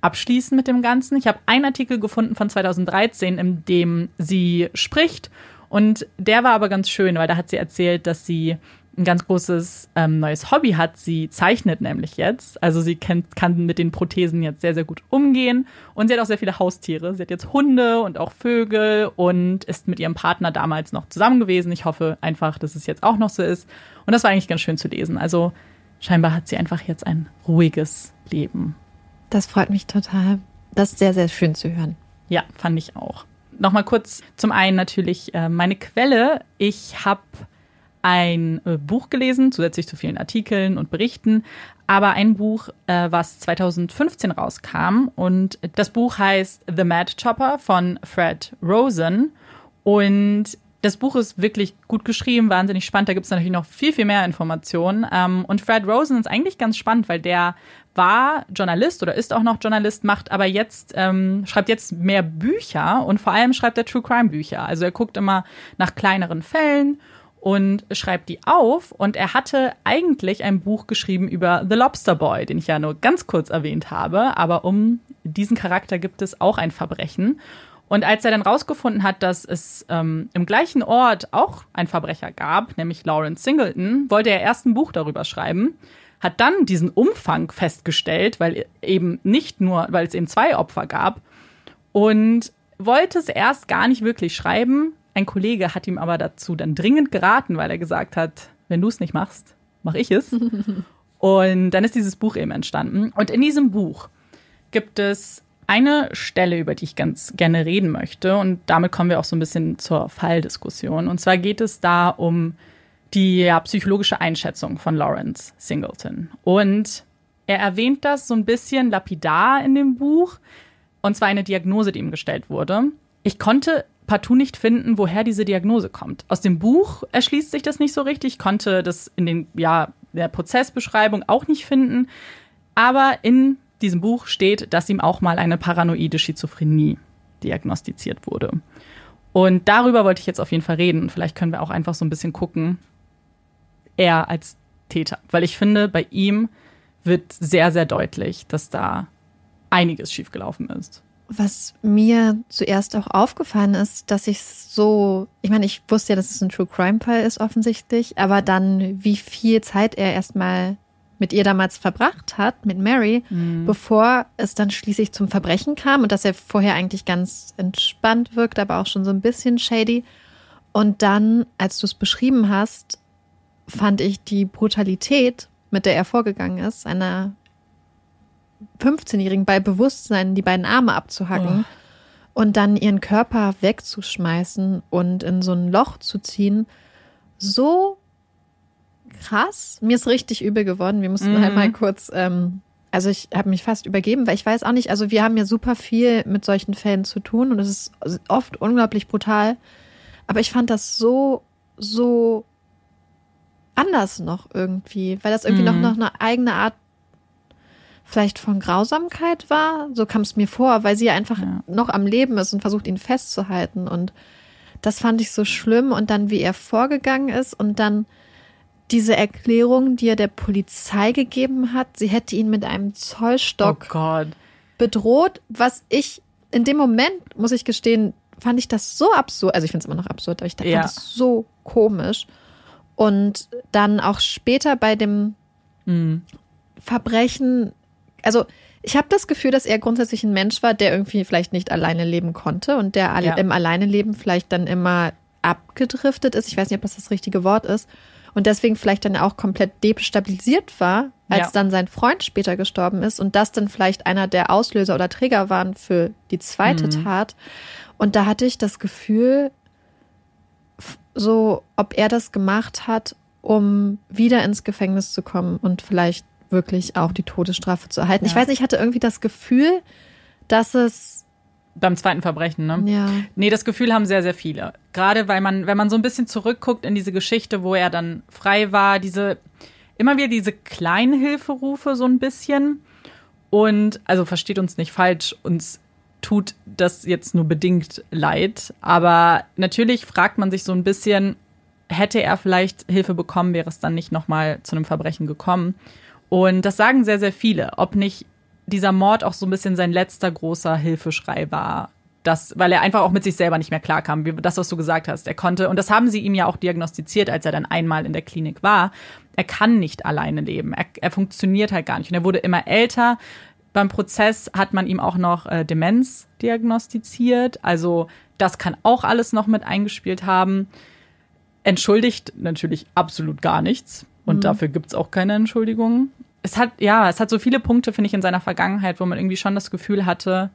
abschließen mit dem Ganzen. Ich habe einen Artikel gefunden von 2013, in dem sie spricht und der war aber ganz schön, weil da hat sie erzählt, dass sie ein ganz großes ähm, neues Hobby hat. Sie zeichnet nämlich jetzt. Also sie kennt, kann mit den Prothesen jetzt sehr, sehr gut umgehen. Und sie hat auch sehr viele Haustiere. Sie hat jetzt Hunde und auch Vögel und ist mit ihrem Partner damals noch zusammen gewesen. Ich hoffe einfach, dass es jetzt auch noch so ist. Und das war eigentlich ganz schön zu lesen. Also scheinbar hat sie einfach jetzt ein ruhiges Leben. Das freut mich total. Das ist sehr, sehr schön zu hören. Ja, fand ich auch. Nochmal kurz zum einen natürlich äh, meine Quelle. Ich habe ein äh, Buch gelesen, zusätzlich zu vielen Artikeln und Berichten, aber ein Buch, äh, was 2015 rauskam. Und das Buch heißt The Mad Chopper von Fred Rosen. Und das Buch ist wirklich gut geschrieben, wahnsinnig spannend. Da gibt es natürlich noch viel, viel mehr Informationen. Ähm, und Fred Rosen ist eigentlich ganz spannend, weil der war Journalist oder ist auch noch Journalist, macht aber jetzt, ähm, schreibt jetzt mehr Bücher und vor allem schreibt er True Crime Bücher. Also er guckt immer nach kleineren Fällen und schreibt die auf. Und er hatte eigentlich ein Buch geschrieben über The Lobster Boy, den ich ja nur ganz kurz erwähnt habe. Aber um diesen Charakter gibt es auch ein Verbrechen. Und als er dann rausgefunden hat, dass es ähm, im gleichen Ort auch ein Verbrecher gab, nämlich Lawrence Singleton, wollte er erst ein Buch darüber schreiben, hat dann diesen Umfang festgestellt, weil eben nicht nur, weil es eben zwei Opfer gab und wollte es erst gar nicht wirklich schreiben, ein Kollege hat ihm aber dazu dann dringend geraten, weil er gesagt hat, wenn du es nicht machst, mache ich es. und dann ist dieses Buch eben entstanden. Und in diesem Buch gibt es eine Stelle, über die ich ganz gerne reden möchte. Und damit kommen wir auch so ein bisschen zur Falldiskussion. Und zwar geht es da um die ja, psychologische Einschätzung von Lawrence Singleton. Und er erwähnt das so ein bisschen lapidar in dem Buch. Und zwar eine Diagnose, die ihm gestellt wurde. Ich konnte partout nicht finden, woher diese Diagnose kommt. Aus dem Buch erschließt sich das nicht so richtig, ich konnte das in den, ja, der Prozessbeschreibung auch nicht finden. Aber in diesem Buch steht, dass ihm auch mal eine paranoide Schizophrenie diagnostiziert wurde. Und darüber wollte ich jetzt auf jeden Fall reden. Und vielleicht können wir auch einfach so ein bisschen gucken, er als Täter. Weil ich finde, bei ihm wird sehr, sehr deutlich, dass da einiges schiefgelaufen ist was mir zuerst auch aufgefallen ist, dass ich so, ich meine, ich wusste ja, dass es ein True Crime Fall ist offensichtlich, aber dann, wie viel Zeit er erstmal mit ihr damals verbracht hat, mit Mary, mhm. bevor es dann schließlich zum Verbrechen kam und dass er vorher eigentlich ganz entspannt wirkt, aber auch schon so ein bisschen shady. Und dann, als du es beschrieben hast, fand ich die Brutalität, mit der er vorgegangen ist, einer 15-Jährigen bei Bewusstsein die beiden Arme abzuhacken oh. und dann ihren Körper wegzuschmeißen und in so ein Loch zu ziehen, so krass. Mir ist richtig übel geworden. Wir mussten mhm. halt mal kurz, ähm, also ich habe mich fast übergeben, weil ich weiß auch nicht, also wir haben ja super viel mit solchen Fällen zu tun und es ist oft unglaublich brutal. Aber ich fand das so, so anders noch irgendwie, weil das irgendwie mhm. noch, noch eine eigene Art vielleicht von Grausamkeit war. So kam es mir vor, weil sie ja einfach ja. noch am Leben ist und versucht, ihn festzuhalten. Und das fand ich so schlimm. Und dann, wie er vorgegangen ist und dann diese Erklärung, die er der Polizei gegeben hat, sie hätte ihn mit einem Zollstock oh bedroht, was ich in dem Moment, muss ich gestehen, fand ich das so absurd. Also ich finde es immer noch absurd, aber ich ja. fand es so komisch. Und dann auch später bei dem mhm. Verbrechen, also ich habe das Gefühl, dass er grundsätzlich ein Mensch war, der irgendwie vielleicht nicht alleine leben konnte und der ja. im Alleineleben vielleicht dann immer abgedriftet ist. Ich weiß nicht, ob das das richtige Wort ist und deswegen vielleicht dann auch komplett destabilisiert war, als ja. dann sein Freund später gestorben ist und das dann vielleicht einer der Auslöser oder Träger waren für die zweite mhm. Tat. Und da hatte ich das Gefühl, so, ob er das gemacht hat, um wieder ins Gefängnis zu kommen und vielleicht wirklich auch die Todesstrafe zu erhalten. Ja. Ich weiß nicht, ich hatte irgendwie das Gefühl, dass es beim zweiten Verbrechen, ne? Ja. Nee, das Gefühl haben sehr, sehr viele. Gerade weil man, wenn man so ein bisschen zurückguckt in diese Geschichte, wo er dann frei war, diese, immer wieder diese kleinen Hilferufe so ein bisschen. Und, also versteht uns nicht falsch, uns tut das jetzt nur bedingt leid. Aber natürlich fragt man sich so ein bisschen, hätte er vielleicht Hilfe bekommen, wäre es dann nicht nochmal zu einem Verbrechen gekommen. Und das sagen sehr, sehr viele, ob nicht dieser Mord auch so ein bisschen sein letzter großer Hilfeschrei war. Das, weil er einfach auch mit sich selber nicht mehr klarkam, wie das, was du gesagt hast. Er konnte, und das haben sie ihm ja auch diagnostiziert, als er dann einmal in der Klinik war. Er kann nicht alleine leben. Er, er funktioniert halt gar nicht. Und er wurde immer älter. Beim Prozess hat man ihm auch noch äh, Demenz diagnostiziert. Also das kann auch alles noch mit eingespielt haben. Entschuldigt natürlich absolut gar nichts. Und mhm. dafür gibt's auch keine Entschuldigung es hat, ja, es hat so viele Punkte, finde ich, in seiner Vergangenheit, wo man irgendwie schon das Gefühl hatte,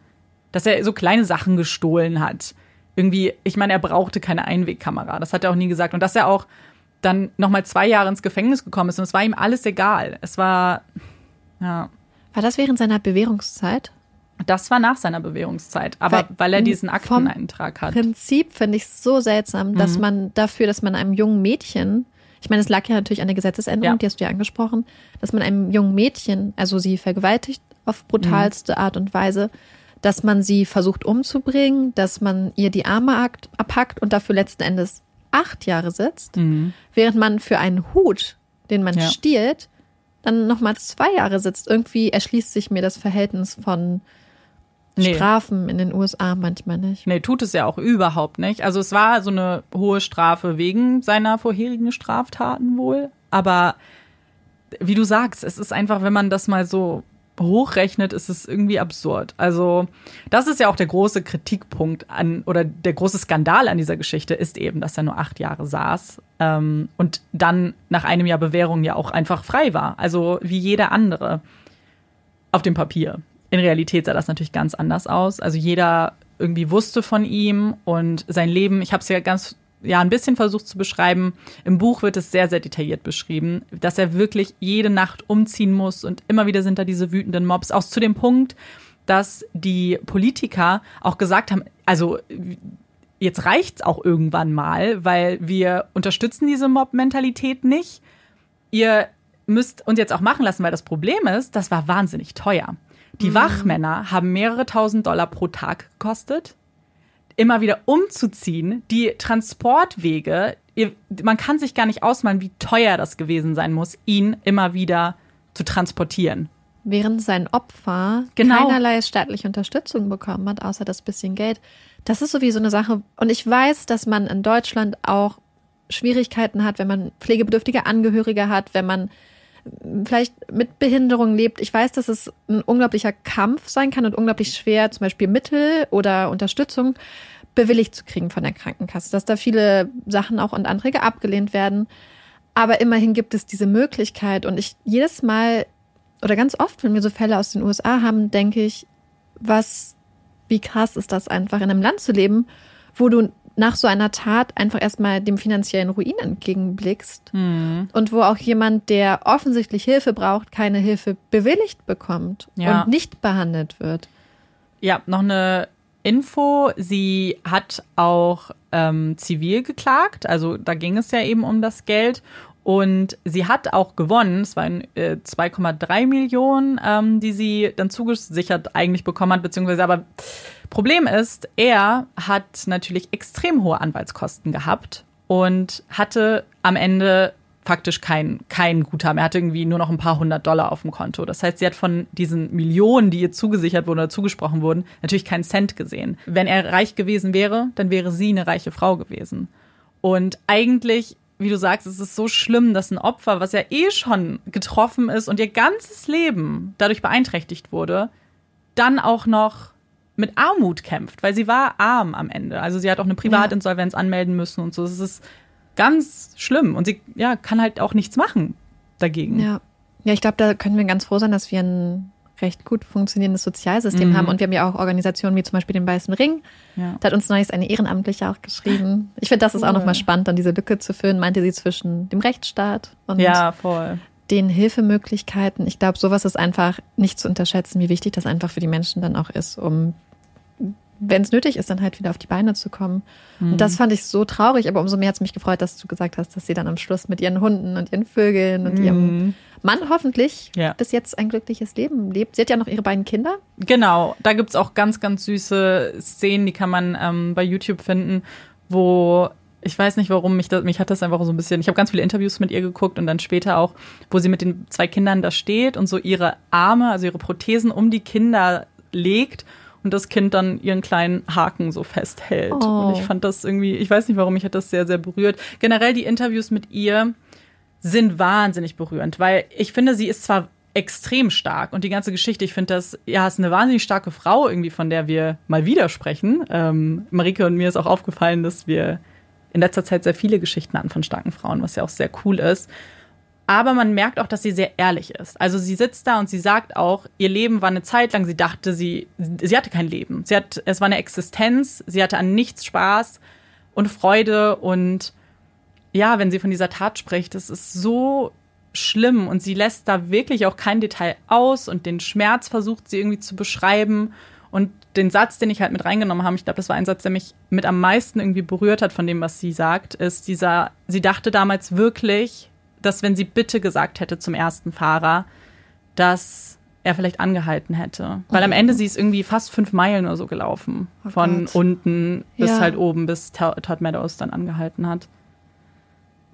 dass er so kleine Sachen gestohlen hat. Irgendwie, ich meine, er brauchte keine Einwegkamera. Das hat er auch nie gesagt. Und dass er auch dann nochmal zwei Jahre ins Gefängnis gekommen ist und es war ihm alles egal. Es war, ja. War das während seiner Bewährungszeit? Das war nach seiner Bewährungszeit, aber weil, weil er diesen Akteneintrag hat. Prinzip finde ich so seltsam, dass mhm. man dafür, dass man einem jungen Mädchen ich meine, es lag ja natürlich an der Gesetzesänderung, ja. die hast du ja angesprochen, dass man einem jungen Mädchen, also sie vergewaltigt auf brutalste mhm. Art und Weise, dass man sie versucht umzubringen, dass man ihr die Arme abhackt und dafür letzten Endes acht Jahre sitzt, mhm. während man für einen Hut, den man ja. stiehlt, dann nochmal zwei Jahre sitzt. Irgendwie erschließt sich mir das Verhältnis von nee. Strafen in den USA manchmal nicht. Nee, tut es ja auch überhaupt nicht. Also es war so eine hohe Strafe wegen seiner vorherigen Straftaten wohl. Aber wie du sagst, es ist einfach, wenn man das mal so hochrechnet, ist es irgendwie absurd. Also, das ist ja auch der große Kritikpunkt an oder der große Skandal an dieser Geschichte ist eben, dass er nur acht Jahre saß ähm, und dann nach einem Jahr Bewährung ja auch einfach frei war. Also wie jeder andere auf dem Papier. In Realität sah das natürlich ganz anders aus. Also jeder irgendwie wusste von ihm und sein Leben, ich habe es ja ganz ja ein bisschen versucht zu beschreiben. Im Buch wird es sehr sehr detailliert beschrieben, dass er wirklich jede Nacht umziehen muss und immer wieder sind da diese wütenden Mobs, auch zu dem Punkt, dass die Politiker auch gesagt haben, also jetzt reicht's auch irgendwann mal, weil wir unterstützen diese Mob-Mentalität nicht. Ihr müsst uns jetzt auch machen lassen, weil das Problem ist, das war wahnsinnig teuer. Die mhm. Wachmänner haben mehrere tausend Dollar pro Tag gekostet. Immer wieder umzuziehen, die Transportwege, ihr, man kann sich gar nicht ausmalen, wie teuer das gewesen sein muss, ihn immer wieder zu transportieren. Während sein Opfer genau. keinerlei staatliche Unterstützung bekommen hat, außer das bisschen Geld. Das ist sowieso eine Sache. Und ich weiß, dass man in Deutschland auch Schwierigkeiten hat, wenn man pflegebedürftige Angehörige hat, wenn man vielleicht mit Behinderung lebt. Ich weiß, dass es ein unglaublicher Kampf sein kann und unglaublich schwer, zum Beispiel Mittel oder Unterstützung bewilligt zu kriegen von der Krankenkasse, dass da viele Sachen auch und Anträge abgelehnt werden. Aber immerhin gibt es diese Möglichkeit. Und ich jedes Mal oder ganz oft, wenn wir so Fälle aus den USA haben, denke ich, was, wie krass ist das einfach, in einem Land zu leben, wo du nach so einer Tat einfach erstmal dem finanziellen Ruin entgegenblickst Mhm. und wo auch jemand, der offensichtlich Hilfe braucht, keine Hilfe bewilligt bekommt Ja. und nicht behandelt wird. Ja, noch eine Info. Sie hat auch ähm, zivil geklagt. Also da ging es ja eben um das Geld. Und sie hat auch gewonnen. Es waren äh, 2,3 Millionen, ähm, die sie dann zugesichert eigentlich bekommen hat, beziehungsweise aber Problem ist, er hat natürlich extrem hohe Anwaltskosten gehabt und hatte am Ende faktisch kein, kein Guthaben. Er hatte irgendwie nur noch ein paar hundert Dollar auf dem Konto. Das heißt, sie hat von diesen Millionen, die ihr zugesichert wurden oder zugesprochen wurden, natürlich keinen Cent gesehen. Wenn er reich gewesen wäre, dann wäre sie eine reiche Frau gewesen. Und eigentlich, wie du sagst, es ist so schlimm, dass ein Opfer, was ja eh schon getroffen ist und ihr ganzes Leben dadurch beeinträchtigt wurde, dann auch noch mit Armut kämpft, weil sie war arm am Ende. Also sie hat auch eine Privatinsolvenz anmelden müssen und so. Es ist ganz schlimm und sie ja, kann halt auch nichts machen dagegen. Ja, ja ich glaube, da können wir ganz froh sein, dass wir ein recht gut funktionierendes Sozialsystem Mhm. haben. Und wir haben ja auch Organisationen wie zum Beispiel den Weißen Ring. Ja. Da hat uns neulich eine Ehrenamtliche auch geschrieben. Ich finde, das ist auch Cool. nochmal spannend, dann diese Lücke zu füllen, meinte sie zwischen dem Rechtsstaat und Ja, den Hilfemöglichkeiten. Ich glaube, sowas ist einfach nicht zu unterschätzen, wie wichtig das einfach für die Menschen dann auch ist, um, wenn es nötig ist, dann halt wieder auf die Beine zu kommen. Und Mhm. das fand ich so traurig, aber umso mehr hat es mich gefreut, dass du gesagt hast, dass sie dann am Schluss mit ihren Hunden und ihren Vögeln und ihrem Mann hoffentlich Mhm. Ja. bis jetzt ein glückliches Leben lebt. Sie hat ja noch ihre beiden Kinder. Genau, da gibt's auch ganz, ganz süße Szenen, die kann man ähm, bei YouTube finden, wo ich weiß nicht, warum mich das, mich hat das einfach so ein bisschen. Ich habe ganz viele Interviews mit ihr geguckt und dann später auch, wo sie mit den zwei Kindern da steht und so ihre Arme, also ihre Prothesen um die Kinder legt und das Kind dann ihren kleinen Haken so festhält. Oh. Und ich fand das irgendwie, ich weiß nicht warum, mich hat das sehr, sehr berührt. Generell die Interviews mit ihr sind wahnsinnig berührend, weil ich finde, sie ist zwar extrem stark und die ganze Geschichte, ich finde das, ja, ist eine wahnsinnig starke Frau irgendwie, von der wir mal wieder sprechen. Ähm, Marike und mir ist auch aufgefallen, dass wir in letzter Zeit sehr viele Geschichten hatten von starken Frauen, was ja auch sehr cool ist. Aber man merkt auch, dass sie sehr ehrlich ist. Also sie sitzt da und sie sagt auch, ihr Leben war eine Zeit lang, sie dachte, sie, sie hatte kein Leben. Sie hat, es war eine Existenz, sie hatte an nichts Spaß und Freude und ja, wenn sie von dieser Tat spricht, das ist so schlimm und sie lässt da wirklich auch kein Detail aus und den Schmerz versucht sie irgendwie zu beschreiben und den Satz, den ich halt mit reingenommen habe, ich glaube, das war ein Satz, der mich mit am meisten irgendwie berührt hat von dem, was sie sagt, ist dieser, sie dachte damals wirklich, dass wenn sie bitte gesagt hätte zum ersten Fahrer, dass er vielleicht angehalten hätte. Weil am Ende sie ist irgendwie fast fünf Meilen oder so gelaufen. Oh von Gott. unten bis Ja. halt oben, bis To- Todd Meadows dann angehalten hat.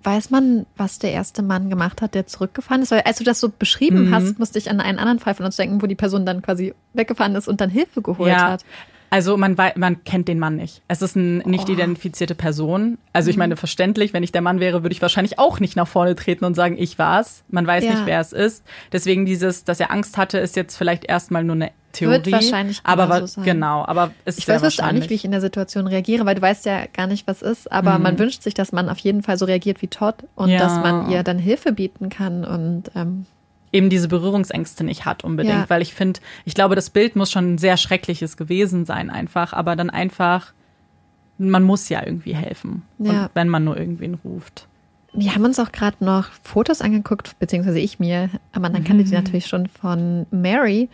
Weiß man, was der erste Mann gemacht hat, der zurückgefahren ist? Weil als du das so beschrieben Mhm. hast, musste ich an einen anderen Fall von uns denken, wo die Person dann quasi weggefahren ist und dann Hilfe geholt Ja. hat. Also man wei- man kennt den Mann nicht. Es ist eine nicht Oh. identifizierte Person. Also Mhm. ich meine, verständlich, wenn ich der Mann wäre, würde ich wahrscheinlich auch nicht nach vorne treten und sagen, ich war's. Man weiß Ja. nicht, wer es ist. Deswegen dieses, dass er Angst hatte, ist jetzt vielleicht erstmal nur eine Theorie. Wird wahrscheinlich aber genauso wa- sein. genau, aber es ist Ich weiß auch nicht, wie ich in der Situation reagiere, weil du weißt ja gar nicht, was ist. Aber man wünscht sich, dass man auf jeden Fall so reagiert wie Todd und Mhm. Ja. dass man ihr dann Hilfe bieten kann. Und ähm, eben diese Berührungsängste nicht hat unbedingt, Ja. weil ich finde, ich glaube, das Bild muss schon ein sehr schreckliches gewesen sein einfach, aber dann einfach, man muss ja irgendwie helfen, Ja. und wenn man nur irgendwen ruft. wir haben uns auch gerade noch Fotos angeguckt, beziehungsweise ich mir. Aber dann kannte Mhm. die natürlich schon von Mary.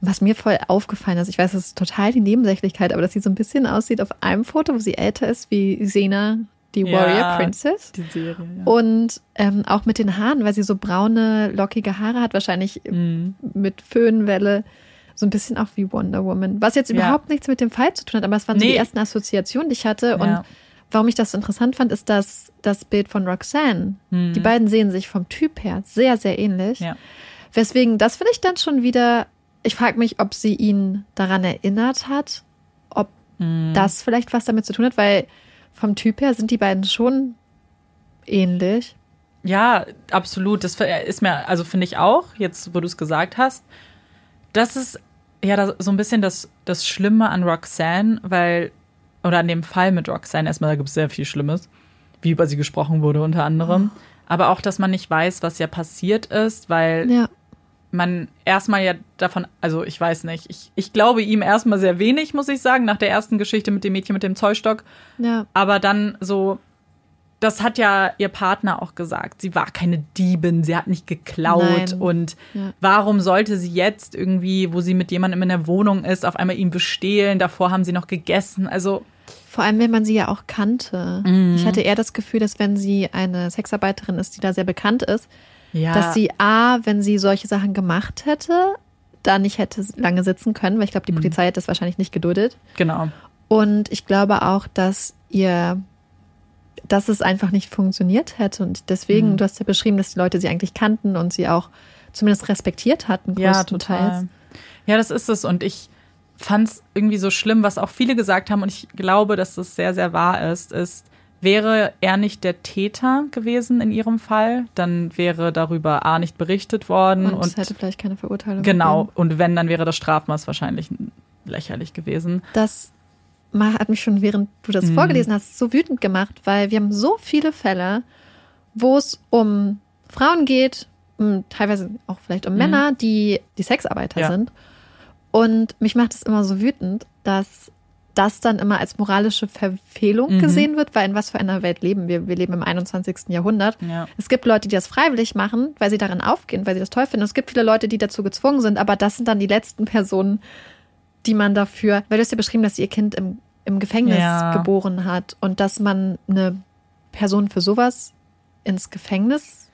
Was mir voll aufgefallen ist, ich weiß, es ist total die Nebensächlichkeit, aber dass sie so ein bisschen aussieht auf einem Foto, wo sie älter ist wie Sena, die Ja. Warrior Princess. Die Serie, ja. Und ähm, auch mit den Haaren, weil sie so braune, lockige Haare hat, wahrscheinlich Mhm. mit Föhnwelle. So ein bisschen auch wie Wonder Woman. Was jetzt Ja. überhaupt nichts mit dem Fall zu tun hat, aber es waren so Nee. die ersten Assoziationen, die ich hatte. Und Ja. warum ich das so interessant fand, ist das, das Bild von Roxanne. Mhm. Die beiden sehen sich vom Typ her sehr, sehr ähnlich. Ja. Weswegen, das finde ich dann schon wieder, ich frage mich, ob sie ihn daran erinnert hat, ob Mhm. das vielleicht was damit zu tun hat, weil vom Typ her sind die beiden schon ähnlich. Ja, absolut. Das ist mir, also finde ich auch, jetzt wo du es gesagt hast, das ist ja das, so ein bisschen das, das Schlimme an Roxanne, weil, oder an dem Fall mit Roxanne, erstmal, da gibt es sehr viel Schlimmes, wie über sie gesprochen wurde unter anderem. Aber auch, dass man nicht weiß, was ja passiert ist, weil Ja. Man erstmal ja davon, also ich weiß nicht, ich, ich glaube ihm erstmal sehr wenig, muss ich sagen, nach der ersten Geschichte mit dem Mädchen mit dem Zollstock. Ja. Aber dann so, das hat ja ihr Partner auch gesagt. Sie war keine Diebin, sie hat nicht geklaut. Nein. Und Ja. warum sollte sie jetzt irgendwie, wo sie mit jemandem in der Wohnung ist, auf einmal ihn bestehlen? Davor haben sie noch gegessen. Also, Vor allem, wenn man sie ja auch kannte. Mhm. Ich hatte eher das Gefühl, dass wenn sie eine Sexarbeiterin ist, die da sehr bekannt ist, ja. dass sie A, wenn sie solche Sachen gemacht hätte, da nicht hätte lange sitzen können, weil ich glaube, die Mhm. Polizei hätte das wahrscheinlich nicht geduldet. Genau. Und ich glaube auch, dass ihr, dass es einfach nicht funktioniert hätte. Und deswegen, Mhm. du hast ja beschrieben, dass die Leute sie eigentlich kannten und sie auch zumindest respektiert hatten, Ja, größtenteils. total. Ja, das ist es. Und ich fand es irgendwie so schlimm, was auch viele gesagt haben. Und ich glaube, dass das sehr, sehr wahr ist, ist, wäre er nicht der Täter gewesen in ihrem Fall, dann wäre darüber A nicht berichtet worden. Und, Und, es hätte vielleicht keine Verurteilung genau. gegeben. Und wenn, dann wäre das Strafmaß wahrscheinlich lächerlich gewesen. Das hat mich schon, während du das Mhm. vorgelesen hast, so wütend gemacht, weil wir haben so viele Fälle, wo es um Frauen geht, um, teilweise auch vielleicht um Männer, die die Sexarbeiter Mhm. Ja. sind. Und mich macht es immer so wütend, dass das dann immer als moralische Verfehlung Mhm. gesehen wird, weil in was für einer Welt leben wir? Wir leben im 21. Jahrhundert. Ja. Es gibt Leute, die das freiwillig machen, weil sie darin aufgehen, weil sie das toll finden. Und es gibt viele Leute, die dazu gezwungen sind, aber das sind dann die letzten Personen, die man dafür, weil du hast ja beschrieben, dass ihr Kind im, im Gefängnis Ja. geboren hat und dass man eine Person für sowas ins Gefängnis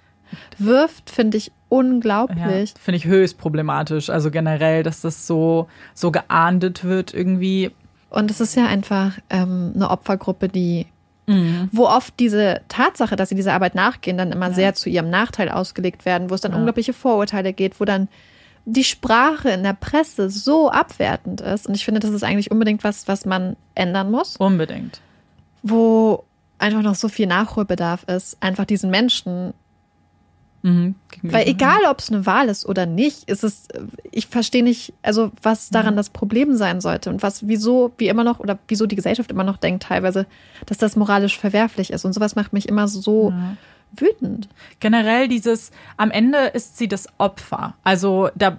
wirft, finde ich Ja, unglaublich. Finde ich höchst problematisch. Also generell, dass das so, so geahndet wird irgendwie. Und es ist ja einfach ähm, eine Opfergruppe, die, wo oft diese Tatsache, dass sie dieser Arbeit nachgehen, dann immer sehr zu ihrem Nachteil ausgelegt werden, wo es dann Ja. unglaubliche Vorurteile geht, wo dann die Sprache in der Presse so abwertend ist. Und ich finde, das ist eigentlich unbedingt was, was man ändern muss, Unbedingt. wo einfach noch so viel Nachholbedarf ist, einfach diesen Menschen Mhm. Weil egal, ob es eine Wahl ist oder nicht, ist es, ich verstehe nicht, also was daran das Problem sein sollte und was, wieso, wie immer noch, oder wieso die Gesellschaft immer noch denkt teilweise, dass das moralisch verwerflich ist. Und sowas macht mich immer so wütend. generell dieses, am Ende ist sie das Opfer. Also da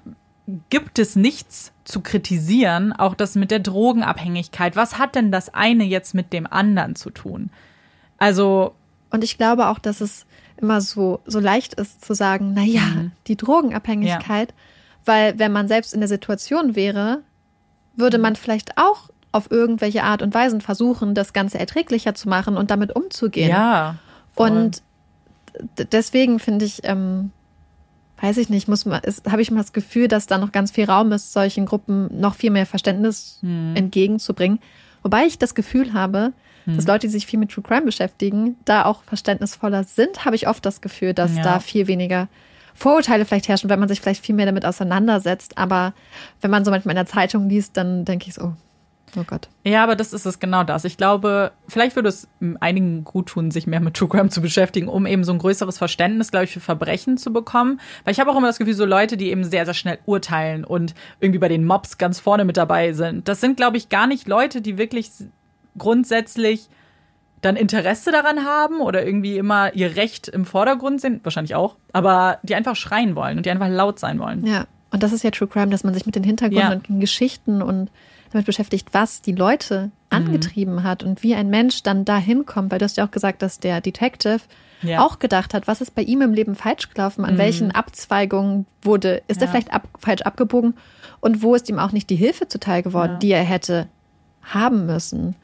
gibt es nichts zu kritisieren, auch das mit der Drogenabhängigkeit. Was hat denn das eine jetzt mit dem anderen zu tun? Also, Und ich glaube auch, dass es immer so, so leicht ist zu sagen, na ja, die Drogenabhängigkeit, weil wenn man selbst in der Situation wäre, würde man vielleicht auch auf irgendwelche Art und Weisen versuchen, das Ganze erträglicher zu machen und damit umzugehen. ja. voll. Und deswegen finde ich, ähm, weiß ich nicht, muss man, habe ich mal das Gefühl, dass da noch ganz viel Raum ist, solchen Gruppen noch viel mehr Verständnis Hm. entgegenzubringen. Wobei ich das Gefühl habe, dass Hm. Leute, die sich viel mit True Crime beschäftigen, da auch verständnisvoller sind, habe ich oft das Gefühl, dass Ja. da viel weniger Vorurteile vielleicht herrschen, wenn man sich vielleicht viel mehr damit auseinandersetzt. Aber wenn man so manchmal in der Zeitung liest, dann denke ich so, oh Gott. Ja, aber das ist es genau das. Ich glaube, vielleicht würde es m, einigen gut tun, sich mehr mit True Crime zu beschäftigen, um eben so ein größeres Verständnis, glaube ich, für Verbrechen zu bekommen. Weil ich habe auch immer das Gefühl, so Leute, die eben sehr, sehr schnell urteilen und irgendwie bei den Mobs ganz vorne mit dabei sind, das sind, glaube ich, gar nicht Leute, die wirklich grundsätzlich dann Interesse daran haben oder irgendwie immer ihr Recht im Vordergrund sind, wahrscheinlich auch, aber die einfach schreien wollen und die einfach laut sein wollen. Ja, und das ist ja True Crime, dass man sich mit den Hintergründen Ja. und den Geschichten und damit beschäftigt, was die Leute Mhm. angetrieben hat und wie ein Mensch dann da hinkommt. Weil du hast ja auch gesagt, dass der Detective Ja. Mhm. auch gedacht hat, was ist bei ihm im Leben falsch gelaufen, an welchen Abzweigungen wurde, ist er Ja. vielleicht ab, falsch abgebogen und wo ist ihm auch nicht die Hilfe zuteil geworden, die er hätte haben müssen.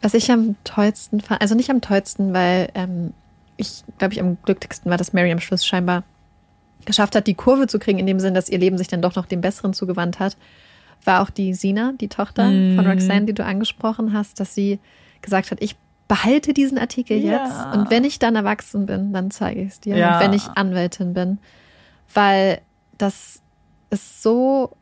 Was ich am tollsten fand, also nicht am tollsten, weil ähm, ich glaube ich am glücklichsten war, dass Mary am Schluss scheinbar geschafft hat, die Kurve zu kriegen, in dem Sinn, dass ihr Leben sich dann doch noch dem Besseren zugewandt hat, war auch die Sina, die Tochter von Roxanne, die du angesprochen hast, dass sie gesagt hat, ich behalte diesen Artikel Ja. jetzt und wenn ich dann erwachsen bin, dann zeige ich es dir. Ja. Und wenn ich Anwältin bin, weil das ist so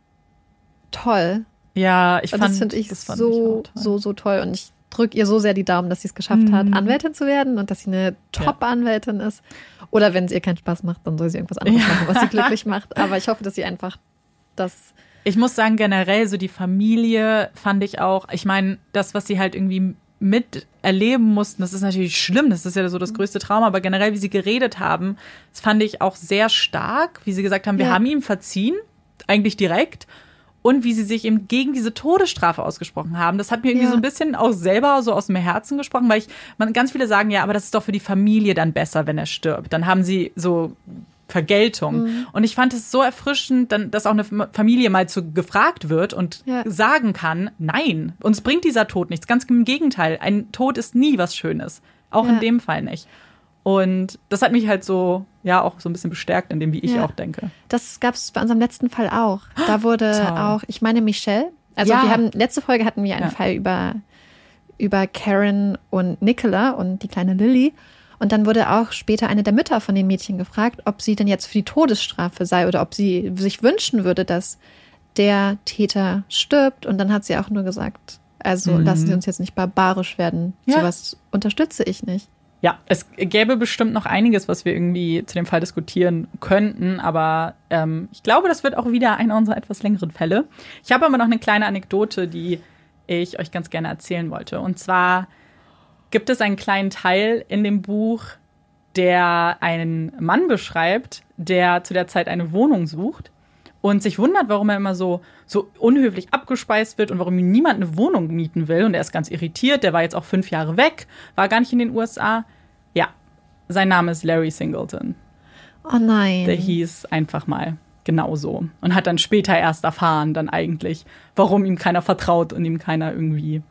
toll. Ja, ich Und fand das finde ich das fand so, ich so, so toll. Und ich drücke ihr so sehr die Daumen, dass sie es geschafft hat, Mhm. Anwältin zu werden und dass sie eine Top-Anwältin ist. Oder wenn es ihr keinen Spaß macht, dann soll sie irgendwas anderes Ja. machen, was sie glücklich macht. Aber ich hoffe, dass sie einfach das. Ich muss sagen, generell so die Familie fand ich auch, ich meine, das, was sie halt irgendwie miterleben mussten, das ist natürlich schlimm, das ist ja so das größte Trauma, aber generell, wie sie geredet haben, das fand ich auch sehr stark, wie sie gesagt haben, wir Ja. haben ihm verziehen, eigentlich direkt. Und wie sie sich eben gegen diese Todesstrafe ausgesprochen haben, das hat mir irgendwie Ja. so ein bisschen auch selber so aus dem Herzen gesprochen, weil ich, man, ganz viele sagen, ja, aber das ist doch für die Familie dann besser, wenn er stirbt. Dann haben sie so Vergeltung. Mhm. Und ich fand es so erfrischend, dann, dass auch eine Familie mal zu gefragt wird und Ja. sagen kann, nein, uns bringt dieser Tod nichts. Ganz im Gegenteil, ein Tod ist nie was Schönes. Auch Ja. in dem Fall nicht. Und das hat mich halt so, ja, auch so ein bisschen bestärkt in dem, wie ich Ja. auch denke. Das gab es bei unserem letzten Fall auch. Da wurde Toll. auch, ich meine Michelle, also Ja. wir haben, letzte Folge hatten wir einen Ja. Fall über, über Karen und Nicola und die kleine Lilly. Und dann wurde auch später eine der Mütter von den Mädchen gefragt, ob sie denn jetzt für die Todesstrafe sei oder ob sie sich wünschen würde, dass der Täter stirbt. Und dann hat sie auch nur gesagt, also lassen Sie uns jetzt nicht barbarisch werden. Mhm. Ja. Sowas unterstütze ich nicht. Ja, es gäbe bestimmt noch einiges, was wir irgendwie zu dem Fall diskutieren könnten, aber ähm, ich glaube, das wird auch wieder einer unserer etwas längeren Fälle. Ich habe aber noch eine kleine Anekdote, die ich euch ganz gerne erzählen wollte. Und zwar gibt es einen kleinen Teil in dem Buch, der einen Mann beschreibt, der zu der Zeit eine Wohnung sucht und sich wundert, warum er immer so, so unhöflich abgespeist wird und warum ihm niemand eine Wohnung mieten will. Und er ist ganz irritiert. Der war jetzt auch fünf Jahre weg, war gar nicht in den USA. Ja, sein Name ist Larry Singleton. Oh nein. Der hieß einfach mal genauso. Und hat dann später erst erfahren, dann eigentlich, warum ihm keiner vertraut und ihm keiner irgendwie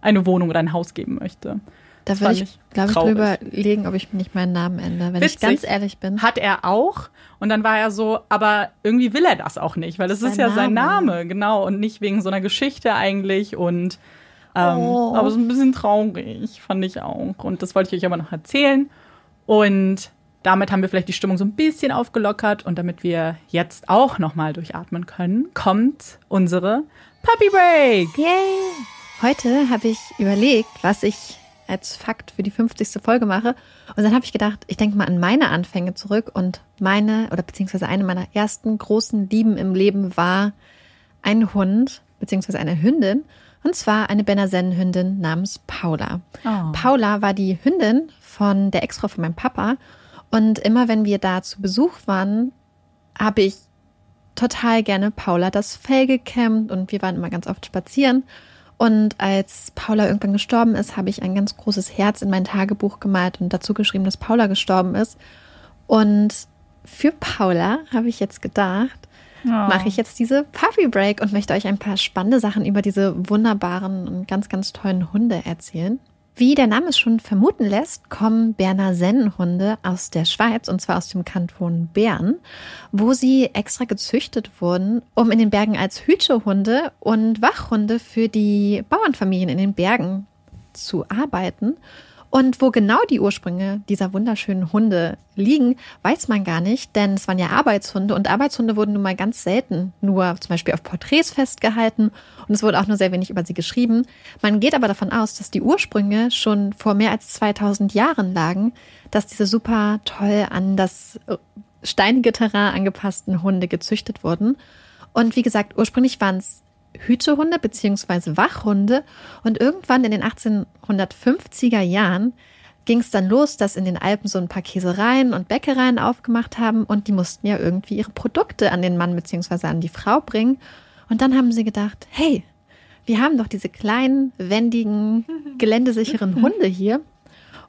eine Wohnung oder ein Haus geben möchte. Da würde ich, glaube ich, drüber legen, ob ich nicht meinen Namen ändere, wenn ich Witzig. ganz ehrlich bin. Hat er auch. Und dann war er so, aber irgendwie will er das auch nicht, weil das ist Sein ja sein Name. Name, genau. Und nicht wegen so einer Geschichte eigentlich. Und ähm, Oh. aber so ein bisschen traurig, fand ich auch. Und das wollte ich euch aber noch erzählen. Und damit haben wir vielleicht die Stimmung so ein bisschen aufgelockert. Und damit wir jetzt auch nochmal durchatmen können, kommt unsere Puppy Break. Yay! Heute habe ich überlegt, was ich als Fakt für die 50. Folge mache. Und dann habe ich gedacht, ich denke mal an meine Anfänge zurück und meine oder beziehungsweise eine meiner ersten großen Lieben im Leben war ein Hund beziehungsweise eine Hündin. Und zwar eine Benazen-Hündin namens Paula. Oh. Paula war die Hündin von der Ex-Frau von meinem Papa. Und immer wenn wir da zu Besuch waren, habe ich total gerne Paula das Fell gekämmt und wir waren immer ganz oft spazieren. Und als Paula irgendwann gestorben ist, habe ich ein ganz großes Herz in mein Tagebuch gemalt und dazu geschrieben, dass Paula gestorben ist. Und für Paula habe ich jetzt gedacht, mache ich jetzt diese Puppy Break und möchte euch ein paar spannende Sachen über diese wunderbaren und ganz, ganz tollen Hunde erzählen. Wie der Name es schon vermuten lässt, kommen Berner Sennenhunde aus der Schweiz und zwar aus dem Kanton Bern, wo sie extra gezüchtet wurden, um in den Bergen als Hütehunde und Wachhunde für die Bauernfamilien in den Bergen zu arbeiten. Und wo genau die Ursprünge dieser wunderschönen Hunde liegen, weiß man gar nicht, denn es waren ja Arbeitshunde und Arbeitshunde wurden nun mal ganz selten nur zum Beispiel auf Porträts festgehalten und es wurde auch nur sehr wenig über sie geschrieben. Man geht aber davon aus, dass die Ursprünge schon vor mehr als 2000 Jahren lagen, dass diese super toll an das äh, steinige Terrain angepassten Hunde gezüchtet wurden. Und wie gesagt, ursprünglich waren es Hütehunde beziehungsweise Wachhunde. Und irgendwann in den 1850er Jahren ging es dann los, dass in den Alpen so ein paar Käsereien und Bäckereien aufgemacht haben und die mussten ja irgendwie ihre Produkte an den Mann beziehungsweise an die Frau bringen. Und dann haben sie gedacht, hey, wir haben doch diese kleinen, wendigen, geländesicheren Hunde hier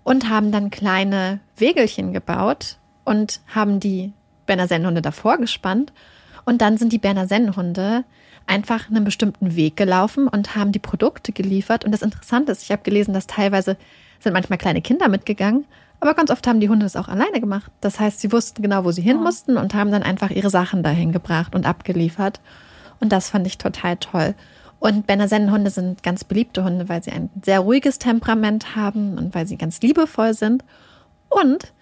und haben dann kleine Wegelchen gebaut und haben die Berner Sennenhunde davor gespannt. Und dann sind die Berner Sennenhunde einfach einen bestimmten Weg gelaufen und haben die Produkte geliefert. Und das Interessante ist, ich habe gelesen, dass teilweise sind manchmal kleine Kinder mitgegangen, aber ganz oft haben die Hunde das auch alleine gemacht. Das heißt, sie wussten genau, wo sie hin mussten und haben dann einfach ihre Sachen dahin gebracht und abgeliefert. Und das fand ich total toll. Und Berner Sennenhunde sind ganz beliebte Hunde, weil sie ein sehr ruhiges Temperament haben und weil sie ganz liebevoll sind. Und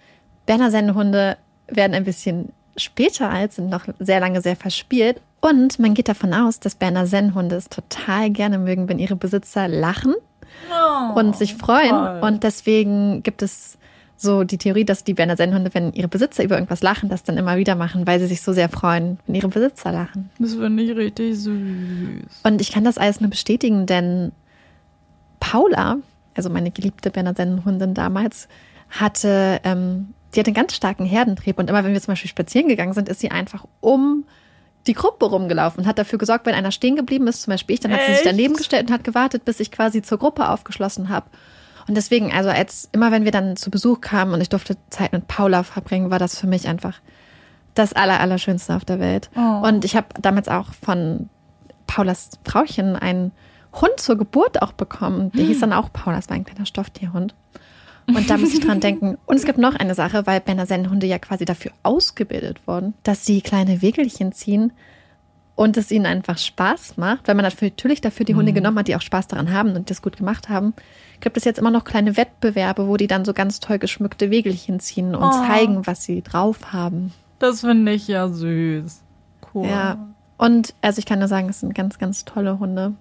Berner Sennenhunde werden ein bisschen später alt, sind noch sehr lange sehr verspielt. Und man geht davon aus, dass Berner Sennenhunde es total gerne mögen, wenn ihre Besitzer lachen und sich freuen. toll. Und deswegen gibt es so die Theorie, dass die Berner Sennenhunde, wenn ihre Besitzer über irgendwas lachen, das dann immer wieder machen, weil sie sich so sehr freuen, wenn ihre Besitzer lachen. Das finde ich richtig süß. Und ich kann das alles nur bestätigen, denn Paula, also meine geliebte Bernardinnenhundin damals, hatte, ähm, die hatte einen ganz starken Herdentrieb und immer wenn wir zum Beispiel spazieren gegangen sind, ist sie einfach um die Gruppe rumgelaufen und hat dafür gesorgt, wenn einer stehen geblieben ist, zum Beispiel ich, dann hat sie sich daneben gestellt und hat gewartet, bis ich quasi zur Gruppe aufgeschlossen habe. Und deswegen, also als immer wenn wir dann zu Besuch kamen und ich durfte Zeit mit Paula verbringen, war das für mich einfach das Aller, Allerschönste auf der Welt. Oh. Und ich habe damals auch von Paulas Frauchen einen Hund zur Geburt auch bekommen. Der hieß dann auch Paula, das war ein kleiner Stofftierhund. Und da muss ich dran denken. Und es gibt noch eine Sache, weil Berner Sennenhunde ja quasi dafür ausgebildet wurden, dass sie kleine Wegelchen ziehen und es ihnen einfach Spaß macht, weil man natürlich dafür die Hunde genommen hat, die auch Spaß daran haben und das gut gemacht haben. Gibt es jetzt immer noch kleine Wettbewerbe, wo die dann so ganz toll geschmückte Wegelchen ziehen und Oh. zeigen, was sie drauf haben. Das finde ich ja süß. Cool. Ja. Und also ich kann nur sagen, es sind ganz, ganz tolle Hunde.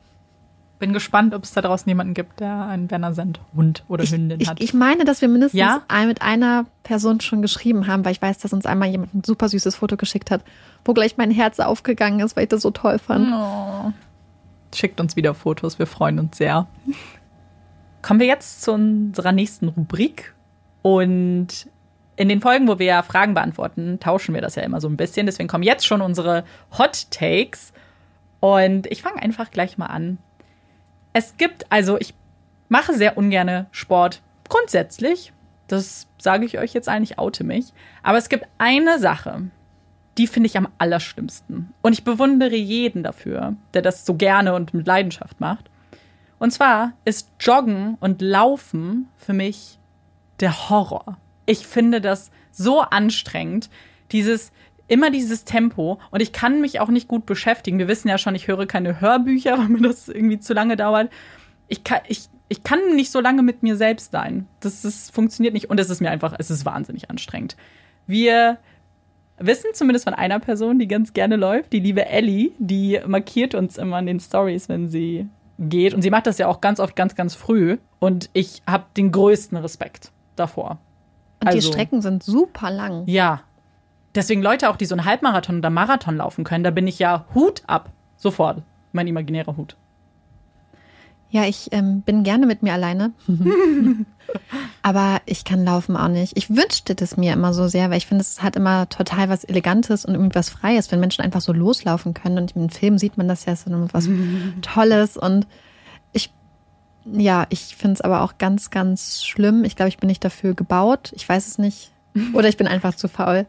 Bin gespannt, ob es da draußen jemanden gibt, der einen Werner Send Hund oder Ich, Hündin ich, hat. ich meine, dass wir mindestens Ja? mit einer Person schon geschrieben haben, weil ich weiß, dass uns einmal jemand ein super süßes Foto geschickt hat, wo gleich mein Herz aufgegangen ist, weil ich das so toll fand. Oh. Schickt uns wieder Fotos, wir freuen uns sehr. Kommen wir jetzt zu unserer nächsten Rubrik. Und in den Folgen, wo wir Fragen beantworten, tauschen wir das ja immer so ein bisschen. Deswegen kommen jetzt schon unsere Hot Takes. Und ich fange einfach gleich mal an. Es gibt, also ich mache sehr ungerne Sport grundsätzlich. Das sage ich euch jetzt eigentlich, oute mich. Aber es gibt eine Sache, die finde ich am allerschlimmsten. Und ich bewundere jeden dafür, der das so gerne und mit Leidenschaft macht. Und zwar ist Joggen und Laufen für mich der Horror. Ich finde das so anstrengend, dieses immer dieses Tempo und ich kann mich auch nicht gut beschäftigen. Wir wissen ja schon, ich höre keine Hörbücher, weil mir das irgendwie zu lange dauert. Ich kann, ich, ich kann nicht so lange mit mir selbst sein. Das ist, funktioniert nicht und es ist mir einfach, es ist wahnsinnig anstrengend. Wir wissen zumindest von einer Person, die ganz gerne läuft, die liebe Ellie, die markiert uns immer in den Stories, wenn sie geht. Und sie macht das ja auch ganz oft ganz, ganz früh. Und ich habe den größten Respekt davor. Und die Also- Strecken sind super lang. Ja. Deswegen Leute auch, die so einen Halbmarathon oder Marathon laufen können, da bin ich ja Hut ab. Sofort. Mein imaginärer Hut. Ja, ich ähm, bin gerne mit mir alleine. Aber ich kann laufen auch nicht. Ich wünschte das mir immer so sehr, weil ich finde, es hat immer total was Elegantes und irgendwie was Freies, wenn Menschen einfach so loslaufen können. Und im Film sieht man das ja, immer was Tolles. Und ich, ja, ich finde es aber auch ganz, ganz schlimm. Ich glaube, ich bin nicht dafür gebaut. Ich weiß es nicht. Oder ich bin einfach zu faul.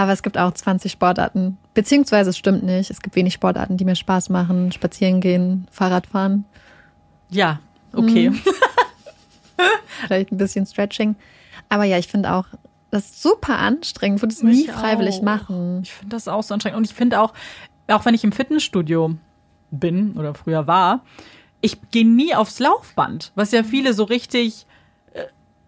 Aber es gibt auch 20 Sportarten. Beziehungsweise es stimmt nicht. Es gibt wenig Sportarten, die mir Spaß machen. Spazieren gehen, Fahrrad fahren. Ja, okay. vielleicht ein bisschen Stretching. Aber ja, ich finde auch, das ist super anstrengend, würde es nie freiwillig auch. machen. Ich finde das auch so anstrengend. Und ich finde auch, auch wenn ich im Fitnessstudio bin oder früher war, ich gehe nie aufs Laufband, was ja viele so richtig äh,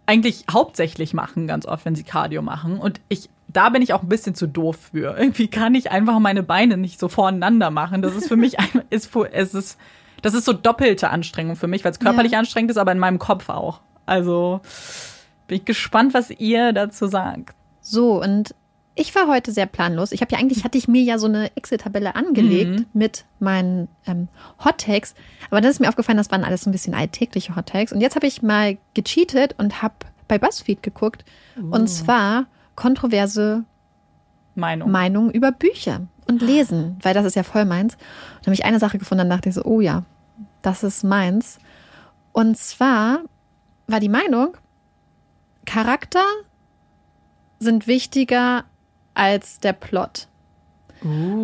eigentlich hauptsächlich machen, ganz oft, wenn sie Cardio machen. Und ich, da bin ich auch ein bisschen zu doof für. Irgendwie kann ich einfach meine Beine nicht so voreinander machen. Das ist für mich ein, ist, es ist, das ist so doppelte Anstrengung für mich, weil es körperlich Ja. anstrengend ist, aber in meinem Kopf auch. Also bin ich gespannt, was ihr dazu sagt. So, und ich war heute sehr planlos. Ich habe ja eigentlich, hatte ich mir ja so eine Excel-Tabelle angelegt Mhm. mit meinen ähm, Hot Takes. Aber dann ist mir aufgefallen, das waren alles so ein bisschen alltägliche Hot Takes. Und jetzt habe ich mal gecheatet und habe bei BuzzFeed geguckt. Uh. Und zwar kontroverse Meinung. Meinungen über Bücher und Lesen, weil das ist ja voll meins. Und habe ich eine Sache gefunden, dann dachte ich so, oh ja, das ist meins. Und zwar war die Meinung, Charakter sind wichtiger als der Plot.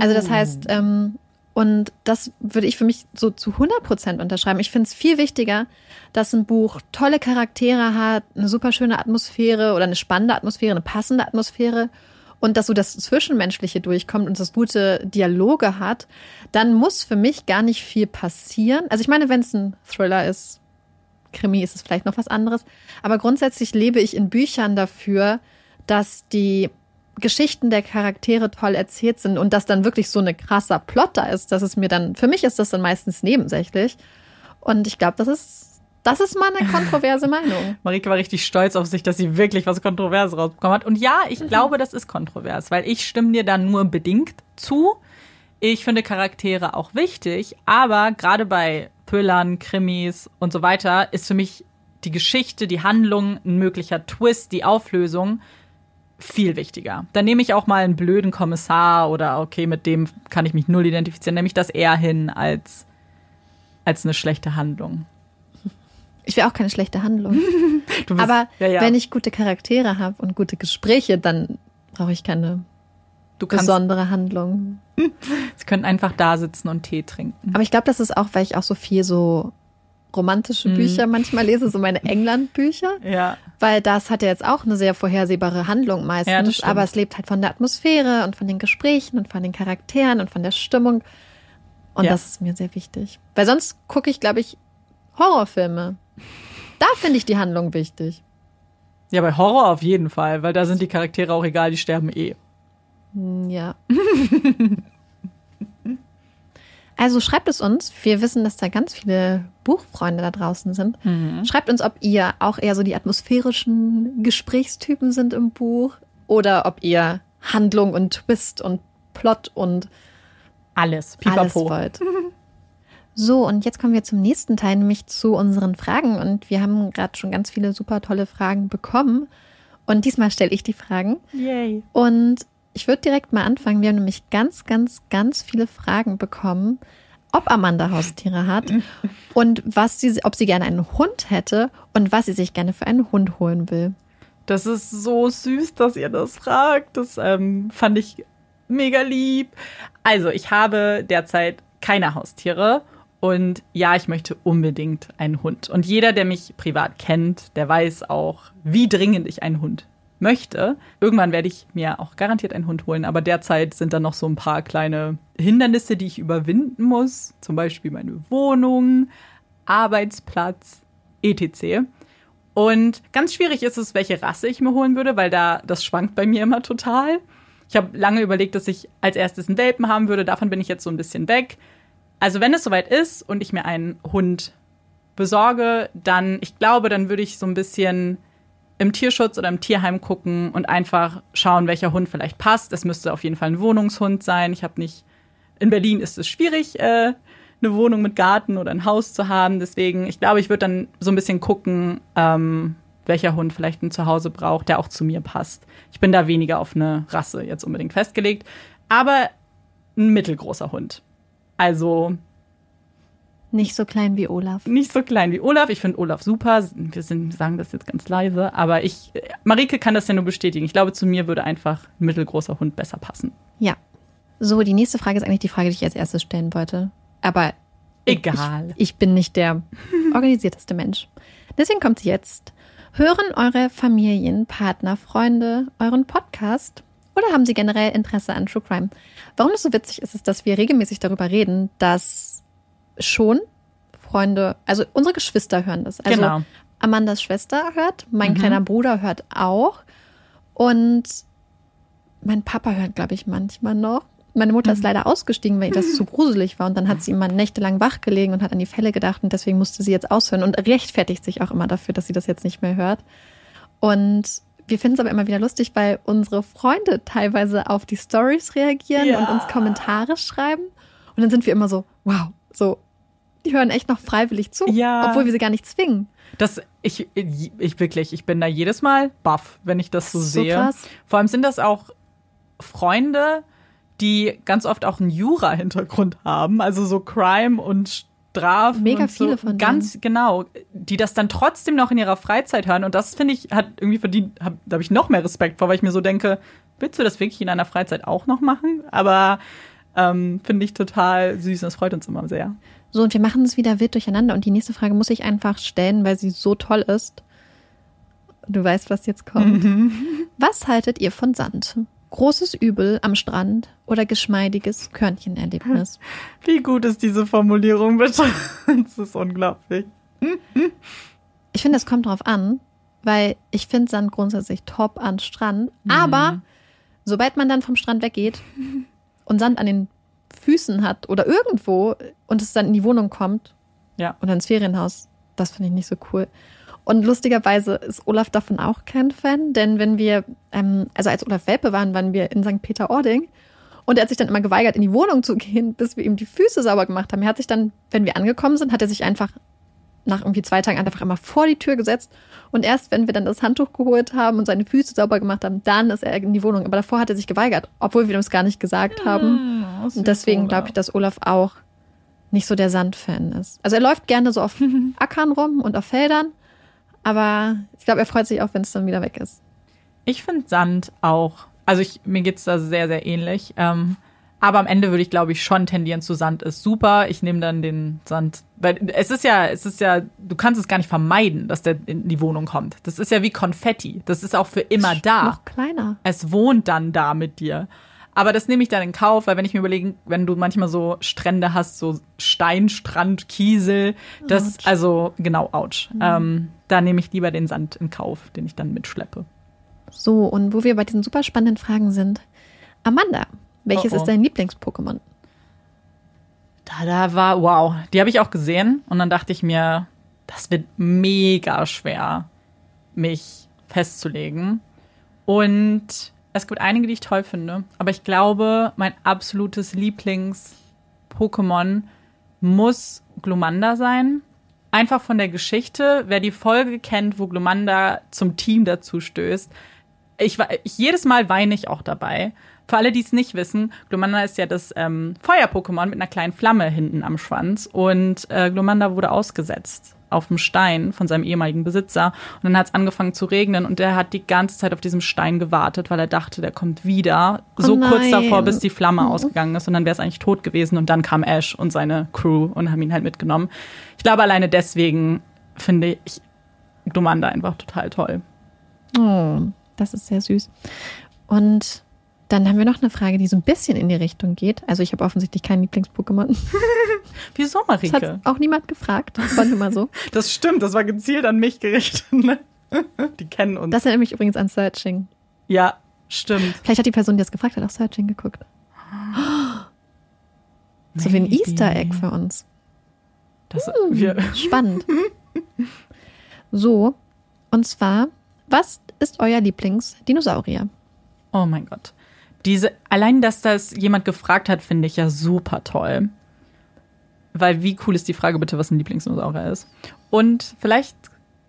Also das heißt, ähm, und das würde ich für mich so zu 100 Prozent unterschreiben. Ich finde es viel wichtiger, dass ein Buch tolle Charaktere hat, eine super schöne Atmosphäre oder eine spannende Atmosphäre, eine passende Atmosphäre und dass so das Zwischenmenschliche durchkommt und das gute Dialoge hat, dann muss für mich gar nicht viel passieren. Also ich meine, wenn es ein Thriller ist, Krimi ist es vielleicht noch was anderes, aber grundsätzlich lebe ich in Büchern dafür, dass die Geschichten der Charaktere toll erzählt sind und dass dann wirklich so eine krasser Plot da ist, dass es mir dann, für mich ist das dann meistens nebensächlich. Und ich glaube, das ist, das ist mal eine kontroverse Meinung. Marike war richtig stolz auf sich, dass sie wirklich was Kontroverses rausbekommen hat. Und ja, ich glaube, das ist kontrovers, weil ich stimme dir da nur bedingt zu. Ich finde Charaktere auch wichtig, aber gerade bei Thrillern, Krimis und so weiter ist für mich die Geschichte, die Handlung, ein möglicher Twist, die Auflösung viel wichtiger. Dann nehme ich auch mal einen blöden Kommissar oder okay, mit dem kann ich mich null identifizieren, nehme ich das eher hin als, als eine schlechte Handlung. Ich will auch keine schlechte Handlung. Bist- Aber ja, ja. wenn ich gute Charaktere habe und gute Gespräche, dann brauche ich keine kannst, besondere Handlung. sie können einfach da sitzen und Tee trinken. Aber ich glaube, das ist auch, weil ich auch so viel so romantische Bücher manchmal lese, so meine England-Bücher. Ja. Weil das hat ja jetzt auch eine sehr vorhersehbare Handlung meistens. Ja, aber es lebt halt von der Atmosphäre und von den Gesprächen und von den Charakteren und von der Stimmung. Und Ja. das ist mir sehr wichtig. Weil sonst gucke ich, glaube ich, Horrorfilme. Da finde ich die Handlung wichtig. Ja, bei Horror auf jeden Fall, weil da sind die Charaktere auch egal, die sterben eh. Hm, Ja. Also schreibt es uns. Wir wissen, dass da ganz viele Buchfreunde da draußen sind. Schreibt uns, ob ihr auch eher so die atmosphärischen Gesprächstypen sind im Buch oder ob ihr Handlung und Twist und Plot und Alles. alles Pipapo. wollt. So, und jetzt kommen wir zum nächsten Teil, nämlich zu unseren Fragen. Und wir haben gerade schon ganz viele super tolle Fragen bekommen. Und diesmal stelle ich die Fragen. Yay. Und ich würde direkt mal anfangen. Wir haben nämlich ganz, ganz, ganz viele Fragen bekommen, ob Amanda Haustiere hat und was sie, ob sie gerne einen Hund hätte und was sie sich gerne für einen Hund holen will. Das ist so süß, dass ihr das fragt. Das ähm, fand ich mega lieb. Also, ich habe derzeit keine Haustiere. Und ja, ich möchte unbedingt einen Hund. Und jeder, der mich privat kennt, der weiß auch, wie dringend ich einen Hund möchte. Irgendwann werde ich mir auch garantiert einen Hund holen, aber derzeit sind da noch so ein paar kleine Hindernisse, die ich überwinden muss. Zum Beispiel meine Wohnung, Arbeitsplatz, etc. Und ganz schwierig ist es, welche Rasse ich mir holen würde, weil da das schwankt bei mir immer total. Ich habe lange überlegt, dass ich als erstes einen Welpen haben würde. Davon bin ich jetzt so ein bisschen weg. Also wenn es soweit ist und ich mir einen Hund besorge, dann, ich glaube, dann würde ich so ein bisschen im Tierschutz oder im Tierheim gucken und einfach schauen, welcher Hund vielleicht passt. Es müsste auf jeden Fall ein Wohnungshund sein. Ich habe nicht, in Berlin ist es schwierig, äh, eine Wohnung mit Garten oder ein Haus zu haben. Deswegen, ich glaube, ich würde dann so ein bisschen gucken, ähm, welcher Hund vielleicht ein Zuhause braucht, der auch zu mir passt. Ich bin da weniger auf eine Rasse jetzt unbedingt festgelegt, aber ein mittelgroßer Hund. Also Nicht so klein wie Olaf. nicht so klein wie Olaf. Ich finde Olaf super. Wir sind, sagen das jetzt ganz leise, aber ich, Marike kann das ja nur bestätigen. Ich glaube, zu mir würde einfach ein mittelgroßer Hund besser passen. Ja. So, die nächste Frage ist eigentlich die Frage, die ich als erstes stellen wollte. Aber Egal. Ich, ich bin nicht der organisierteste Mensch. Deswegen kommt sie jetzt. Hören eure Familien, Partner, Freunde euren Podcast? Oder haben sie generell Interesse an True Crime? Warum das so witzig ist, ist, dass wir regelmäßig darüber reden, dass schon Freunde, also unsere Geschwister hören das. Also Genau. Amandas Schwester hört, mein kleiner Bruder hört auch. Und mein Papa hört, glaube ich, manchmal noch. Meine Mutter ist leider ausgestiegen, weil ihr das zu gruselig war. Und dann hat sie immer nächtelang wach gelegen und hat an die Fälle gedacht. Und deswegen musste sie jetzt aushören und rechtfertigt sich auch immer dafür, dass sie das jetzt nicht mehr hört. Und wir finden es aber immer wieder lustig, weil unsere Freunde teilweise auf die Stories reagieren Ja. und uns Kommentare schreiben. Und dann sind wir immer so, wow, so, die hören echt noch freiwillig zu, Ja. obwohl wir sie gar nicht zwingen. Das, ich, ich wirklich, ich bin da jedes Mal baff, wenn ich das so, So sehe. krass. Vor allem sind das auch Freunde, die ganz oft auch einen Jura-Hintergrund haben, also so Crime und Strafen. Mega und so. viele von denen. Ganz genau, die das dann trotzdem noch in ihrer Freizeit hören. Und das finde ich, hat irgendwie verdient, hab, da habe ich noch mehr Respekt vor, weil ich mir so denke, willst du das wirklich in deiner Freizeit auch noch machen? Aber ähm, finde ich total süß und das freut uns immer sehr. So, und wir machen es wieder wild durcheinander. Und die nächste Frage muss ich einfach stellen, weil sie so toll ist. Du weißt, was jetzt kommt. Was haltet ihr von Sand? Großes Übel am Strand oder geschmeidiges Körnchenerlebnis? Wie gut ist diese Formulierung bitte? Das ist unglaublich. Ich finde, es kommt drauf an, weil ich finde Sand grundsätzlich top an Strand. Aber sobald man dann vom Strand weggeht und Sand an den Füßen hat oder irgendwo und es dann in die Wohnung kommt Ja. oder ins Ferienhaus, das finde ich nicht so cool. Und lustigerweise ist Olaf davon auch kein Fan, denn wenn wir, ähm, also als Olaf Welpe waren, waren wir in St. Peter-Ording und er hat sich dann immer geweigert, in die Wohnung zu gehen, bis wir ihm die Füße sauber gemacht haben. Er hat sich dann, wenn wir angekommen sind, hat er sich einfach nach irgendwie zwei Tagen einfach immer vor die Tür gesetzt. Und erst wenn wir dann das Handtuch geholt haben und seine Füße sauber gemacht haben, dann ist er in die Wohnung. Aber davor hat er sich geweigert, obwohl wir uns gar nicht gesagt haben. Und deswegen glaube ich, dass Olaf auch nicht so der Sandfan ist. Also er läuft gerne so auf Ackern rum und auf Feldern, aber ich glaube, er freut sich auch, wenn es dann wieder weg ist. Ich finde Sand auch, also ich, mir geht's da sehr, sehr ähnlich. Ähm, aber am Ende würde ich, glaube ich, schon tendieren zu Sand ist super. Ich nehme dann den Sand, weil es ist ja, es ist ja, du kannst es gar nicht vermeiden, dass der in die Wohnung kommt. Das ist ja wie Konfetti. Das ist auch für immer da. Noch kleiner. Es wohnt dann da mit dir. Aber das nehme ich dann in Kauf, weil wenn ich mir überlege, wenn du manchmal so Strände hast, so Steinstrand, Kiesel, das, Autsch. also genau, ouch. Ähm, da nehme ich lieber den Sand in Kauf, den ich dann mitschleppe. So, und wo wir bei diesen super spannenden Fragen sind. Amanda, welches Oh, oh. ist dein Lieblings-Pokémon? Da, da war, wow, die habe ich auch gesehen und dann dachte ich mir, das wird mega schwer, mich festzulegen. Und es gibt einige, die ich toll finde, aber ich glaube, mein absolutes Lieblings-Pokémon muss Glumanda sein. Einfach von der Geschichte, wer die Folge kennt, wo Glumanda zum Team dazu stößt. Ich, ich, jedes Mal weine ich auch dabei. Für alle, die es nicht wissen, Glumanda ist ja das ähm, Feuer-Pokémon mit einer kleinen Flamme hinten am Schwanz. Und äh, Glumanda wurde ausgesetzt auf dem Stein von seinem ehemaligen Besitzer. Und dann hat es angefangen zu regnen und der hat die ganze Zeit auf diesem Stein gewartet, weil er dachte, der kommt wieder. so kurz nein. davor, bis die Flamme ausgegangen ist. Und dann wäre es eigentlich tot gewesen. Und dann kam Ash und seine Crew und haben ihn halt mitgenommen. Ich glaube, alleine deswegen finde ich Glumanda einfach total toll. Oh, das ist sehr süß. Und dann haben wir noch eine Frage, die so ein bisschen in die Richtung geht. Also ich habe offensichtlich kein Lieblings-Pokémon. Wieso, Das hat Marike? auch niemand gefragt. War nur mal so. Das stimmt, das war gezielt an mich gerichtet. Ne? Die kennen uns. Das erinnert mich übrigens an Searching. ja, stimmt. Vielleicht hat die Person, die das gefragt hat, auch Searching geguckt. So wie ein. Easter Egg für uns. Das, wir, Spannend. So, und zwar, was ist euer Lieblingsdinosaurier? oh mein Gott. Diese, allein, dass das jemand gefragt hat, finde ich ja super toll. Weil wie cool ist die Frage bitte, was ein Lieblingsdinosaurier ist? Und vielleicht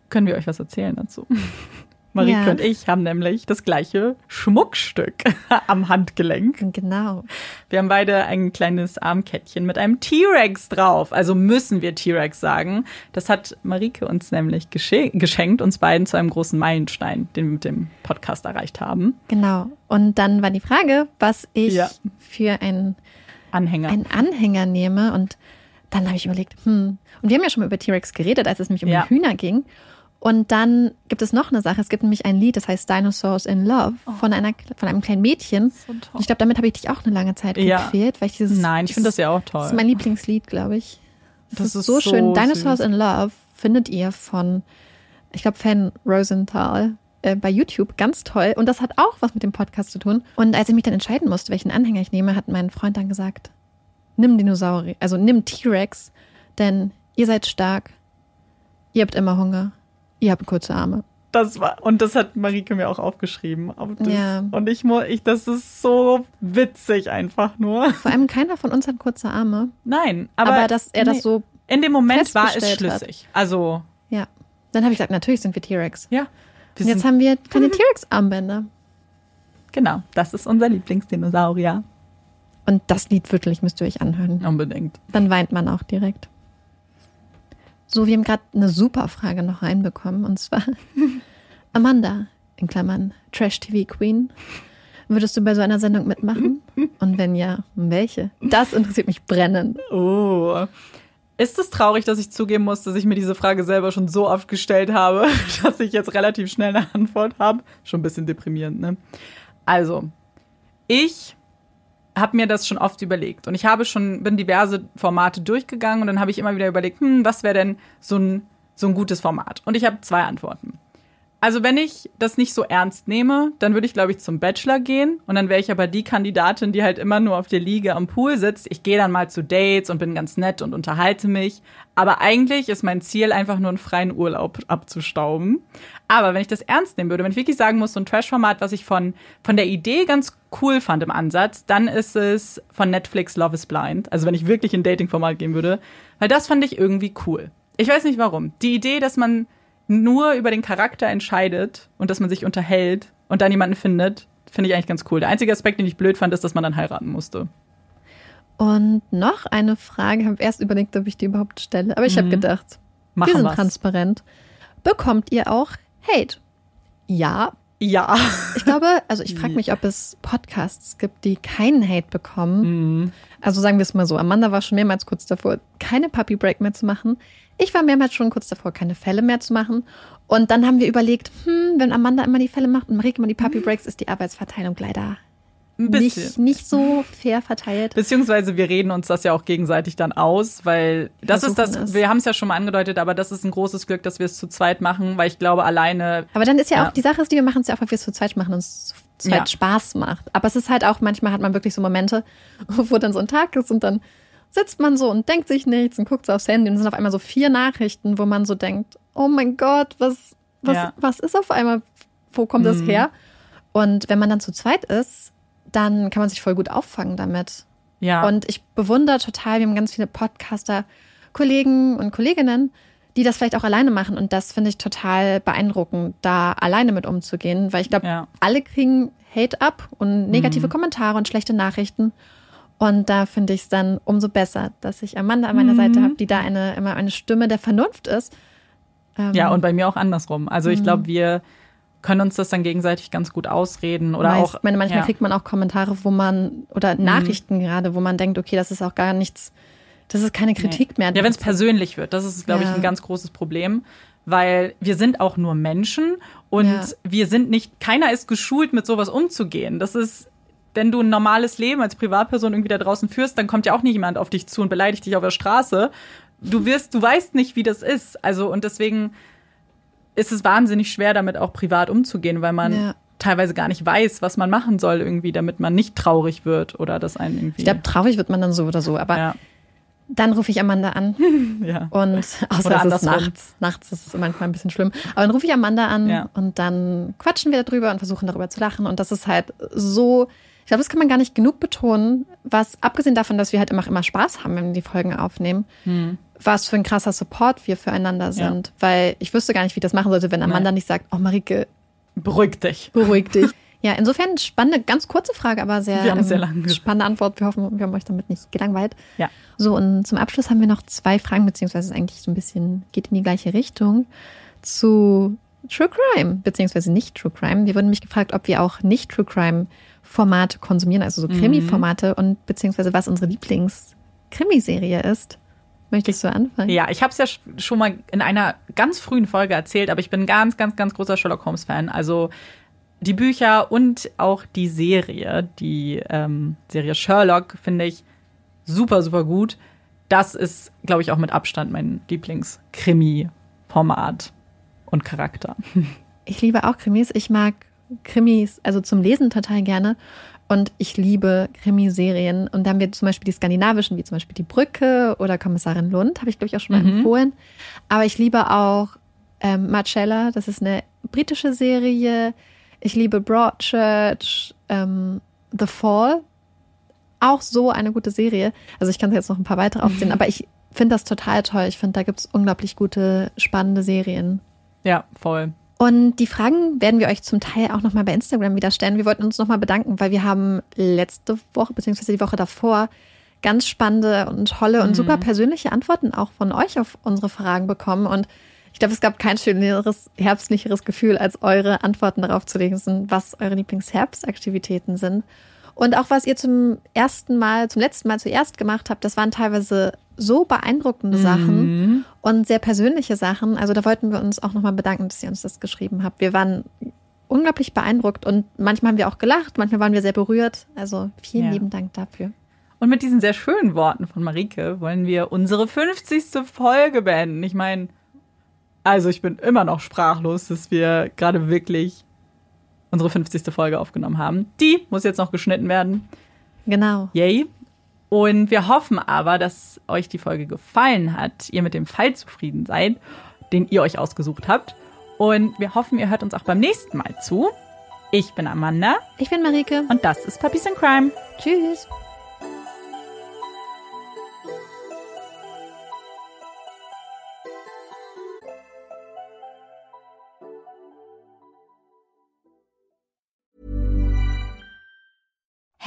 können wir euch was erzählen dazu. Marike Ja. und ich haben nämlich das gleiche Schmuckstück am Handgelenk. Genau. Wir haben beide ein kleines Armkettchen mit einem T-Rex drauf. Also müssen wir T-Rex sagen. Das hat Marike uns nämlich gesche- geschenkt, uns beiden zu einem großen Meilenstein, den wir mit dem Podcast erreicht haben. Genau. Und dann war die Frage, was ich Ja. für ein, Anhänger. einen Anhänger nehme. Und dann habe ich überlegt, hm. Und wir haben ja schon mal über T-Rex geredet, als es nämlich um Ja. die Hühner ging. Und dann gibt es noch eine Sache. Es gibt nämlich ein Lied, das heißt Dinosaurs in Love von, einer, von einem kleinen Mädchen. So toll. Und ich glaube, damit habe ich dich auch eine lange Zeit Ja. gequält, weil ich dieses. Nein, ich finde das ja auch Das ist toll. mein Lieblingslied, glaube ich. Das, Das ist, ist so, so schön. Dinosaurs süß. in Love findet ihr von, ich glaube, Fan Rosenthal äh, bei YouTube. Ganz toll. Und das hat auch was mit dem Podcast zu tun. Und als ich mich dann entscheiden musste, welchen Anhänger ich nehme, hat mein Freund dann gesagt, nimm Dinosaurier, also nimm T-Rex, denn ihr seid stark, ihr habt immer Hunger, ihr habt kurze Arme. Das war, und das hat Marike mir auch aufgeschrieben. Auf das, Ja. Und ich muss, ich, das ist so witzig einfach nur. Vor allem keiner von uns hat kurze Arme, Nein, aber, aber, dass er das nee, so, in dem Moment war es festgestellt hat. schlüssig. Also, ja. Dann habe ich gesagt, natürlich sind wir T-Rex. ja. Und Wir jetzt sind, haben wir kleine T-Rex-Armbänder. genau, das ist unser Lieblingsdinosaurier. Und das Lied wirklich müsst ihr euch anhören. Unbedingt. Dann weint man auch direkt. So, wir haben gerade eine super Frage noch reinbekommen. Und zwar, Amanda, in Klammern, Trash TV Queen, würdest du bei so einer Sendung mitmachen? Und wenn ja, welche? Das interessiert mich brennend. Oh. Ist es traurig, dass ich zugeben muss, dass ich mir diese Frage selber schon so oft gestellt habe, dass ich jetzt relativ schnell eine Antwort habe? Schon ein bisschen deprimierend, ne? Also, ich habe mir das schon oft überlegt und ich habe schon bin diverse Formate durchgegangen und dann habe ich immer wieder überlegt, hm, was wäre denn so ein so ein gutes Format? Und ich habe zwei Antworten. Also wenn ich das nicht so ernst nehme, dann würde ich, glaube ich, zum Bachelor gehen und dann wäre ich aber die Kandidatin, die halt immer nur auf der Liege am Pool sitzt. Ich gehe dann mal zu Dates und bin ganz nett und unterhalte mich. Aber eigentlich ist mein Ziel einfach nur einen freien Urlaub abzustauben. Aber wenn ich das ernst nehmen würde, wenn ich wirklich sagen muss, so ein Trash-Format, was ich von, von der Idee ganz cool fand im Ansatz, dann ist es von Netflix Love is Blind. Also wenn ich wirklich in Dating-Format gehen würde, weil das fand ich irgendwie cool. Ich weiß nicht warum. Die Idee, dass man nur über den Charakter entscheidet und dass man sich unterhält und dann jemanden findet, finde ich eigentlich ganz cool. Der einzige Aspekt, den ich blöd fand, ist, dass man dann heiraten musste. Und noch eine Frage, ich habe erst überlegt, ob ich die überhaupt stelle, aber ich habe Mhm. gedacht, Machen wir sind wir's. transparent. Bekommt ihr auch Hate? Ja. Ja. Ich glaube, also ich frage mich, ob es Podcasts gibt, die keinen Hate bekommen. Mhm. Also sagen wir es mal so, Amanda war schon mehrmals kurz davor, keine Puppy Break mehr zu machen. Ich war mehrmals schon kurz davor, keine Fälle mehr zu machen. Und dann haben wir überlegt, hm, wenn Amanda immer die Fälle macht und Marike immer die Puppy Breaks, ist die Arbeitsverteilung leider nicht, nicht so fair verteilt. Beziehungsweise wir reden uns das ja auch gegenseitig dann aus, weil das ist das, es. wir haben es ja schon mal angedeutet, aber das ist ein großes Glück, dass wir es zu zweit machen, weil ich glaube, alleine, Aber dann ist ja auch, Ja. die Sache ist, die wir machen es ja auch, weil wir es zu zweit machen und es zu zweit Ja. Spaß macht. Aber es ist halt auch, manchmal hat man wirklich so Momente, wo dann so ein Tag ist und dann sitzt man so und denkt sich nichts und guckt so aufs Handy und es sind auf einmal so vier Nachrichten, wo man so denkt, oh mein Gott, was, was, Ja. was ist auf einmal, wo kommt das Mhm. her? Und wenn man dann zu zweit ist, dann kann man sich voll gut auffangen damit. ja, Und ich bewundere total, wir haben ganz viele Podcaster, Kollegen und Kolleginnen, die das vielleicht auch alleine machen. Und das finde ich total beeindruckend, da alleine mit umzugehen, weil ich glaube, Ja. alle kriegen Hate ab und negative Mhm. Kommentare und schlechte Nachrichten. Und da finde ich es dann umso besser, dass ich Amanda an meiner Mhm. Seite habe, die da eine, immer eine Stimme der Vernunft ist. Ähm, ja, und bei mir auch andersrum. Also ich Mhm. glaube, wir können uns das dann gegenseitig ganz gut ausreden oder meist, auch. meine, manchmal ja. Mhm. kriegt man auch Kommentare, wo man, oder Nachrichten gerade, wo man denkt, okay, das ist auch gar nichts, das ist keine Kritik mehr. Ja, wenn es persönlich wird, das ist, glaube ich, Ja. ein ganz großes Problem, weil wir sind auch nur Menschen und Ja. wir sind nicht, keiner ist geschult, mit sowas umzugehen. Das ist, wenn du ein normales Leben als Privatperson irgendwie da draußen führst, dann kommt ja auch nicht jemand auf dich zu und beleidigt dich auf der Straße. Du wirst, du weißt nicht, wie das ist. Also, und deswegen ist es wahnsinnig schwer, damit auch privat umzugehen, weil man Ja. teilweise gar nicht weiß, was man machen soll irgendwie, damit man nicht traurig wird oder das einen irgendwie. Ich glaube, traurig wird man dann so oder so, aber ja, dann rufe ich Amanda an ja. und außer es ist nachts. Nachts ist es manchmal ein bisschen schlimm. Aber dann rufe ich Amanda an Ja. und dann quatschen wir darüber und versuchen darüber zu lachen. Und das ist halt so, ich glaube, das kann man gar nicht genug betonen, was abgesehen davon, dass wir halt immer, immer Spaß haben, wenn wir die Folgen aufnehmen, was für ein krasser Support wir füreinander sind. Weil ich wüsste gar nicht, wie ich das machen sollte, wenn Amanda Nein. nicht sagt, oh Marike, Beruhig dich. beruhig dich. Ja, insofern spannende, ganz kurze Frage, aber sehr, Wir haben ähm, sehr lange ge- spannende Antwort. Wir hoffen, wir haben euch damit nicht gelangweilt. Ja. So, und zum Abschluss haben wir noch zwei Fragen, beziehungsweise es eigentlich so ein bisschen, geht in die gleiche Richtung, zu True Crime, beziehungsweise nicht True Crime. Wir wurden nämlich gefragt, ob wir auch nicht True Crime Formate konsumieren, also so Mhm. Krimi-Formate und beziehungsweise was unsere Lieblings-Krimiserie ist. Möchtest du anfangen? Ja, ich habe es ja sch- schon mal in einer ganz frühen Folge erzählt, aber ich bin ein ganz, ganz, ganz großer Sherlock Holmes-Fan. Also die Bücher und auch die Serie, die ähm, Serie Sherlock, finde ich super, super gut. Das ist, glaube ich, auch mit Abstand mein Lieblings-Krimi-Format und Charakter. Ich liebe auch Krimis. Ich mag Krimis, also zum Lesen total gerne. Und ich liebe Krimiserien. Und da haben wir zum Beispiel die skandinavischen, wie zum Beispiel Die Brücke oder Kommissarin Lund, habe ich, glaube ich, auch schon mal Mhm. empfohlen. Aber ich liebe auch ähm, Marcella, das ist eine britische Serie. Ich liebe Broadchurch, ähm, The Fall. Auch so eine gute Serie. Also ich kann jetzt noch ein paar weitere aufzählen, aber ich finde das total toll. Ich finde, da gibt es unglaublich gute, spannende Serien. Ja, voll. Und die Fragen werden wir euch zum Teil auch nochmal bei Instagram wieder stellen. Wir wollten uns nochmal bedanken, weil wir haben letzte Woche, beziehungsweise die Woche davor, ganz spannende und tolle und super persönliche Antworten auch von euch auf unsere Fragen bekommen. Und ich glaube, es gab kein schöneres, herbstlicheres Gefühl, als eure Antworten darauf zu lesen, was eure Lieblingsherbstaktivitäten sind. Und auch was ihr zum ersten Mal, zum letzten Mal zuerst gemacht habt, das waren teilweise so beeindruckende Sachen und sehr persönliche Sachen. Also da wollten wir uns auch nochmal bedanken, dass ihr uns das geschrieben habt. Wir waren unglaublich beeindruckt und manchmal haben wir auch gelacht, manchmal waren wir sehr berührt. Also vielen Ja. lieben Dank dafür. Und mit diesen sehr schönen Worten von Marike wollen wir unsere 50. Folge beenden. Ich meine, also ich bin immer noch sprachlos, dass wir gerade wirklich unsere 50. Folge aufgenommen haben. Die muss jetzt noch geschnitten werden. Genau. Yay. Und wir hoffen aber, dass euch die Folge gefallen hat, ihr mit dem Fall zufrieden seid, den ihr euch ausgesucht habt. Und wir hoffen, ihr hört uns auch beim nächsten Mal zu. Ich bin Amanda Ich bin Marike. und das ist Puppies in Crime. Tschüss.